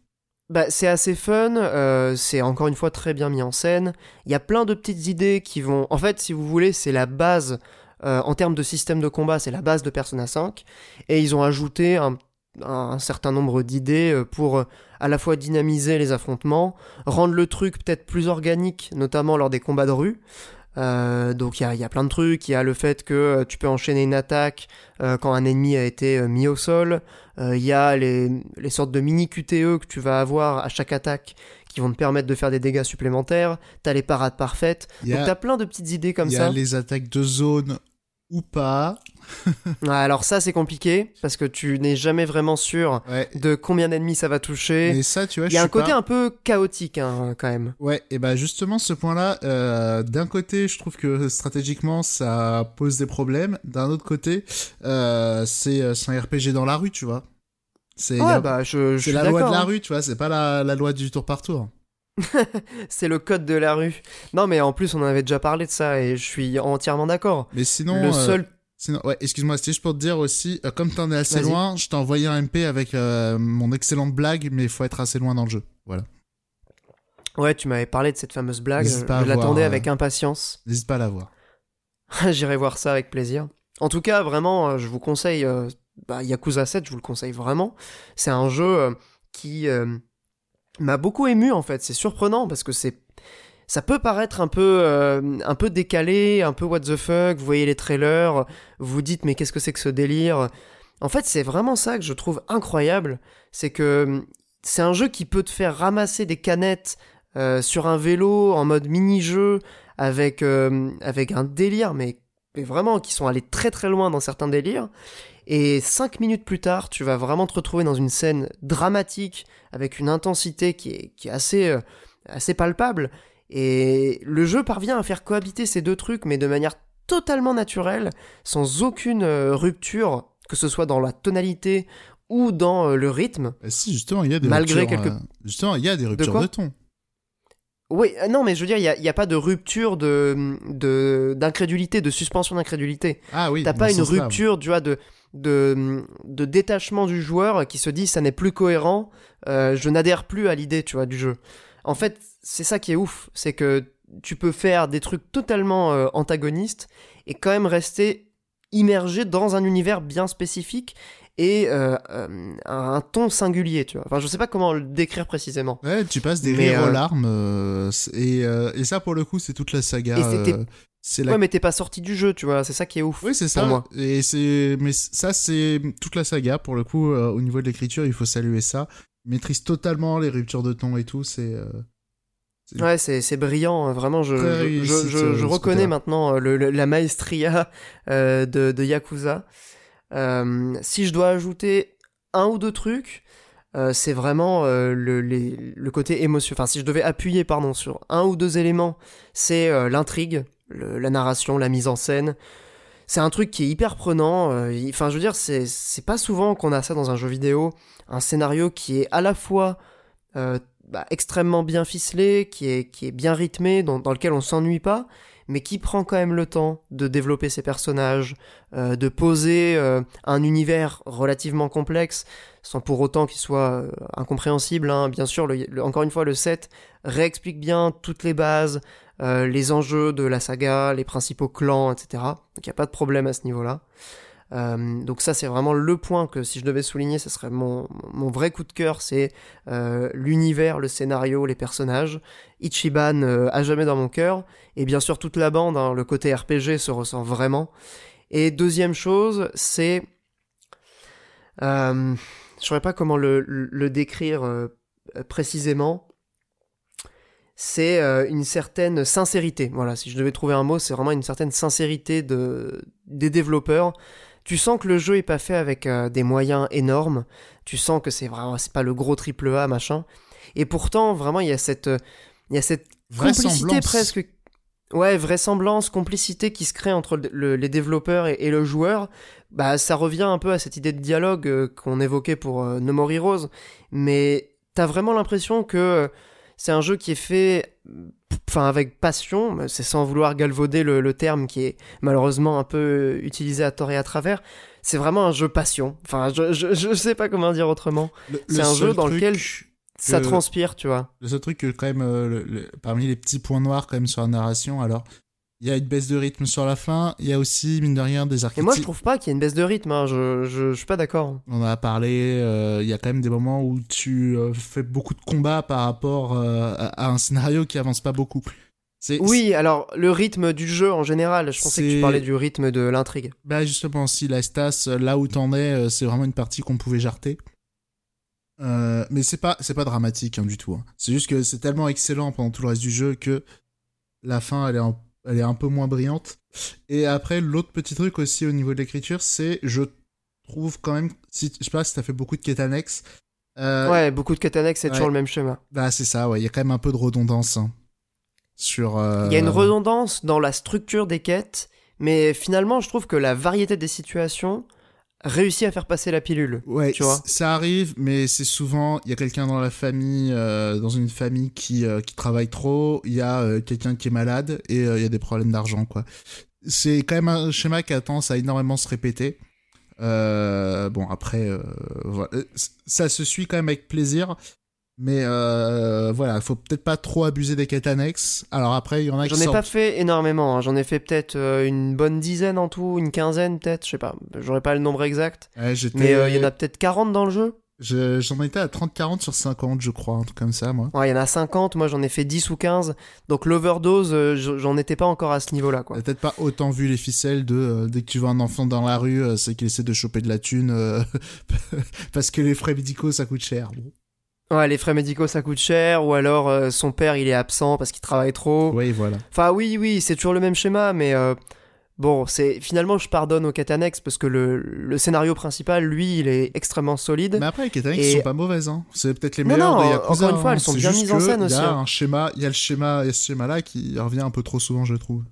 Bah, c'est assez fun, euh, c'est encore une fois très bien mis en scène. Il y a plein de petites idées qui vont. En fait, si vous voulez, c'est la base euh, en termes de système de combat, c'est la base de Persona 5. Et ils ont ajouté un, un certain nombre d'idées euh, pour euh, à la fois dynamiser les affrontements, rendre le truc peut-être plus organique, notamment lors des combats de rue. Euh, donc il y a, y a plein de trucs, il y a le fait que tu peux enchaîner une attaque euh, quand un ennemi a été euh, mis au sol, il y a les, les sortes de mini QTE que tu vas avoir à chaque attaque qui vont te permettre de faire des dégâts supplémentaires, t'as les parades parfaites, y donc a, t'as plein de petites idées comme il y ça. a les attaques de zone ou pas. Alors ça c'est compliqué, parce que tu n'es jamais vraiment sûr Ouais. de combien d'ennemis ça va toucher. Et ça, tu vois, Il y a un côté pas- un peu chaotique hein, quand même. Ouais, et bah justement, ce point-là, euh, d'un côté, je trouve que stratégiquement, ça pose des problèmes. D'un autre côté, euh, c'est euh, c'est un RPG dans la rue, tu vois. C'est Ouais, bah la loi de la hein. rue, tu vois, c'est pas la, la loi du tour par tour. C'est le code de la rue. Non mais en plus on en avait déjà parlé de ça et je suis entièrement d'accord. Mais sinon, Le euh, seul sinon ouais, excuse-moi, c'était juste pour te dire aussi, euh, comme t'en es assez loin, je t'ai envoyé un MP avec euh, mon excellente blague, mais il faut être assez loin dans le jeu. Voilà. Ouais, tu m'avais parlé de cette fameuse blague, je l'attendais avec euh, impatience. N'hésite pas à la voir. J'irai voir ça avec plaisir. En tout cas, vraiment, euh, je vous conseille euh, bah, Yakuza 7, je vous le conseille vraiment. C'est un jeu euh, qui euh, m'a beaucoup ému en fait. C'est surprenant parce que c'est ça peut paraître un peu euh, un peu décalé, un peu what the fuck. Vous voyez les trailers, vous dites mais qu'est-ce que c'est que ce délire? En fait, c'est vraiment ça que je trouve incroyable, c'est que c'est un jeu qui peut te faire ramasser des canettes euh, sur un vélo en mode mini-jeu avec, euh, avec un délire, mais, mais vraiment qui sont allés très très loin dans certains délires. Et cinq minutes plus tard, tu vas vraiment te retrouver dans une scène dramatique avec une intensité qui est, qui est assez, euh, assez palpable. Et le jeu parvient à faire cohabiter ces deux trucs, mais de manière totalement naturelle, sans aucune euh, rupture, que ce soit dans la tonalité ou dans euh, le rythme. Bah, si, justement, il y a des Malgré ruptures. quelques- justement, il y a des ruptures quoi de ton. Oui, non, mais je veux dire, il n'y a, a pas de rupture de, de, d'incrédulité, de suspension d'incrédulité. Ah oui. T'as pas une rupture, tu vois, de, de, détachement du joueur qui se dit ça n'est plus cohérent, euh, je n'adhère plus à l'idée, tu vois, du jeu. En fait, c'est ça qui est ouf, c'est que tu peux faire des trucs totalement euh, antagonistes et quand même rester immergé dans un univers bien spécifique et euh, euh, un ton singulier, tu vois. Enfin, je sais pas comment le décrire précisément. Ouais, tu passes des rires aux larmes, et, et, ça, pour le coup, c'est toute la saga. c'est la... Ouais, mais t'es pas sorti du jeu, tu vois, c'est ça qui est ouf. Oui, c'est ça. Moi. Et c'est, mais ça, c'est toute la saga, pour le coup, au niveau de l'écriture, il faut saluer ça. Il maîtrise totalement les ruptures de ton et tout, c'est. Ouais, c'est brillant, hein. vraiment. Je, je, je, reconnais maintenant le, la maestria de, de Yakuza. Euh, si je dois ajouter un ou deux trucs, euh, c'est vraiment euh, le, côté émotion. Enfin, si je devais appuyer, pardon, sur un ou deux éléments, c'est l'intrigue, la narration, la mise en scène. C'est un truc qui est hyper prenant. Enfin, je veux dire, c'est pas souvent qu'on a ça dans un jeu vidéo. Un scénario qui est à la fois bah, extrêmement bien ficelé, qui est, qui est bien rythmé, dans, dans lequel on s'ennuie pas, mais qui prend quand même le temps de développer ses personnages, euh, de poser euh, un univers relativement complexe, sans pour autant qu'il soit euh, incompréhensible. Hein. Bien sûr, encore une fois, le set réexplique bien toutes les bases, les enjeux de la saga, les principaux clans, etc. Donc il n'y a pas de problème à ce niveau-là. Euh, donc ça c'est vraiment le point que si je devais souligner, ce serait mon, mon vrai coup de cœur, c'est euh, l'univers, le scénario, les personnages. Ichiban euh, à jamais dans mon cœur, et bien sûr toute la bande, hein, le côté RPG se ressent vraiment. Et deuxième chose, c'est... je saurais pas comment le, le décrire précisément, c'est une certaine sincérité. Voilà, si je devais trouver un mot, c'est vraiment une certaine sincérité de, des développeurs tu sens que le jeu est pas fait avec euh, des moyens énormes. Tu sens que c'est vraiment c'est pas le gros triple A machin. Et pourtant vraiment il y a cette euh, il y a cette complicité presque ouais vraisemblance complicité qui se crée entre les développeurs et, le joueur. Bah ça revient un peu à cette idée de dialogue euh, qu'on évoquait pour No More Heroes. Mais t'as vraiment l'impression que c'est un jeu qui est fait enfin avec passion, c'est sans vouloir galvauder le, terme qui est malheureusement un peu utilisé à tort et à travers. C'est vraiment un jeu passion. Enfin, je, je, sais pas comment dire autrement. C'est un jeu dans lequel ça transpire, tu vois. Le seul truc que quand même, euh, parmi les petits points noirs quand même sur la narration, alors il y a une baisse de rythme sur la fin. Il y a aussi, mine de rien, des archétypes. Et moi, je trouve pas qu'il y ait une baisse de rythme. Hein. Je, je, suis pas d'accord. On en a parlé. Euh, il y a quand même des moments où tu euh, fais beaucoup de combats par rapport euh, à, un scénario qui avance pas beaucoup. Oui, alors le rythme du jeu en général. Je pensais que tu parlais du rythme de l'intrigue. Bah justement, si la Stas, là où t'en es, c'est vraiment une partie qu'on pouvait jarter. mais c'est pas c'est pas dramatique hein, du tout. Hein. C'est juste que c'est tellement excellent pendant tout le reste du jeu que la fin elle est en elle est un peu moins brillante. Et après, l'autre petit truc aussi au niveau de l'écriture, c'est, je trouve quand même, si, je sais pas si t'as fait beaucoup de quêtes annexes. Euh, ouais, beaucoup de quêtes annexes, c'est toujours le même schéma. Bah, c'est ça, ouais, il y a quand même un peu de redondance. Hein, sur. Euh, il y a une redondance dans la structure des quêtes, mais finalement, je trouve que la variété des situations réussi à faire passer la pilule. Ouais, tu vois. Ça arrive, mais c'est souvent il y a quelqu'un dans la famille, euh, dans une famille qui euh, qui travaille trop, il y a euh, quelqu'un qui est malade et il y a des problèmes d'argent quoi. C'est quand même un schéma qui a tendance à énormément se répéter. bon après, voilà. ça se suit quand même avec plaisir, mais euh, voilà, faut peut-être pas trop abuser des quêtes annexes. Alors après, il y en a qui J'en ai pas fait énormément, hein. j'en ai fait peut-être euh, une bonne dizaine en tout, une quinzaine peut-être, je sais pas, j'aurais pas le nombre exact. mais euh, il y en a peut-être 40 dans le jeu. J'en étais à 30-40 sur 50, je crois, un truc comme ça, moi. Ouais, il y en a 50, moi j'en ai fait 10 ou 15. Donc l'overdose, euh, j'en étais pas encore à ce niveau-là, quoi. Peut-être pas autant vu les ficelles de dès que tu vois un enfant dans la rue, c'est qu'il essaie de choper de la thune parce que les frais médicaux ça coûte cher. Bon. Ouais, les frais médicaux ça coûte cher, ou alors euh, son père il est absent parce qu'il travaille trop. Oui, voilà. Enfin, oui, oui, c'est toujours le même schéma, mais euh, bon, c'est finalement je pardonne aux quêtes parce que le, le, scénario principal, lui, il est extrêmement solide. Mais après, les quêtes annexes sont pas mauvaises, hein. C'est peut-être les meilleures non, Encore une fois, elles sont bien mises en scène aussi. Il y a un schéma, il y a le schéma, et ce schéma-là qui revient un peu trop souvent, je trouve.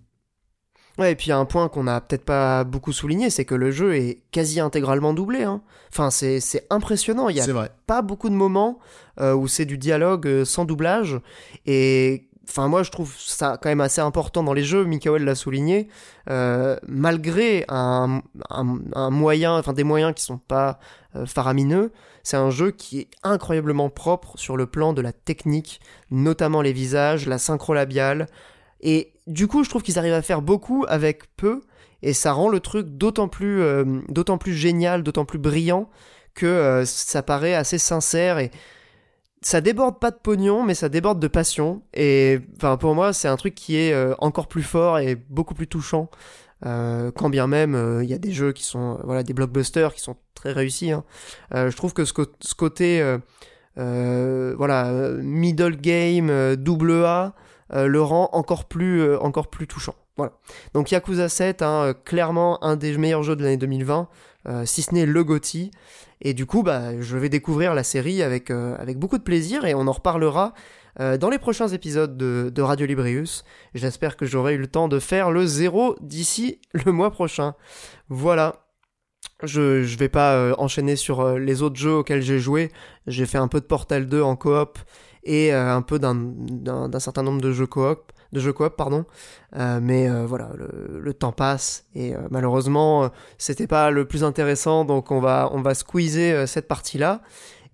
Ouais, et puis un point qu'on n'a peut-être pas beaucoup souligné, c'est que le jeu est quasi intégralement doublé. Hein. Enfin, c'est impressionnant. Il y a pas beaucoup de moments euh, où c'est du dialogue euh, sans doublage. Et enfin, moi, je trouve ça quand même assez important dans les jeux. Mikael l'a souligné. Euh, malgré un, un, moyen, enfin des moyens qui sont pas faramineux, c'est un jeu qui est incroyablement propre sur le plan de la technique, notamment les visages, la synchro labiale. Et du coup, je trouve qu'ils arrivent à faire beaucoup avec peu. et ça rend le truc d'autant plus, d'autant plus génial, d'autant plus brillant que ça paraît assez sincère et ça déborde pas de pognon, mais ça déborde de passion. Et enfin, pour moi, c'est un truc qui est euh, encore plus fort et beaucoup plus touchant. Euh, quand bien même il euh, y a des jeux qui sont voilà des blockbusters qui sont très réussis. Hein. je trouve que ce, ce côté voilà middle game double A le rend encore plus encore plus touchant. Voilà. Donc Yakuza 7, hein, clairement un des meilleurs jeux de l'année 2020, si ce n'est le GOTY. Et du coup, bah, je vais découvrir la série avec, euh, avec beaucoup de plaisir et on en reparlera euh, dans les prochains épisodes de, de Radio Librius. J'espère que j'aurai eu le temps de faire le zéro d'ici le mois prochain. Voilà. Je, je vais pas euh, enchaîner sur les autres jeux auxquels j'ai joué. J'ai fait un peu de Portal 2 en coop et un peu d'un certain nombre de jeux coop de jeux coop, pardon. Euh, mais euh, voilà, le, temps passe et euh, malheureusement, c'était pas le plus intéressant, donc on va, on va squeezer cette partie-là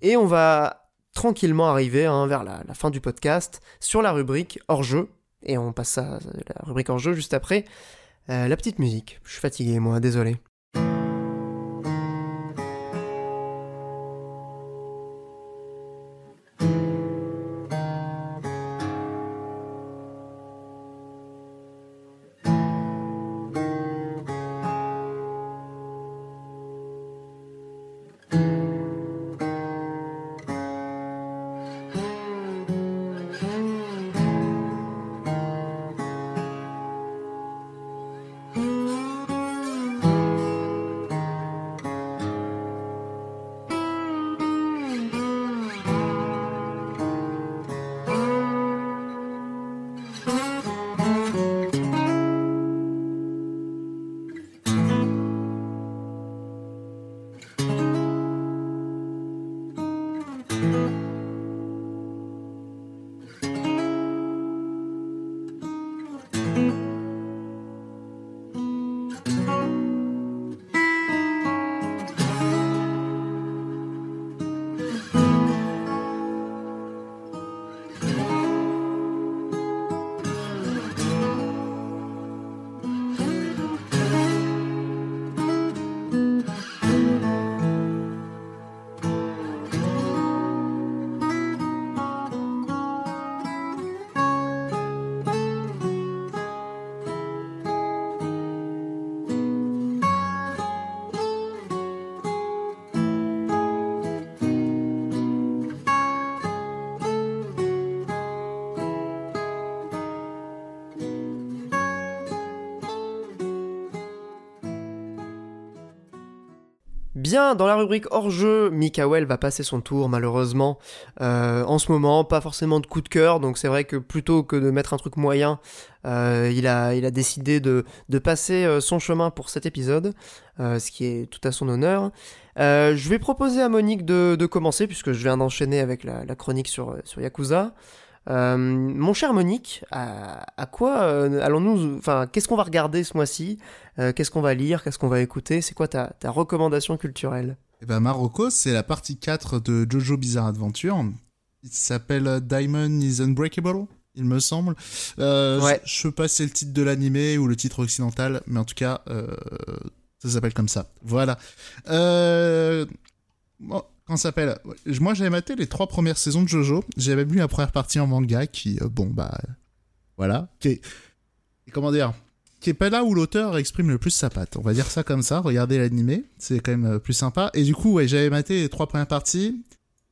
et on va tranquillement arriver hein, vers la, fin du podcast sur la rubrique hors jeu et on passe à la rubrique hors jeu juste après. la petite musique. Je suis fatigué, moi, désolé. Bien, dans la rubrique hors-jeu, Mikael va passer son tour malheureusement. Euh, en ce moment, pas forcément de coup de cœur, donc c'est vrai que plutôt que de mettre un truc moyen, euh, il, a, décidé de, passer euh, son chemin pour cet épisode, ce qui est tout à son honneur. je vais proposer à Monique de, commencer, puisque je viens d'enchaîner avec la, chronique sur Yakuza. Euh, mon cher Monique, à, quoi euh, allons-nous Enfin, qu'est-ce qu'on va regarder ce mois-ci? Euh, Qu'est-ce qu'on va lire? Qu'est-ce qu'on va écouter? C'est quoi ta, recommandation culturelle? Eh ben, Marocco, c'est la partie 4 de Jojo Bizarre Adventure. Il s'appelle Diamond is Unbreakable, il me semble. ouais. Je sais pas si c'est le titre de l'animé ou le titre occidental, mais en tout cas, ça s'appelle comme ça. Voilà. Bon, Comment s'appelle? Moi, j'avais maté les trois premières saisons de JoJo. J'avais lu la première partie en manga qui, euh, bon, bah, voilà. Qui est, comment dire? Qui est pas là où l'auteur exprime le plus sa patte. On va dire ça comme ça. Regardez l'animé, c'est quand même euh, plus sympa. Et du coup, ouais, j'avais maté les trois premières parties.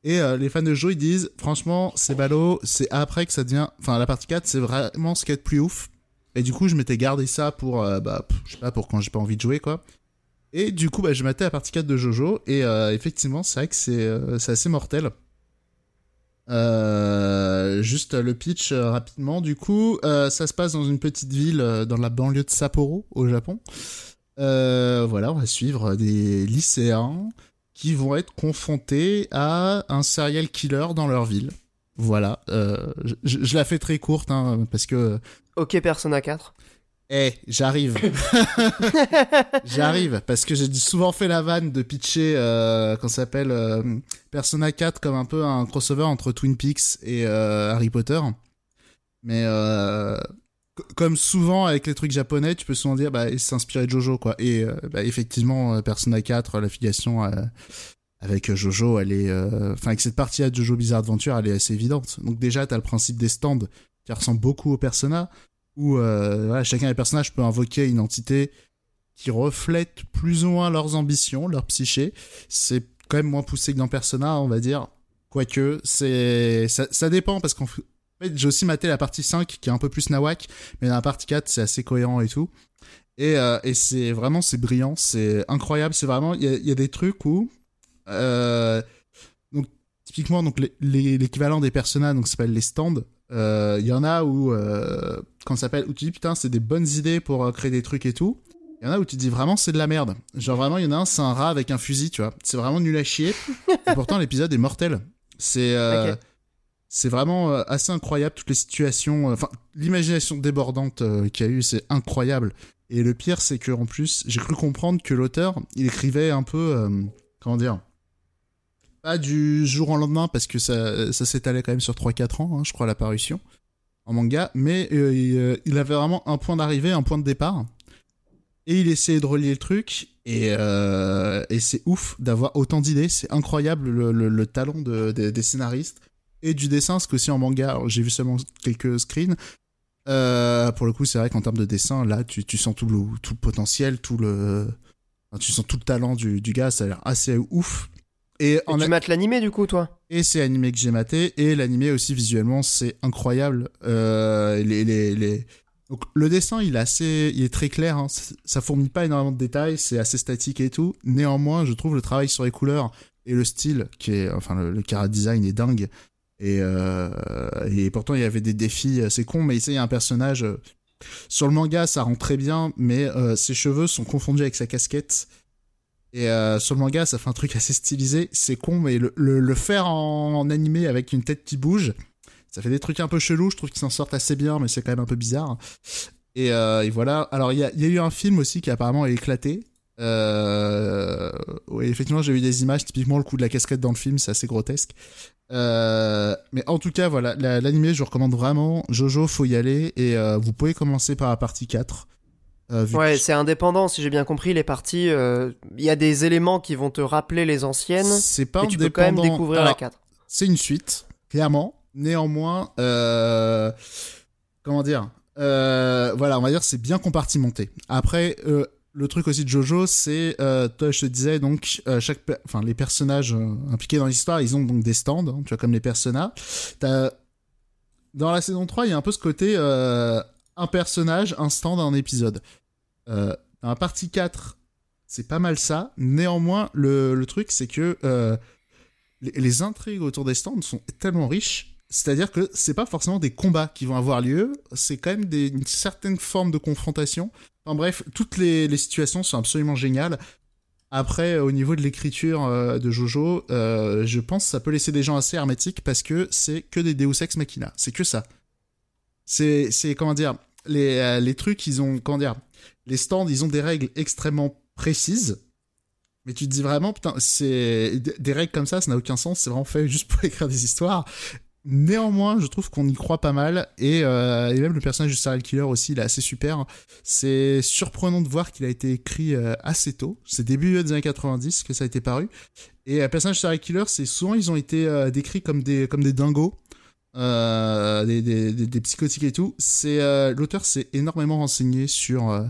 Et euh, les fans de JoJo, ils disent, franchement, c'est ballot. C'est après que ça devient. Enfin, la partie 4, c'est vraiment ce qui est plus ouf. Et du coup, je m'étais gardé ça pour, bah, je sais pas, pour quand j'ai pas envie de jouer, quoi. Et du coup, bah, je matais la partie 4 de Jojo, et euh, effectivement, c'est vrai que c'est euh, assez mortel. Euh, juste le pitch rapidement, du coup, ça se passe dans une petite ville dans la banlieue de Sapporo, au Japon. voilà, on va suivre des lycéens qui vont être confrontés à un serial killer dans leur ville. Voilà, je, la fais très courte, hein, parce que... Ok, Persona 4. Eh, j'arrive. j'arrive parce que j'ai souvent fait la vanne de pitcher euh, qu'on s'appelle euh, Persona 4 comme un peu un crossover entre Twin Peaks et euh, Harry Potter. Mais comme souvent avec les trucs japonais, tu peux souvent dire bah il s'est inspiré de Jojo quoi. Et euh, bah, effectivement, Persona 4, l'affiliation avec Jojo, elle est, enfin avec cette partie à Jojo Bizarre Adventure, elle est assez évidente. Donc déjà, t'as le principe des stands qui ressemble beaucoup au Persona, où voilà, chacun des personnages peut invoquer une entité qui reflète plus ou moins leurs ambitions, leur psyché. C'est quand même moins poussé que dans Persona, on va dire. Quoique, c'est ça, ça dépend parce qu'en fait, j'ai aussi maté la partie 5 qui est un peu plus nawak, mais dans la partie 4, c'est assez cohérent et tout. Et, euh, et c'est vraiment, c'est brillant, c'est incroyable. C'est vraiment, il y, a, des trucs où. Euh, donc, typiquement, donc l'équivalent des Persona, donc s'appelle les stands. Euh, il y en a où, euh, quand ça s'appelle, où tu dis putain, c'est des bonnes idées pour euh, créer des trucs et tout. Il y en a où tu dis vraiment c'est de la merde. Genre vraiment, il y en a un, c'est un rat avec un fusil, tu vois. C'est vraiment nul à chier. et pourtant, l'épisode est mortel. C'est euh, c'est vraiment euh, assez incroyable toutes les situations. Euh, enfin, l'imagination débordante qu'il y a eu, c'est incroyable. Et le pire, c'est que en plus, j'ai cru comprendre que l'auteur, il écrivait un peu, comment dire, pas du jour au lendemain parce que ça, ça s'étalait quand même sur 3-4 ans, hein, je crois, l'apparition en manga, mais il avait vraiment un point d'arrivée, un point de départ. Et il essayait de relier le truc. Et, euh, c'est ouf d'avoir autant d'idées. C'est incroyable le, le, talent de, des scénaristes et du dessin. Parce que aussi en manga j'ai vu seulement quelques screens euh, pour le coup c'est vrai qu'en termes de dessin là tu, sens tout le, tout le potentiel tout le tu sens tout le talent du, du gars. Ça a l'air assez ouf et, en tu mates l'animé du coup toi et c'est animé que j'ai maté et l'animé aussi visuellement c'est incroyable euh, les, les, les donc le dessin, il est assez, il est très clair. Hein. Ça fournit pas énormément de détails, c'est assez statique et tout. Néanmoins, je trouve le travail sur les couleurs et le style, qui est, enfin le, le design est dingue. Et, euh, et pourtant, il y avait des défis assez cons. Mais ici, il y a un personnage. Euh, sur le manga, ça rend très bien, mais euh, ses cheveux sont confondus avec sa casquette. Et euh, sur le manga, ça fait un truc assez stylisé. C'est con, mais le, faire en, animé avec une tête qui bouge, ça fait des trucs un peu chelous, je trouve qu'ils s'en sortent assez bien, mais c'est quand même un peu bizarre. Et, euh, voilà. Alors, il y a, eu un film aussi qui apparemment a éclaté. Euh, oui, effectivement, j'ai vu des images, typiquement le coup de la casquette dans le film, c'est assez grotesque. Mais en tout cas, voilà, l'animé, je recommande vraiment. Jojo, faut y aller. Et vous pouvez commencer par la partie 4. Ouais, c'est indépendant, si j'ai bien compris. Les parties, il y a des éléments qui vont te rappeler les anciennes. C'est pas et tu peux quand même découvrir la 4. C'est une suite, clairement. Néanmoins, euh, comment dire euh, Voilà, on va dire c'est bien compartimenté. Après, euh, le truc aussi de Jojo, c'est, toi je te disais, donc, chaque, enfin, les personnages impliqués dans l'histoire, ils ont donc des stands, hein, tu vois, comme les personnages. Dans la saison 3, il y a un peu ce côté un personnage, un stand, un épisode. dans la partie 4, c'est pas mal ça. Néanmoins, le, le truc, c'est que les, les, intrigues autour des stands sont tellement riches c'est-à-dire que c'est pas forcément des combats qui vont avoir lieu, c'est quand même une certaine forme de confrontation. Enfin bref, toutes les, les situations sont absolument géniales. Après, au niveau de l'écriture euh, de Jojo, euh, je pense que ça peut laisser des gens assez hermétiques parce que c'est que des Deus Ex Machina. C'est que ça. C'est, c'est comment dire, les, euh, les trucs, ils ont, comment dire, les stands, ils ont des règles extrêmement précises. Mais tu te dis vraiment, putain, c'est des règles comme ça, ça n'a aucun sens. C'est vraiment fait juste pour écrire des histoires. Néanmoins, je trouve qu'on y croit pas mal et, euh, et, même le personnage du serial killer aussi, il est assez super. C'est surprenant de voir qu'il a été écrit euh, assez tôt. C'est début des années 90 que ça a été paru. Et le personnage du serial killer, c'est souvent ils ont été euh, décrits comme des comme des dingos, des, des, des, psychotiques et tout. C'est l'auteur s'est énormément renseigné sur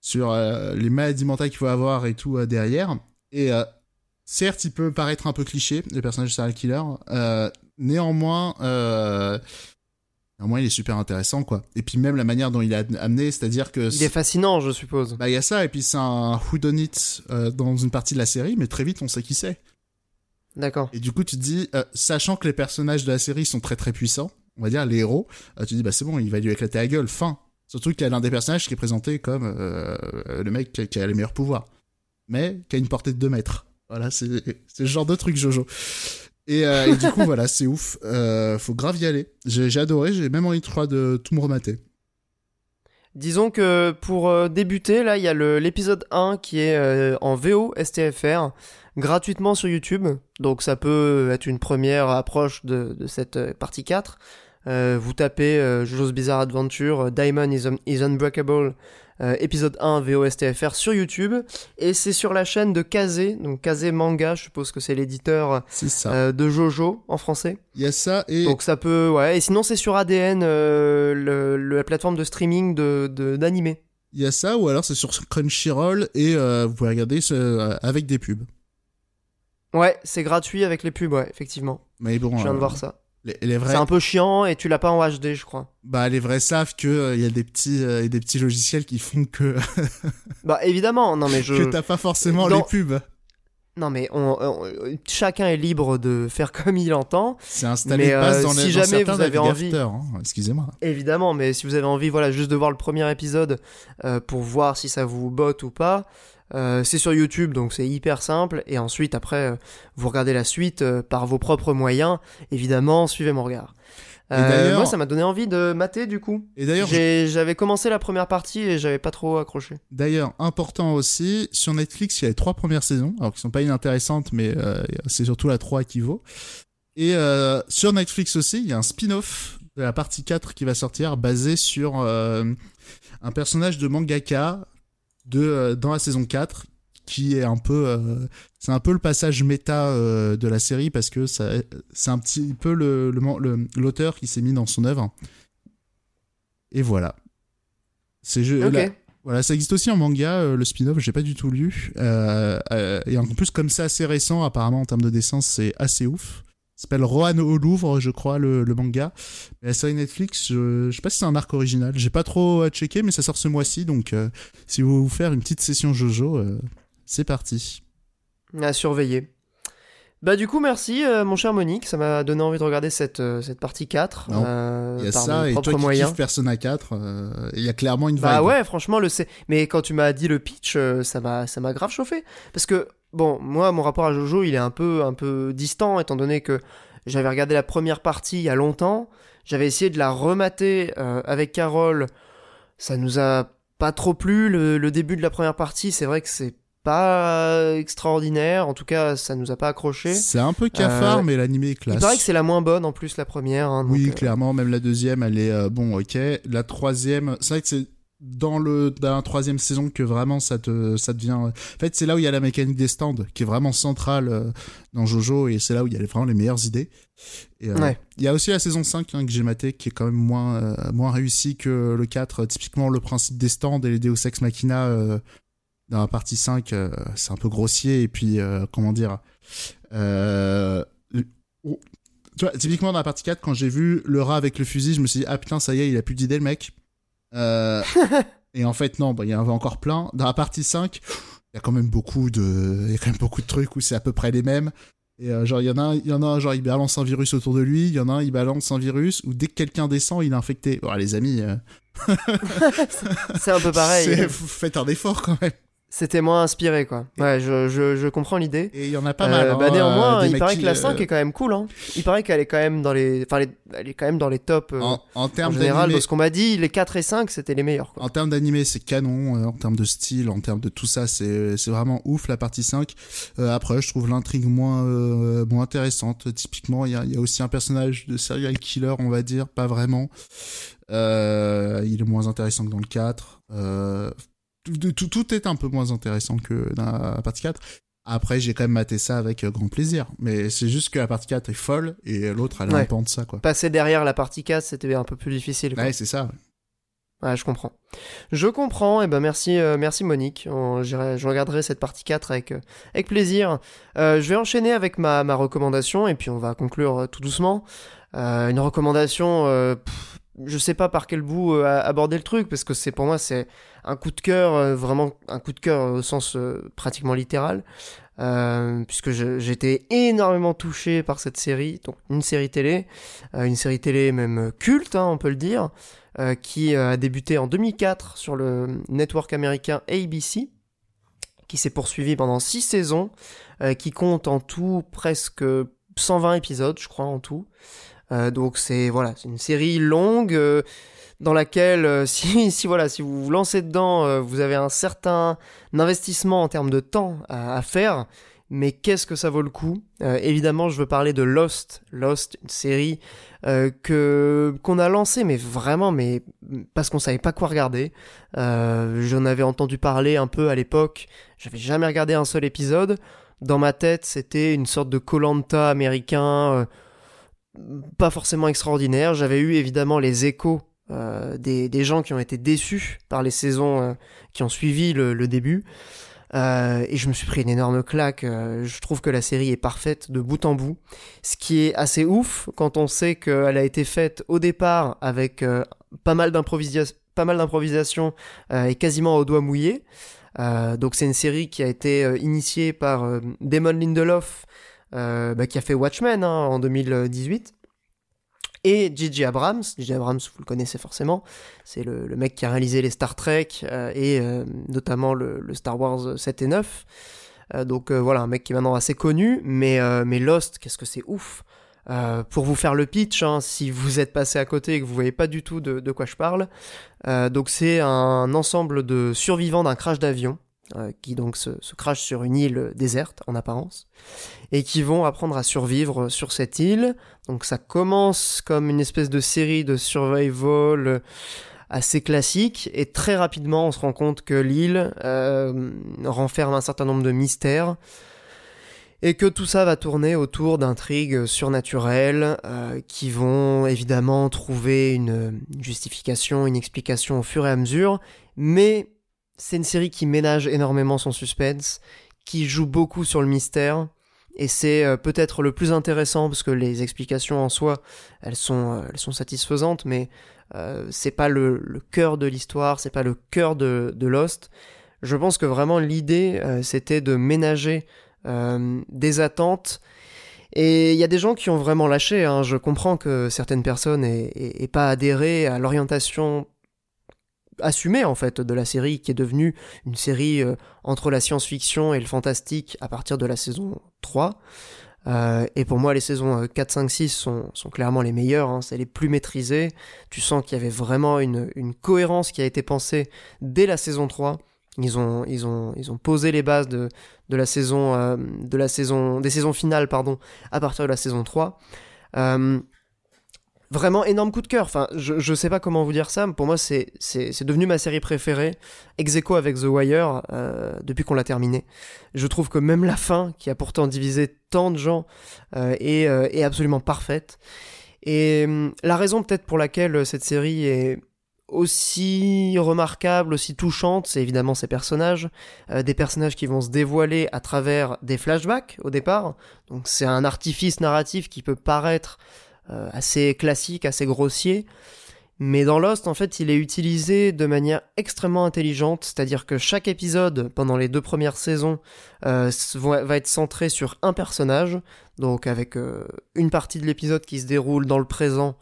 sur les maladies mentales qu'il faut avoir et tout derrière. Et certes, il peut paraître un peu cliché le personnage serial killer néanmoins, euh, néanmoins, il est super intéressant, quoi. Et puis même la manière dont il est amené, c'est-à-dire que... Il est fascinant, je suppose. Bah, il y a ça, et puis c'est un whodunit euh, dans une partie de la série, mais très vite, on sait qui c'est. D'accord. Et du coup, tu te dis, euh, sachant que les personnages de la série sont très très puissants, on va dire les héros, tu te dis, bah c'est bon, il va lui éclater la gueule, fin. Surtout qu'il y a l'un des personnages qui est présenté comme le mec qui a, les meilleurs pouvoirs, mais qui a une portée de 2 mètres. Voilà, c'est le genre de truc, Jojo. Euh, et, du coup, voilà, c'est ouf. Euh, faut grave y aller. J'ai adoré, j'ai même envie de, de tout me remater. Disons que pour euh, débuter, là, il y a l'épisode 1 qui est en VO STFR, gratuitement sur YouTube. Donc ça peut être une première approche de, cette partie 4. vous tapez JoJo's Bizarre Adventure, Diamond is, Unbreakable, épisode 1 VOSTFR sur YouTube. Et c'est sur la chaîne de Kazé, donc Kazé Manga, je suppose que c'est l'éditeur de Jojo en français. Il y a ça et. Donc ça peut. Ouais, et sinon c'est sur ADN, la plateforme de streaming d'animé. De, d'animé. Il y a ça, ou alors c'est sur Crunchyroll et vous pouvez regarder avec des pubs. Ouais, c'est gratuit avec les pubs, ouais, effectivement. Mais bon. Je viens de voir ça. Les, vrais... C'est un peu chiant et tu l'as pas en HD, je crois. Bah, les vrais savent que il euh, y a des petits, euh, des petits logiciels qui font que. bah, évidemment, non mais je. que t'as pas forcément les pubs. Non mais on, chacun est libre de faire comme il entend. C'est installé mais, euh, dans les, si jamais vous avez envie, hein. excusez-moi. Évidemment, mais si vous avez envie, voilà, juste de voir le premier épisode pour voir si ça vous botte ou pas, euh, c'est sur YouTube, donc c'est hyper simple. Et ensuite, après, euh, vous regardez la suite euh, par vos propres moyens. Évidemment, suivez mon regard. moi, ça m'a donné envie de mater du coup. Et d'ailleurs, j'avais commencé la première partie et j'avais pas trop accroché. D'ailleurs, important aussi, sur Netflix, il y a les trois premières saisons, alors qui sont pas inintéressantes, mais c'est surtout la 3 qui vaut. Et sur Netflix aussi, il y a un spin-off de la partie 4 qui va sortir, basé sur un personnage de mangaka de, euh, dans la saison 4 qui est un peu euh, c'est un peu le passage méta euh, de la série parce que ça c'est un petit peu le l'auteur qui s'est mis dans son œuvre. Et voilà. C'est voilà ça existe aussi en manga le spin-off j'ai pas du tout lu et en plus comme c'est assez récent apparemment en termes de dessin c'est assez ouf s'appelle Rohan au Louvre, je crois, le, manga. la série Netflix, je, je sais pas si c'est un arc original. J'ai pas trop à checker, mais ça sort ce mois-ci. Donc, euh, si vous voulez vous faire une petite session JoJo, euh, c'est parti. À surveiller. Bah du coup merci euh, mon cher Monique, ça m'a donné envie de regarder cette, cette partie 4 il y a ça et toi qui moyens. Persona 4, il y a clairement une bah vibe. Bah ouais, franchement le mais quand tu m'as dit le pitch, ça m'a grave chauffé parce que bon, moi, mon rapport à Jojo, il est un peu, un peu distant, étant donné que j'avais regardé la première partie il y a longtemps. J'avais essayé de la remater euh, avec Carole. Ça nous a pas trop plu. Le, début de la première partie, c'est vrai que c'est pas extraordinaire. En tout cas, ça nous a pas accroché. C'est un peu cafard, euh, mais l'animé est classe. Il paraît que c'est la moins bonne en plus, la première. Hein, oui, euh, clairement. Même la deuxième, elle est bon, ok. La troisième, c'est vrai que c'est dans le dans la troisième saison que vraiment ça te ça devient en fait c'est là où il y a la mécanique des stands qui est vraiment centrale euh, dans Jojo et c'est là où il y a vraiment les meilleures idées. Et, euh, il y a aussi la saison 5 hein, que j'ai maté qui est quand même moins euh, moins réussi que le 4 typiquement le principe des stands et les Deus Ex Machina dans la partie 5 c'est un peu grossier et puis comment dire tu vois, typiquement dans la partie 4 quand j'ai vu le rat avec le fusil je me suis dit ah putain ça y est il a plus d'idées le mec euh, et en fait, non, bah, il y en avait encore plein. Dans la partie 5, il y a quand même beaucoup de, il y a quand même beaucoup de trucs où c'est à peu près les mêmes. Et euh, genre, il y en a un, il y en a genre, il balance un virus autour de lui, il y en a un, il balance un virus, ou dès que quelqu'un descend, il est infecté. Oh, les amis. Euh, c'est un peu pareil. Faites un effort quand même. C'était moins inspiré, quoi. Ouais, je, je, je comprends l'idée. Et il y en a pas mal. Euh, hein, bah, néanmoins, il paraît que la 5 euh, est quand même cool. Hein. Il paraît qu'elle est quand même dans les. Enfin, elle est quand même dans les tops. Euh, en, en, termes général, ce qu'on m'a dit, les 4 et 5, c'était les meilleurs. Quoi. En termes d'animé, c'est canon. en termes de style, en termes de tout ça, c'est vraiment ouf, la partie 5. après, je trouve l'intrigue moins, moins intéressante. Typiquement, il y a, y a aussi un personnage de serial killer, on va dire. Pas vraiment. il est moins intéressant que dans le 4. Euh, tout, tout, est un peu moins intéressant que dans la partie 4. Après, j'ai quand même maté ça avec euh, grand plaisir. Mais c'est juste que la partie 4 est folle et l'autre, elle peu de ça, quoi. Passer derrière la partie 4, c'était un peu plus difficile. Ouais, c'est ça. Ouais. je comprends. Je comprends, et ben merci, euh, merci Monique. je regarderai cette partie 4 avec, euh, avec plaisir. je vais enchaîner avec ma, ma, recommandation, et puis on va conclure tout doucement. une recommandation, je sais pas par quel bout aborder le truc, parce que c'est pour moi, c'est un coup de cœur, euh, vraiment un coup de cœur au sens euh, pratiquement littéral, euh, puisque j'étais énormément touché par cette série, donc une série télé, une série télé même culte, hein, on peut le dire, qui a débuté en 2004 sur le network américain ABC, qui s'est poursuivi pendant 6 saisons, qui compte en tout presque 120 épisodes, je crois, en tout. Donc c'est voilà, c'est une série longue dans laquelle euh, si, si, voilà, si vous vous lancez dedans, euh, vous avez un certain investissement en termes de temps à, faire, mais qu'est-ce que ça vaut le coup? Évidemment, je veux parler de Lost, Lost, une série que qu'on a lancée, mais vraiment, mais parce qu'on savait pas quoi regarder. J'en avais entendu parler un peu à l'époque, j'avais jamais regardé un seul épisode. Dans ma tête, c'était une sorte de Colanta américain, pas forcément extraordinaire. J'avais eu évidemment les échos euh, des, gens qui ont été déçus par les saisons euh, qui ont suivi le, début. Euh, et je me suis pris une énorme claque. je trouve que la série est parfaite de bout en bout. Ce qui est assez ouf quand on sait qu'elle a été faite au départ avec pas mal d'improvisation et quasiment au doigt mouillé. donc c'est une série qui a été initiée par Damon Lindelof, bah, qui a fait Watchmen hein, en 2018 et J.J. Abrams. J.J. Abrams, vous le connaissez forcément, c'est le, mec qui a réalisé les Star Trek euh, et euh, notamment le, Star Wars 7 et 9. Euh, donc voilà, un mec qui est maintenant assez connu, mais, Lost, qu'est-ce que c'est ouf pour vous faire le pitch, hein, si vous êtes passé à côté et que vous voyez pas du tout de quoi je parle, donc c'est un ensemble de survivants d'un crash d'avion euh, qui donc se, se crachent sur une île déserte en apparence, et qui vont apprendre à survivre sur cette île. Donc ça commence comme une espèce de série de survival assez classique, et très rapidement on se rend compte que l'île euh, renferme un certain nombre de mystères, et que tout ça va tourner autour d'intrigues surnaturelles euh, qui vont évidemment trouver une justification, une explication au fur et à mesure, mais c'est une série qui ménage énormément son suspense, qui joue beaucoup sur le mystère, et c'est euh, peut-être le plus intéressant parce que les explications en soi, elles sont, euh, satisfaisantes, mais euh, c'est pas le, cœur de l'histoire, c'est pas le cœur de, Lost. Je pense que vraiment l'idée, c'était de ménager des attentes. Et il y a des gens qui ont vraiment lâché. Hein. Je comprends que certaines personnes aient pas adhéré à l'orientation assumé en fait de la série qui est devenue une série euh, entre la science-fiction et le fantastique à partir de la saison 3. Euh, et pour moi, les saisons 4, 5, 6 sont, clairement les meilleures, hein, c'est les plus maîtrisées. Tu sens qu'il y avait vraiment une, cohérence qui a été pensée dès la saison 3. Ils ont, posé les bases de, de la saison, euh, de la saison, des saisons finales, pardon, à partir de la saison 3. Euh, vraiment énorme coup de cœur. Enfin, je, je sais pas comment vous dire ça, mais pour moi, c'est, c'est, devenu ma série préférée, ex avec The Wire, euh, depuis qu'on l'a terminé. Je trouve que même la fin, qui a pourtant divisé tant de gens, euh, est, euh, est, absolument parfaite. Et hum, la raison peut-être pour laquelle cette série est aussi remarquable, aussi touchante, c'est évidemment ces personnages, des personnages qui vont se dévoiler à travers des flashbacks au départ. Donc c'est un artifice narratif qui peut paraître euh, assez classique, assez grossier. Mais dans Lost, en fait, il est utilisé de manière extrêmement intelligente, c'est-à-dire que chaque épisode, pendant les deux premières saisons, euh, va être centré sur un personnage, donc avec euh, une partie de l'épisode qui se déroule dans le présent,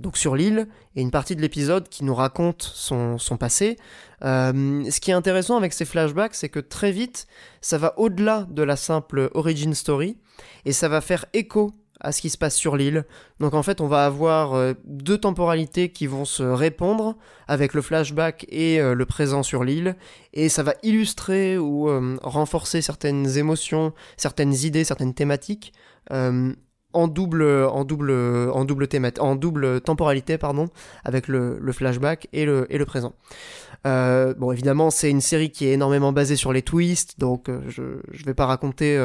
donc sur l'île, et une partie de l'épisode qui nous raconte son passé. ce qui est intéressant avec ces flashbacks, c'est que très vite, ça va au-delà de la simple origin story, et ça va faire écho à ce qui se passe sur l'île. Donc en fait, on va avoir euh, deux temporalités qui vont se répondre avec le flashback et euh, le présent sur l'île, et ça va illustrer ou euh, renforcer certaines émotions, certaines idées, certaines thématiques en double en double en double en double temporalité pardon avec le, flashback et le et le présent. Bon, évidemment, c'est une série qui est énormément basée sur les twists, donc je je vais pas raconter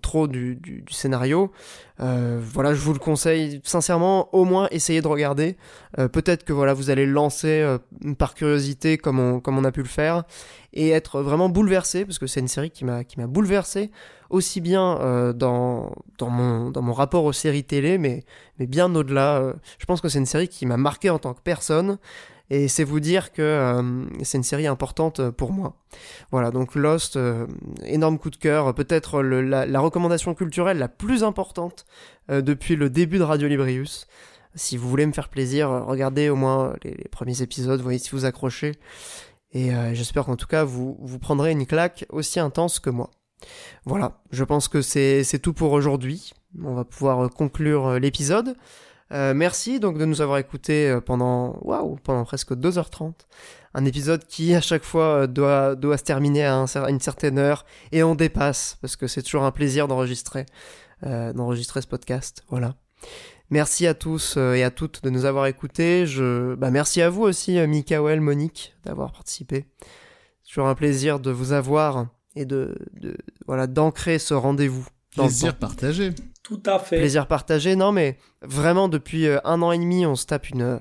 trop du, du scénario. Euh, voilà, je vous le conseille sincèrement, au moins essayez de regarder. Peut-être que voilà, vous allez lancer par curiosité comme on comme on a pu le faire et être vraiment bouleversé parce que c'est une série qui m'a qui m'a bouleversé aussi bien euh, dans dans mon dans mon rapport aux séries télé mais mais bien au-delà euh, je pense que c'est une série qui m'a marqué en tant que personne et c'est vous dire que euh, c'est une série importante pour moi. Voilà, donc Lost, énorme coup de cœur, peut-être la, la, recommandation culturelle la plus importante depuis le début de Radio Librius. Si vous voulez me faire plaisir, regardez au moins les, les premiers épisodes, voyez si vous accrochez. Et euh, j'espère qu'en tout cas, vous, vous prendrez une claque aussi intense que moi. Voilà, je pense que c'est tout pour aujourd'hui. On va pouvoir conclure euh, merci donc de nous avoir écoutés pendant, waouh, pendant presque 2h30. Un épisode qui à chaque fois doit, doit se terminer à, une certaine heure et on dépasse parce que c'est toujours un plaisir d'enregistrer, d'enregistrer ce podcast. Voilà. Merci à tous et à toutes de nous avoir écoutés. Je, bah, merci à vous aussi, Mikael, Monique, d'avoir participé. C'est toujours un plaisir de vous avoir et de, de voilà d'ancrer ce rendez-vous. Plaisir partagé. Tout à fait. Plaisir partagé. Non, mais vraiment depuis euh, un an et demi, on se tape une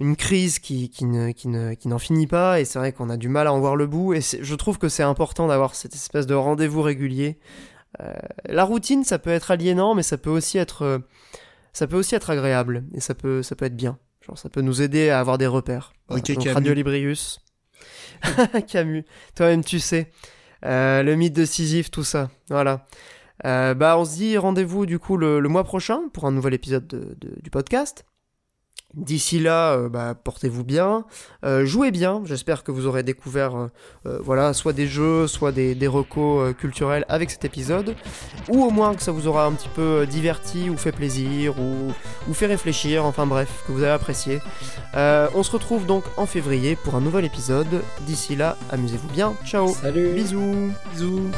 une crise qui, qui ne, qui ne, qui n'en finit pas et c'est vrai qu'on a du mal à en voir le bout et je trouve que c'est important d'avoir cette espèce de rendez-vous régulier. Euh, la routine, ça peut être aliénant, mais ça peut aussi être, euh, ça peut aussi être agréable et ça peut, ça peut être bien. Genre, ça peut nous aider à avoir des repères. Ok, Radio Librius. Camus, toi-même tu sais. Euh, le mythe de Sisyphe, tout ça. Voilà. Euh, bah, on se dit rendez-vous du coup le, mois prochain pour un nouvel épisode du podcast. D'ici là, euh, bah, portez-vous bien, euh, jouez bien. J'espère que vous aurez découvert, voilà, soit des jeux, soit des, des recos culturels avec cet épisode, ou au moins que ça vous aura un petit peu diverti ou fait plaisir ou, ou fait réfléchir. Enfin bref, que vous avez apprécié. on se retrouve donc en février pour un nouvel épisode. D'ici là, amusez-vous bien. Ciao. Salut. Bisous. Bisous.